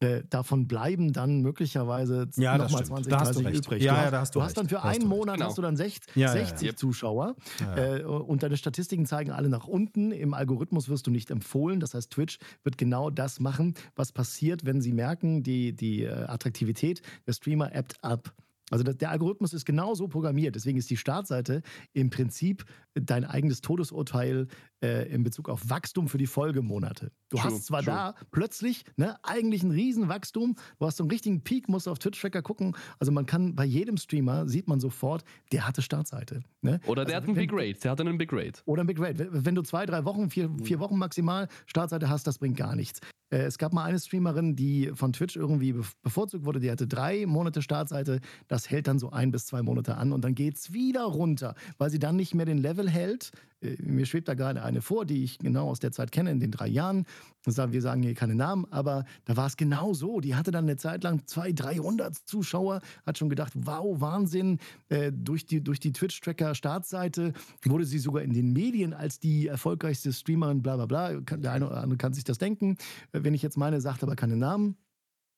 Äh, davon bleiben dann möglicherweise Ja, nochmal stimmt. 20, Da hast du 30 recht. übrig. Ja, du ja, hast, da hast du hast recht. dann für Da hast einen du. Monat Genau. hast du dann 60, Ja, ja, ja. 60 Yep. Zuschauer Ja, äh, und deine Statistiken zeigen alle nach unten. Im Algorithmus wirst du nicht empfohlen. Das heißt, Twitch wird genau das machen, was passiert, wenn sie merken, die, die äh, Attraktivität der Streamer ebbt ab. Also der Algorithmus ist genau so programmiert. Deswegen ist die Startseite im Prinzip dein eigenes Todesurteil äh, in Bezug auf Wachstum für die Folgemonate. Du True, hast zwar true. da plötzlich ne, eigentlich ein Riesenwachstum, du hast so einen richtigen Peak, musst auf Twitch-Tracker gucken. Also man kann bei jedem Streamer, sieht man sofort, der hatte Startseite. Ne? Oder der Also hat einen wenn- Big Rate. Der hat einen Big Rate. oder ein Big Rate. Wenn- du zwei, drei Wochen, vier, Mhm. vier Wochen maximal Startseite hast, das bringt gar nichts. Äh, Es gab mal eine Streamerin, die von Twitch irgendwie bevorzugt wurde. Die hatte drei Monate Startseite. Das hält dann so ein bis zwei Monate an und dann geht es wieder runter, weil sie dann nicht mehr den Level hält. Mir schwebt da gerade eine vor, die ich genau aus der Zeit kenne, in den drei Jahren. Wir sagen hier keine Namen, aber da war es genau so. Die hatte dann eine Zeit lang 200, 300 Zuschauer, hat schon gedacht, wow, Wahnsinn. Äh, durch die, durch die Twitch-Tracker-Startseite wurde sie sogar in den Medien als die erfolgreichste Streamerin, bla bla bla. Der eine oder andere kann sich das denken. Äh, wenn ich jetzt meine, sagt aber keine Namen.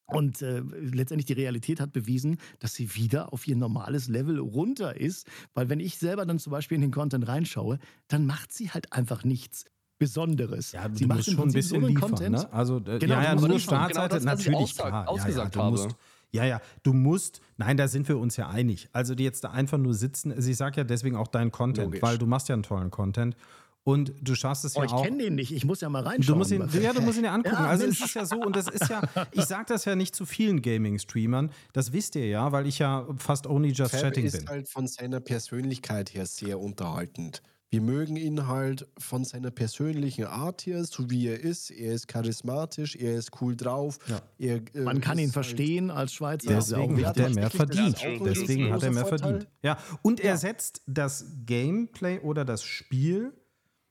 Und äh, letztendlich die Realität hat bewiesen, dass sie wieder auf ihr normales Level runter ist. Weil wenn ich selber dann zum Beispiel in den Content reinschaue, dann macht sie halt einfach nichts Besonderes. Ja, sie du macht schon ein bisschen so liefern. Content. Ne? Also, äh, Genau, ja, du ja, musst nur liefern. Startseite, Genau das, ich natürlich, aussag- klar. ausgesagt ja, ja, du habe. musst, ja, ja, du musst, nein, da sind wir uns ja einig. Also, die jetzt da einfach nur sitzen, also ich sage ja deswegen auch deinen Content, Logisch. weil du machst ja einen tollen Content. Und du schaffst es Oh, ja ich auch. kenne den nicht. Ich muss ja mal Du reinschauen. musst ihn, ja, du musst ihn ja angucken. Ja, also Mensch. es ist ja so, und das ist ja, ich sage das ja nicht zu vielen Gaming-Streamern, das wisst ihr ja, weil ich ja fast only just Fab chatting ist bin. halt von seiner Persönlichkeit her sehr unterhaltend. Wir mögen ihn halt von seiner persönlichen Art her, so wie er ist. Er ist charismatisch, er ist cool drauf. Ja. Er, äh, Man kann ist ihn halt- verstehen als Schweizer. Ist Deswegen Ja, hat er mehr ist verdient. Deswegen hat er mehr riesengroßer verdient. Ja, und er setzt das Gameplay oder das Spiel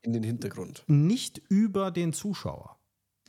in den Hintergrund. nicht über den Zuschauer.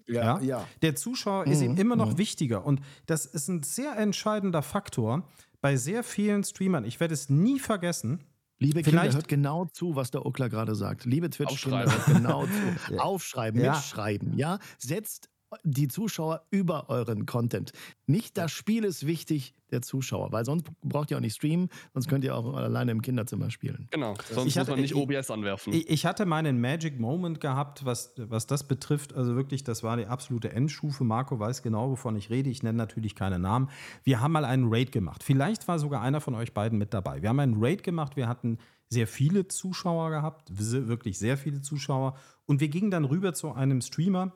Ja? Ja, ja. Der Zuschauer ist ihm Mhm, immer noch wichtiger. Und das ist ein sehr entscheidender Faktor bei sehr vielen Streamern. Ich werde es nie vergessen. Liebe Vielleicht- Kinder, hört genau zu, was der Okler gerade sagt. Liebe Twitch-Kinder, Aufschreiben. hört genau zu. Aufschreiben, Ja. mitschreiben, ja? Setzt die Zuschauer über euren Content. Nicht das Spiel ist wichtig, der Zuschauer, weil sonst braucht ihr auch nicht streamen, sonst könnt ihr auch alleine im Kinderzimmer spielen. Genau, sonst Ich hatte- muss man nicht ich- OBS anwerfen. Ich, ich hatte meinen Magic Moment gehabt, was, was das betrifft. Also wirklich, das war die absolute Endstufe. Marco weiß genau, wovon ich rede. Ich nenne natürlich keine Namen. Wir haben mal einen Raid gemacht. Vielleicht war sogar einer von euch beiden mit dabei. Wir haben einen Raid gemacht. Wir hatten sehr viele Zuschauer gehabt, wirklich sehr viele Zuschauer. Und wir gingen dann rüber zu einem Streamer,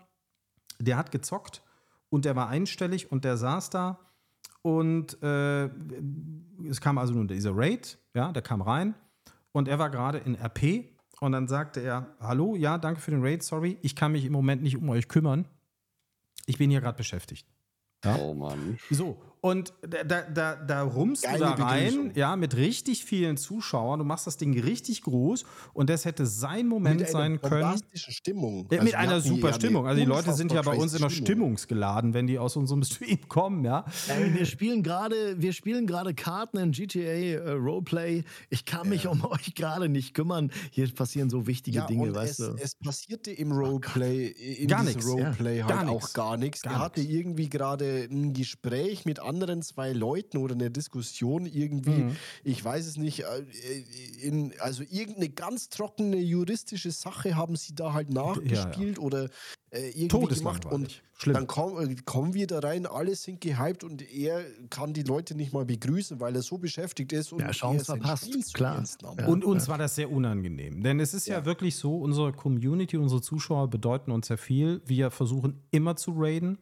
der hat gezockt und der war einstellig und der saß da und äh, es kam also nun dieser Raid, ja, der kam rein und er war gerade in RP und dann sagte er, hallo, ja, danke für den Raid, sorry, ich kann mich im Moment nicht um euch kümmern. Ich bin hier gerade beschäftigt. Ja. Oh Mann. So, und da, da, da, da rummst Geile du da rein, Begrüßung. ja, mit richtig vielen Zuschauern. Du machst das Ding richtig groß und das hätte sein Moment Mit sein können. Stimmung. Ja, Also mit wir einer super Stimmung. Also die Leute sind ja bei uns immer Stimmung. stimmungsgeladen, wenn die aus unserem Stream kommen, ja. Ey, wir spielen gerade, wir spielen gerade Karten in GTA äh, Roleplay. Ich kann mich um euch gerade nicht kümmern. Hier passieren so wichtige Ja, Dinge, und weißt es, du. es passierte im Roleplay, in Gar diesem nix, ja. Roleplay Gar halt nix. auch gar nichts. Gar Er hatte irgendwie gerade ein Gespräch mit anderen zwei Leuten oder eine Diskussion irgendwie, Mhm. ich weiß es nicht, äh, in, also irgendeine ganz trockene juristische Sache haben sie da halt nachgespielt oder äh, irgendwie gemacht und Schlimm. dann komm, äh, kommen wir da rein, alle sind gehypt und er kann die Leute nicht mal begrüßen, weil er so beschäftigt ist und Ja, Chance er verpasst, Spiel klar. Ja. Und uns war das sehr unangenehm. Denn es ist ja. Ja. wirklich so, unsere Community, unsere Zuschauer bedeuten uns sehr viel. Wir versuchen immer zu raiden,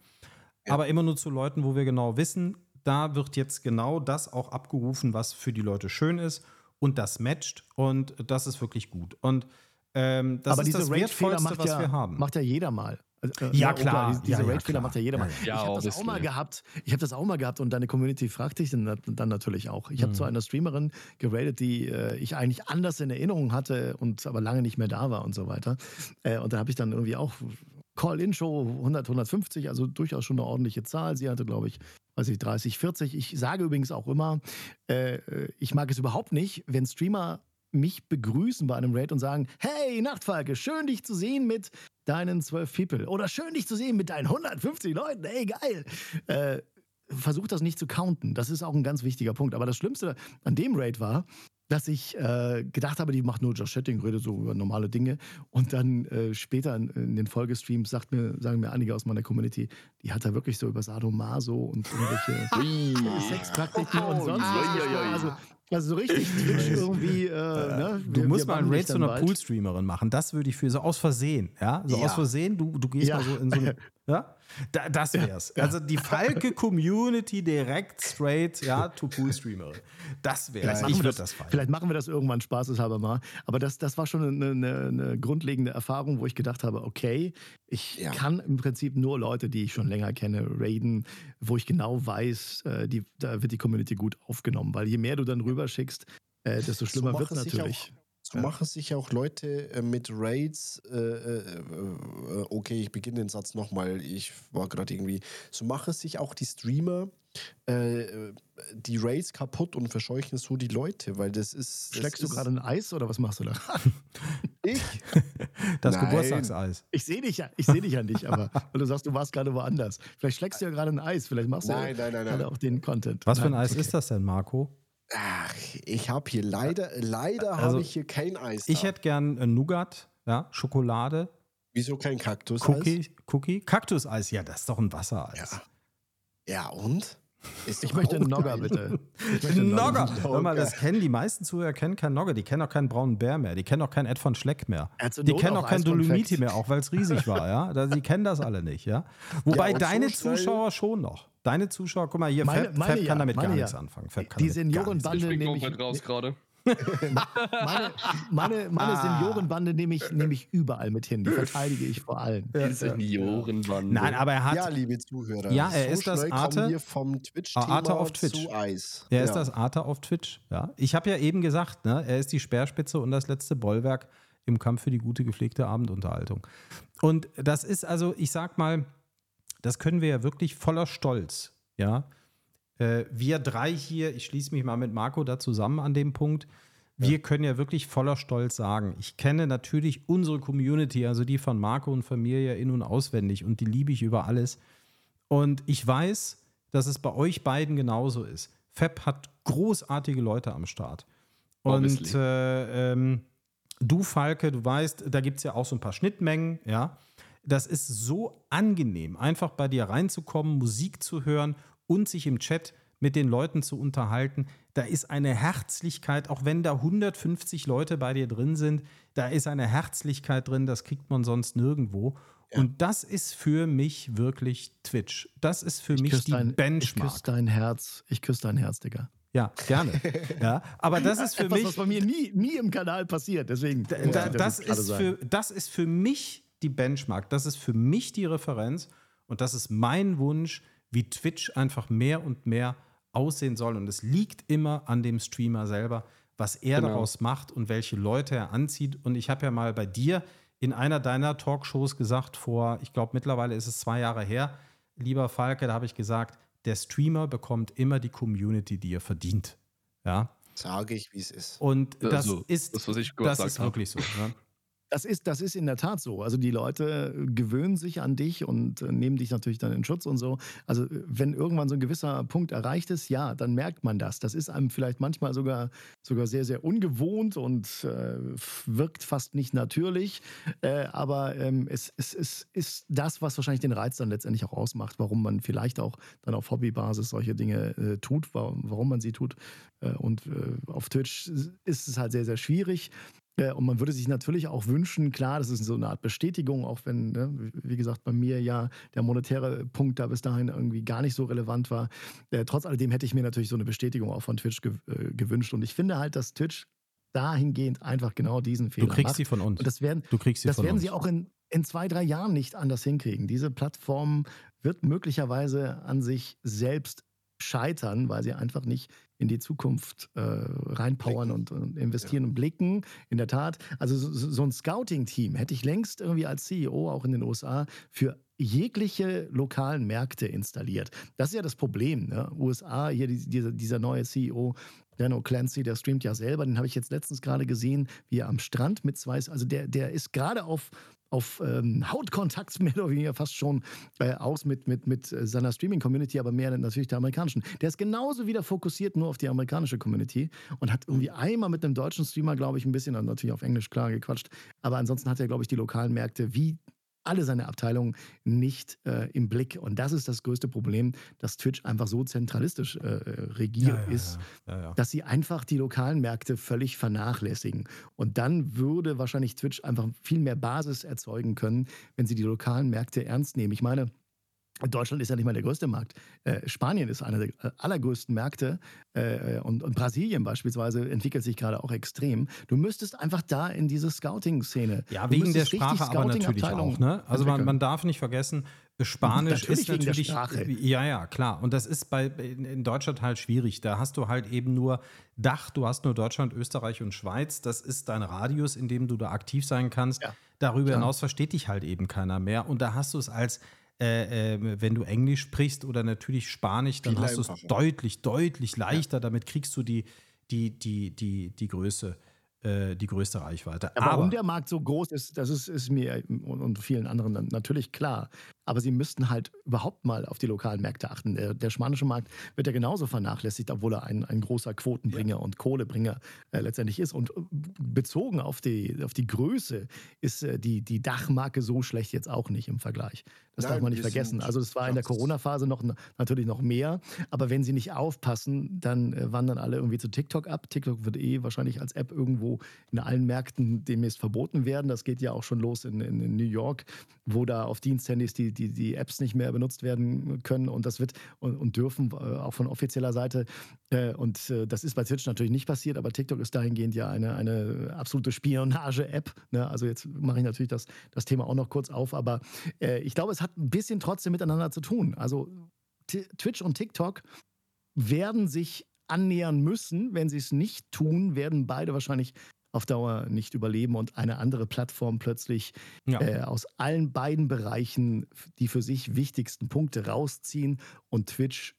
aber immer nur zu Leuten, wo wir genau wissen, da wird jetzt genau das auch abgerufen, was für die Leute schön ist und das matcht und das ist wirklich gut. Und ähm, das Aber ist diese das Raid-Fehler Wertvollste, macht, was ja, wir haben. macht ja jeder mal. Also, äh, Ja, klar. Diese, diese Ja, ja, Raid-Fehler macht ja jeder mal. Ich habe das auch mal gehabt. Ich habe das auch mal gehabt und deine Community fragte ich dann, dann natürlich auch. Mhm. Ich habe zu einer Streamerin geradet, die äh, ich eigentlich anders in Erinnerung hatte und aber lange nicht mehr da war und so weiter. Äh, und da habe ich dann irgendwie auch Call-In-Show 100, 150, also durchaus schon eine ordentliche Zahl. Sie hatte, glaube ich, weiß ich, 30, 40. Ich sage übrigens auch immer, äh, äh, ich mag es überhaupt nicht, wenn Streamer mich begrüßen bei einem Raid und sagen, hey Nachtfalke, schön dich zu sehen mit deinen 12 People oder schön dich zu sehen mit deinen 150 Leuten, hey geil. Äh, versuch das nicht zu counten, das ist auch ein ganz wichtiger Punkt. Aber das Schlimmste an dem Raid war, dass ich äh, gedacht habe, die macht nur Just Chatting, redet so über normale Dinge. Und dann äh, später in, in den Folgestreams sagt mir, sagen mir einige aus meiner Community, die hat da wirklich so über Sadomaso und irgendwelche Sexpraktiken und sonst was. Also, also so richtig Twitch irgendwie. Äh, ne? Du Wir- musst wir mal dich Raid zu einer. Poolstreamerin machen. Das würde ich für so aus Versehen, ja? So Ja. aus Versehen, du, du gehst Ja. mal so in so eine. Ja? Da, das wär's. Also die Falke-Community direkt straight, ja, to Poolstreamerin. Das wär's. Vielleicht machen, ich das, das feiern. vielleicht machen wir das irgendwann spaßeshalber mal. Aber das, das war schon eine, eine, eine grundlegende Erfahrung, wo ich gedacht habe, okay, ich Ja. kann im Prinzip nur Leute, die ich schon länger kenne, raiden, wo ich genau weiß, äh, die, da wird die Community gut aufgenommen. Weil je mehr du dann rüberschickst, äh, desto schlimmer wird machen sich natürlich. So Ja. machen sich auch Leute äh, mit Raids, äh, äh, äh, okay, ich beginne den Satz nochmal, ich war gerade irgendwie, so machen sich auch die Streamer äh, die Raids kaputt und verscheuchen so die Leute, weil das ist. Das Schlägst du gerade ein Eis oder was machst du da? Ich? Das Nein. Geburtstagseis. Ich sehe dich ja, ich sehe dich ja nicht, aber weil du sagst, du warst gerade woanders. Vielleicht schlägst du ja gerade ein Eis, vielleicht machst du Nein, nein, nein, gerade nein. auch den Content. Was für ein Nein, Eis okay. ist das denn, Marco? Ach, ich habe hier leider, leider Also, habe ich hier kein Eis. Ich da. hätte gern äh, Nougat, ja, Schokolade, Wieso kein Kaktus? Cookie, Cookie, Kaktuseis. Ja, das ist doch ein Wassereis. Ja. Ja, und? Ist Ich möchte einen Nogger, bitte. Einen Nogger. Hör mal, das kennen die meisten Zuhörer kennen keinen Nogger, die kennen auch keinen braunen Bär mehr, die kennen auch keinen Ed von Schleck mehr. Zur Die kennen auch auch kein Eiskonfekt. Dolomiti mehr, auch weil es riesig war, ja. Die kennen das alle nicht, ja. Wobei so deine Zuschauer schon noch. Deine Zuschauer, guck mal hier, Meine- Fab, meine Fab ja, kann damit gar meine nichts ja. anfangen. Fab kann Die Seniorenbande nehme ich, komplett raus gerade. meine, meine, meine Ah. Seniorenbande nehme ich, nehme ich überall mit hin. Die verteidige ich vor allen. Die Seniorenbande. Nein, aber er hat, Ja, liebe Zuhörer. Ja, er ist das Arte- vom Twitch-Thema Arte auf Twitch. zu Eis. Er ist ja. das Arthur auf Twitch. Ja. Ich habe ja eben gesagt, ne, er ist die Speerspitze und das letzte Bollwerk im Kampf für die gute gepflegte Abendunterhaltung. Und das ist also, ich sag mal, das können wir ja wirklich voller Stolz, ja. Äh, wir drei hier, ich schließe mich mal mit Marco da zusammen an dem Punkt. Wir können ja wirklich voller Stolz sagen, ich kenne natürlich unsere Community, also die von Marco und von mir ja in- und auswendig und die liebe ich über alles. Und ich weiß, dass es bei euch beiden genauso ist. Fab hat großartige Leute am Start. Und äh, ähm, du, Falke, du weißt, da gibt es ja auch so ein paar Schnittmengen, ja. Das ist so angenehm, einfach bei dir reinzukommen, Musik zu hören und sich im Chat mit den Leuten zu unterhalten. Da ist eine Herzlichkeit, auch wenn da 150 Leute bei dir drin sind, da ist eine Herzlichkeit drin, das kriegt man sonst nirgendwo. Und das ist für mich wirklich Twitch. Das ist für mich küsse die dein, ich Benchmark. küsse dein Herz. Ich küsse dein Herz, Digga. Ja, gerne. ja, aber das ist für Etwas, mich. was bei mir nie, nie im Kanal passiert. Deswegen. Da, da, ich das, ist für, das ist für mich die Benchmark, das ist für mich die Referenz und das ist mein Wunsch, wie Twitch einfach mehr und mehr aussehen soll. Und es liegt immer an dem Streamer selber, was er Genau. daraus macht und welche Leute er anzieht. Und ich habe ja mal bei dir in einer deiner Talkshows gesagt, vor, ich glaube, mittlerweile ist es zwei Jahre her, lieber Falke, da habe ich gesagt, der Streamer bekommt immer die Community, die er verdient. Ja. Sage ich, wie es ist. Und das Also, ist, das, was ich das gesagt ist habe. wirklich so. Ne? Das ist, das ist in der Tat so. Also die Leute gewöhnen sich an dich und äh, nehmen dich natürlich dann in Schutz und so. Also äh, wenn irgendwann so ein gewisser Punkt erreicht ist, ja, dann merkt man das. Das ist einem vielleicht manchmal sogar, sogar sehr, sehr ungewohnt und äh, wirkt fast nicht natürlich. Äh, aber ähm, es, es, es ist das, was wahrscheinlich den Reiz dann letztendlich auch ausmacht, warum man vielleicht auch dann auf Hobbybasis solche Dinge äh, tut, warum, warum man sie tut. Äh, und äh, auf Twitch ist es halt sehr, sehr schwierig. Äh, Und man würde sich natürlich auch wünschen, klar, das ist so eine Art Bestätigung, auch wenn, ne, wie gesagt, bei mir ja der monetäre Punkt da bis dahin irgendwie gar nicht so relevant war. Äh, trotz alledem hätte ich mir natürlich so eine Bestätigung auch von Twitch ge äh, gewünscht. Und ich finde halt, dass Twitch dahingehend einfach genau diesen Fehler Du kriegst macht. sie von uns. Und das werden, Du kriegst sie das von werden uns. sie auch in, in zwei, drei Jahren nicht anders hinkriegen. Diese Plattform wird möglicherweise an sich selbst scheitern, weil sie einfach nicht in die Zukunft äh, reinpowern und, und investieren und blicken. In der Tat, also so, so ein Scouting-Team hätte ich längst irgendwie als CEO auch in den USA für jegliche lokalen Märkte installiert. Das ist ja das Problem. Ne? USA, hier die, dieser, dieser neue CEO, Dan O'Clancy, der streamt ja selber, den habe ich jetzt letztens gerade gesehen, wie er am Strand mit zwei, also der, der ist gerade auf, auf ähm, Hautkontakt mehr oder weniger fast schon äh, aus mit, mit, mit äh, seiner Streaming-Community, aber mehr natürlich der amerikanischen. Der ist genauso wieder fokussiert nur auf die amerikanische Community und hat irgendwie einmal mit einem deutschen Streamer, glaube ich, ein bisschen, dann natürlich auf Englisch klar gequatscht, aber ansonsten hat er, glaube ich, die lokalen Märkte wie alle seine Abteilungen nicht äh, im Blick. Und das ist das größte Problem, dass Twitch einfach so zentralistisch äh, äh, regiert ist, Ja, ja. dass sie einfach die lokalen Märkte völlig vernachlässigen. Und dann würde wahrscheinlich Twitch einfach viel mehr Basis erzeugen können, wenn sie die lokalen Märkte ernst nehmen. Ich meine, Deutschland ist ja nicht mal der größte Markt. Äh, Spanien ist einer der äh, allergrößten Märkte äh, und, und Brasilien beispielsweise entwickelt sich gerade auch extrem. Du müsstest einfach da in diese Scouting-Szene. Ja, wegen der Sprache aber natürlich auch. Ne? Also man, man darf nicht vergessen, Spanisch Natürlich ist wegen der natürlich. Sprache. Ja, ja, klar. Und das ist bei, in, in Deutschland halt schwierig. Da hast du halt eben nur Dach, du hast nur Deutschland, Österreich und Schweiz. Das ist dein Radius, in dem du da aktiv sein kannst. Ja, Darüber klar. hinaus versteht dich halt eben keiner mehr. Und da hast du es als. Äh, äh, wenn du Englisch sprichst oder natürlich Spanisch, dann Viel hast du es deutlich, deutlich leichter. Damit kriegst du die, die, die, die, die Größe, äh, die größte Reichweite. Ja, warum der Markt so groß ist, das ist, ist mir und, und vielen anderen natürlich klar. Aber sie müssten halt überhaupt mal auf die lokalen Märkte achten. Der, der spanische Markt wird ja genauso vernachlässigt, obwohl er ein, ein großer Quotenbringer ja. und Kohlebringer äh, letztendlich ist. Und äh, bezogen auf die, auf die Größe ist äh, die, die Dachmarke so schlecht jetzt auch nicht im Vergleich. Das Nein, darf man nicht vergessen. Also das war in der Corona-Phase noch natürlich noch mehr. Aber wenn sie nicht aufpassen, dann äh, wandern alle irgendwie zu TikTok ab. TikTok wird eh wahrscheinlich als App irgendwo in allen Märkten demnächst verboten werden. Das geht ja auch schon los in, in, in New York, wo da auf Diensthandys die, die, die Apps nicht mehr benutzt werden können und das wird und, und dürfen äh, auch von offizieller Seite. Äh, und äh, das ist bei Twitch natürlich nicht passiert, aber TikTok ist dahingehend ja eine, eine absolute Spionage-App. Ne? Also jetzt mache ich natürlich das, das Thema auch noch kurz auf, aber ich glaube, es hat ein bisschen trotzdem miteinander zu tun. Also Twitch und TikTok werden sich annähern müssen. Wenn sie es nicht tun, werden beide wahrscheinlich auf Dauer nicht überleben und eine andere Plattform plötzlich ja. äh, aus allen beiden Bereichen die für sich wichtigsten Punkte rausziehen und Twitch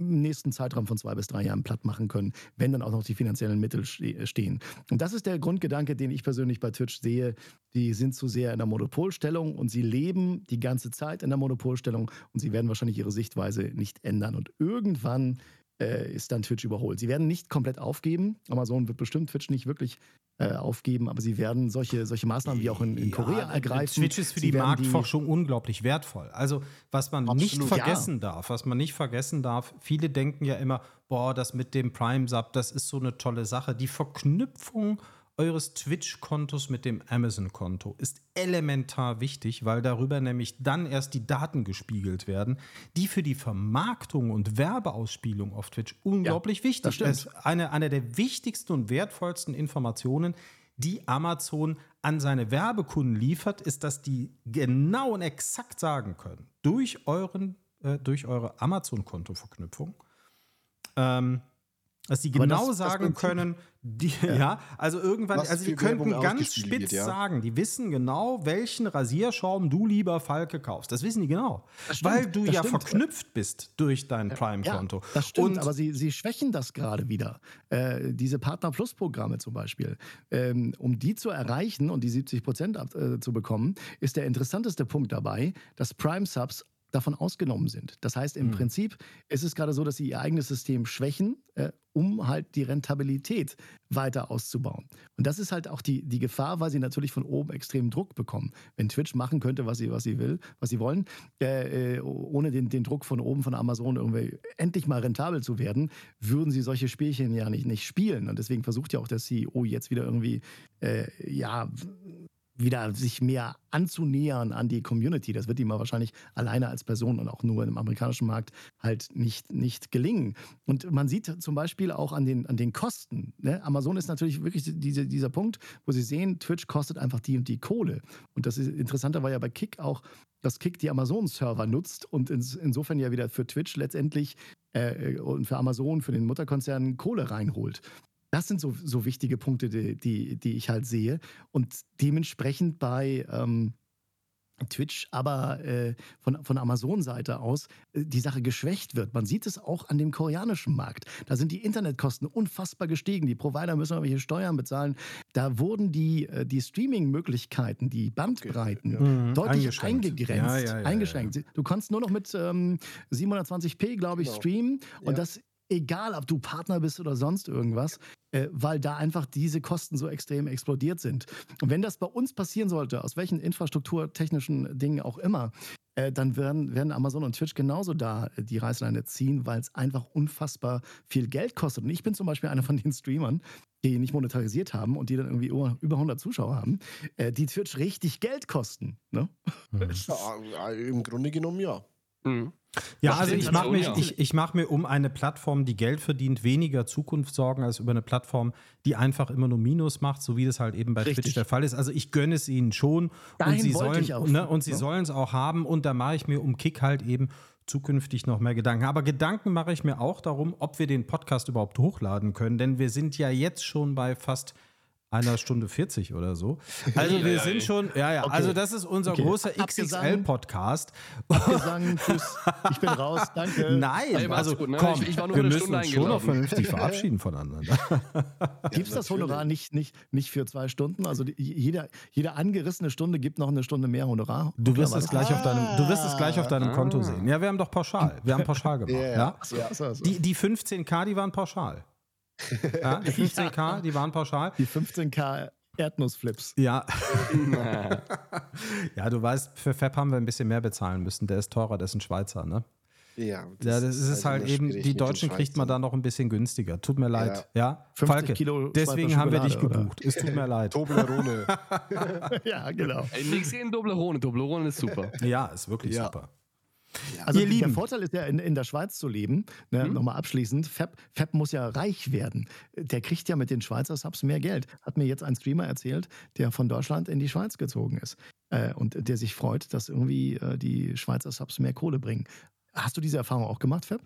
im nächsten Zeitraum von zwei bis drei Jahren platt machen können, wenn dann auch noch die finanziellen Mittel äh, stehen. Und das ist der Grundgedanke, den ich persönlich bei Twitch sehe. Die sind zu sehr in der Monopolstellung und sie leben die ganze Zeit in der Monopolstellung und sie werden wahrscheinlich ihre Sichtweise nicht ändern. Und irgendwann äh, ist dann Twitch überholt. Sie werden nicht komplett aufgeben. Amazon wird bestimmt Twitch nicht wirklich äh, aufgeben, aber sie werden solche, solche Maßnahmen wie auch in, in Korea ja, ergreifen. Twitch ist für sie die Marktforschung die unglaublich wertvoll. Also, was man Absolut, nicht vergessen ja. darf, was man nicht vergessen darf, viele denken ja immer, boah, das mit dem Prime-Sub, das ist so eine tolle Sache. Die Verknüpfung eures Twitch-Kontos mit dem Amazon-Konto ist elementar wichtig, weil darüber nämlich dann erst die Daten gespiegelt werden, die für die Vermarktung und Werbeausspielung auf Twitch unglaublich ja, wichtig sind. Das ist eine, eine der wichtigsten und wertvollsten Informationen, die Amazon an seine Werbekunden liefert, ist, dass die genau und exakt sagen können, durch, euren, äh, durch eure Amazon-Konto-Verknüpfung, ähm, dass sie genau das, sagen das können, die, ja. ja. also irgendwann, Was also die könnten ganz spitz ja. sagen, die wissen genau, welchen Rasierschaum du lieber Falke kaufst. Das wissen die genau. Stimmt, weil du ja stimmt. verknüpft bist durch dein Prime-Konto. Ja, das stimmt, Und, aber sie, sie schwächen das gerade wieder. Äh, diese Partner Plus-Programme zum Beispiel. Ähm, um die zu erreichen und die 70 Prozent äh, zu bekommen, ist der interessanteste Punkt dabei, dass Prime-Subs davon ausgenommen sind. Das heißt, im mhm. Prinzip ist es gerade so, dass sie ihr eigenes System schwächen, äh, um halt die Rentabilität weiter auszubauen. Und das ist halt auch die, die Gefahr, weil sie natürlich von oben extremen Druck bekommen. Wenn Twitch machen könnte, was sie, was sie will, was sie wollen, äh, äh ohne den, den Druck von oben von Amazon irgendwie endlich mal rentabel zu werden, würden sie solche Spielchen ja nicht, nicht spielen. Und deswegen versucht ja auch der CEO jetzt wieder irgendwie, äh, ja, wieder sich mehr anzunähern an die Community. Das wird ihm wahrscheinlich alleine als Person und auch nur im amerikanischen Markt halt nicht, nicht gelingen. Und man sieht zum Beispiel auch an den, an den Kosten. Ne? Amazon ist natürlich wirklich diese, dieser Punkt, wo sie sehen, Twitch kostet einfach die und die Kohle. Und das ist interessanter war ja bei Kick auch, dass Kick die Amazon-Server nutzt und ins, insofern ja wieder für Twitch letztendlich äh, und für Amazon, für den Mutterkonzern Kohle reinholt. Das sind so, so wichtige Punkte, die, die, die ich halt sehe. Und dementsprechend bei ähm, Twitch, aber äh, von, von Amazon-Seite aus äh, die Sache geschwächt wird. Man sieht es auch an dem koreanischen Markt. Da sind die Internetkosten unfassbar gestiegen. Die Provider müssen irgendwelche Steuern bezahlen. Da wurden die, äh, die Streaming-Möglichkeiten, die Bandbreiten okay, ja. Mhm. deutlich eingegrenzt. Ja, ja, eingeschränkt. Du konntest nur noch mit ähm, 720p, glaube ich, genau. streamen. Und das egal ob du Partner bist oder sonst irgendwas, äh, weil da einfach diese Kosten so extrem explodiert sind. Und wenn das bei uns passieren sollte, aus welchen infrastrukturtechnischen Dingen auch immer, äh, dann werden, werden Amazon und Twitch genauso da äh, die Reißleine ziehen, weil es einfach unfassbar viel Geld kostet. Und ich bin zum Beispiel einer von den Streamern, die nicht monetarisiert haben und die dann irgendwie über 100 Zuschauer haben, äh, die Twitch richtig Geld kosten. Ne? Ja, Im Grunde genommen ja. Mhm. Ja, also ich mache mir, ich, ich mach mir um eine Plattform, die Geld verdient, weniger Zukunft sorgen, als über eine Plattform, die einfach immer nur Minus macht, so wie das halt eben bei Richtig. Twitch der Fall ist. Also ich gönne es ihnen schon Dahin und sie sollen auch, ne, und sie ja. sollen es auch haben und da mache ich mir um Kick halt eben zukünftig noch mehr Gedanken. Aber Gedanken mache ich mir auch darum, ob wir den Podcast überhaupt hochladen können, denn wir sind ja jetzt schon bei fast einer Stunde 40 oder so. Also wir Ja, sind ey. schon, ja, ja, Okay. also das ist unser Okay. großer. XXL-Podcast. Tschüss, ich bin raus, danke. Nein, Ey, mach's also gut, ne? komm, Ich- ich war nur wir eine müssen Stunde uns schon noch vernünftig verabschieden voneinander. Gibt es das Honorar nicht, nicht, nicht für zwei Stunden? Also die, jeder, jede angerissene Stunde gibt noch eine Stunde mehr Honorar. Du wirst es gleich auf deinem, du wirst es gleich auf deinem Ah. Konto sehen. Ja, wir haben doch pauschal. Wir haben pauschal gemacht. Ja, ja, ja. Ja, so, so. Die, die 15k, die waren pauschal. Ja, die 15k, die waren pauschal. die 15k Erdnussflips. Ja. ja, du weißt, für Fab haben wir ein bisschen mehr bezahlen müssen. Der ist teurer, der ist ein Schweizer, ne? Ja, Ja, das ist es halt immer eben, die Deutschen kriegt man da noch ein bisschen günstiger. Tut mir leid. Ja, 50 Falke, Kilo deswegen haben wir dich Schokolade, oder? gebucht. Es tut mir leid. Toblerone. ja, genau. Nix gegen Doblerone. Doblerone ist super. Ja, ist wirklich Ja. super. Also Ihr der Lieben. Vorteil ist ja, in, in der Schweiz zu leben, ne, Mhm. nochmal abschließend, Fab, Fab muss ja reich werden. Der kriegt ja mit den Schweizer Subs mehr Geld. Hat mir jetzt ein Streamer erzählt, der von Deutschland in die Schweiz gezogen ist. Äh, und der sich freut, dass irgendwie äh, die Schweizer Subs mehr Kohle bringen. Hast du diese Erfahrung auch gemacht, Fab?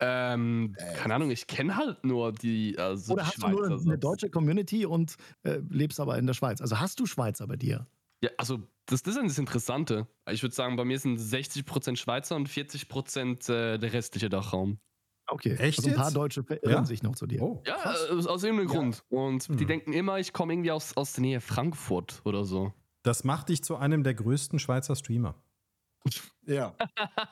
Ähm, keine Ahnung, ich kenne halt nur die, also Oder die hast du nur Schweizer eine deutsche Community und äh, lebst aber in der Schweiz? Also hast du Schweizer bei dir? Ja, also das, das ist das Interessante. Ich würde sagen, bei mir sind 60% Schweizer und 40% äh, der restliche Dachraum. Okay. Echt also ein paar jetzt? Deutsche verirren Ja? sich noch zu dir. Oh. Ja, aus, aus irgendeinem Grund. Und die Hm. denken immer, ich komme irgendwie aus, aus der Nähe Frankfurt oder so. Das macht dich zu einem der größten Schweizer Streamer. Ja.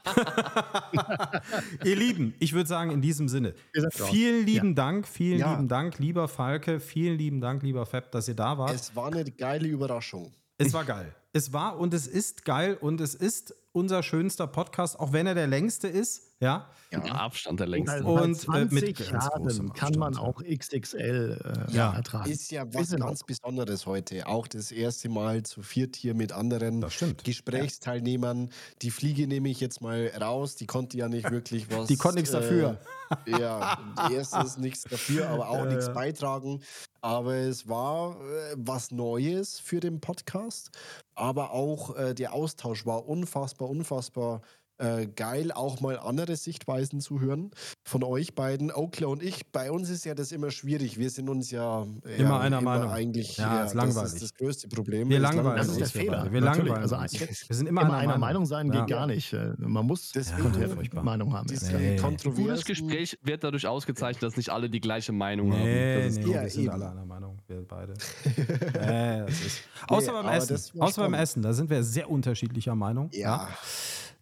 Ihr Lieben, ich würde sagen, in diesem Sinne, vielen lieben Dank, vielen Ja. lieben Dank, lieber Falke, vielen lieben Dank, lieber Fab, dass ihr da wart. Es war eine geile Überraschung. Es war geil. Es war und es ist geil und es ist unser schönster Podcast, auch wenn er der längste ist. Ja. Der Abstand der längste. Und, Und, äh, mit 20 ganz Jahren großem kann man auch XXL äh, Ja. ertragen. Ist ja was Ist in ganz Besonderes heute. Auch das erste Mal zu viert hier mit anderen Das stimmt. Gesprächsteilnehmern. Die Fliege nehme ich jetzt mal raus. Die konnte ja nicht wirklich was. Die konnte nichts dafür. Äh, ja, die erste ist nichts dafür, aber auch nichts beitragen. Aber es war äh, was Neues für den Podcast. Aber auch äh, der Austausch war unfassbar, unfassbar äh, geil, auch mal andere Sichtweisen zu hören von euch beiden, Oakler und ich. Bei uns ist ja das immer schwierig. Wir sind uns ja Immer ja, einer Meinung. Eigentlich, Ja, ist langweilig. Das ist das größte Problem. Wir langweilen Das ist der Fehler. Wir natürlich. langweilen Also Wir sind immer, Immer einer, einer Meinung sein Ja. geht gar nicht. Äh, Man muss Furchtbar. Meinung haben. Diese Nee. Gutes Gespräch wird dadurch ausgezeichnet, dass nicht alle die gleiche Meinung Nee, haben. Das ist nee, Ja, wir sind eben. alle einer Meinung, wir beide. nee, das ist. Außer beim Essen. Außer beim. Essen, da sind wir sehr unterschiedlicher Meinung. Ja.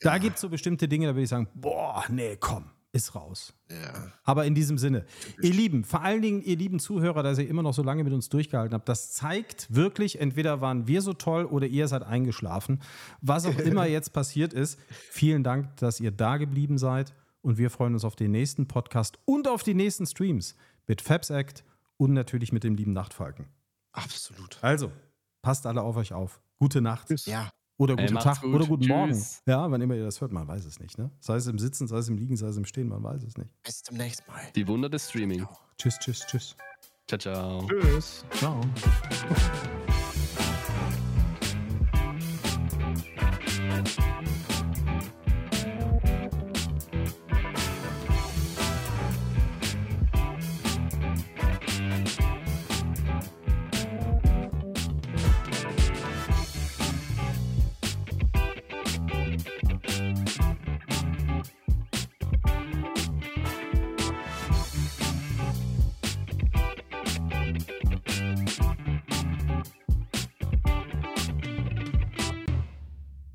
Da gibt es so bestimmte Dinge, da würde ich sagen, boah, nee, komm, ist raus. ja. Aber in diesem Sinne, ihr Lieben, vor allen Dingen ihr lieben Zuhörer, dass ihr immer noch so lange mit uns durchgehalten habt, das zeigt wirklich, entweder waren wir so toll oder ihr seid eingeschlafen. Was auch immer jetzt passiert ist, vielen Dank, dass ihr da geblieben seid und wir freuen uns auf den nächsten Podcast und auf die nächsten Streams mit Fabs Act und natürlich mit dem lieben Nachtfalken. Absolut. Also, passt alle auf euch auf. Gute Nacht. Ja. Oder Ey, guten macht's Tag gut. oder guten Tschüss. Morgen. Ja, wann immer ihr das hört, man weiß es nicht. Ne? Sei es im Sitzen, sei es im Liegen, sei es im Stehen, man weiß es nicht. Bis zum nächsten Mal. Die Wunder des Streaming. Tschüss, tschüss, tschüss. Ciao, ciao. Tschüss. Ciao.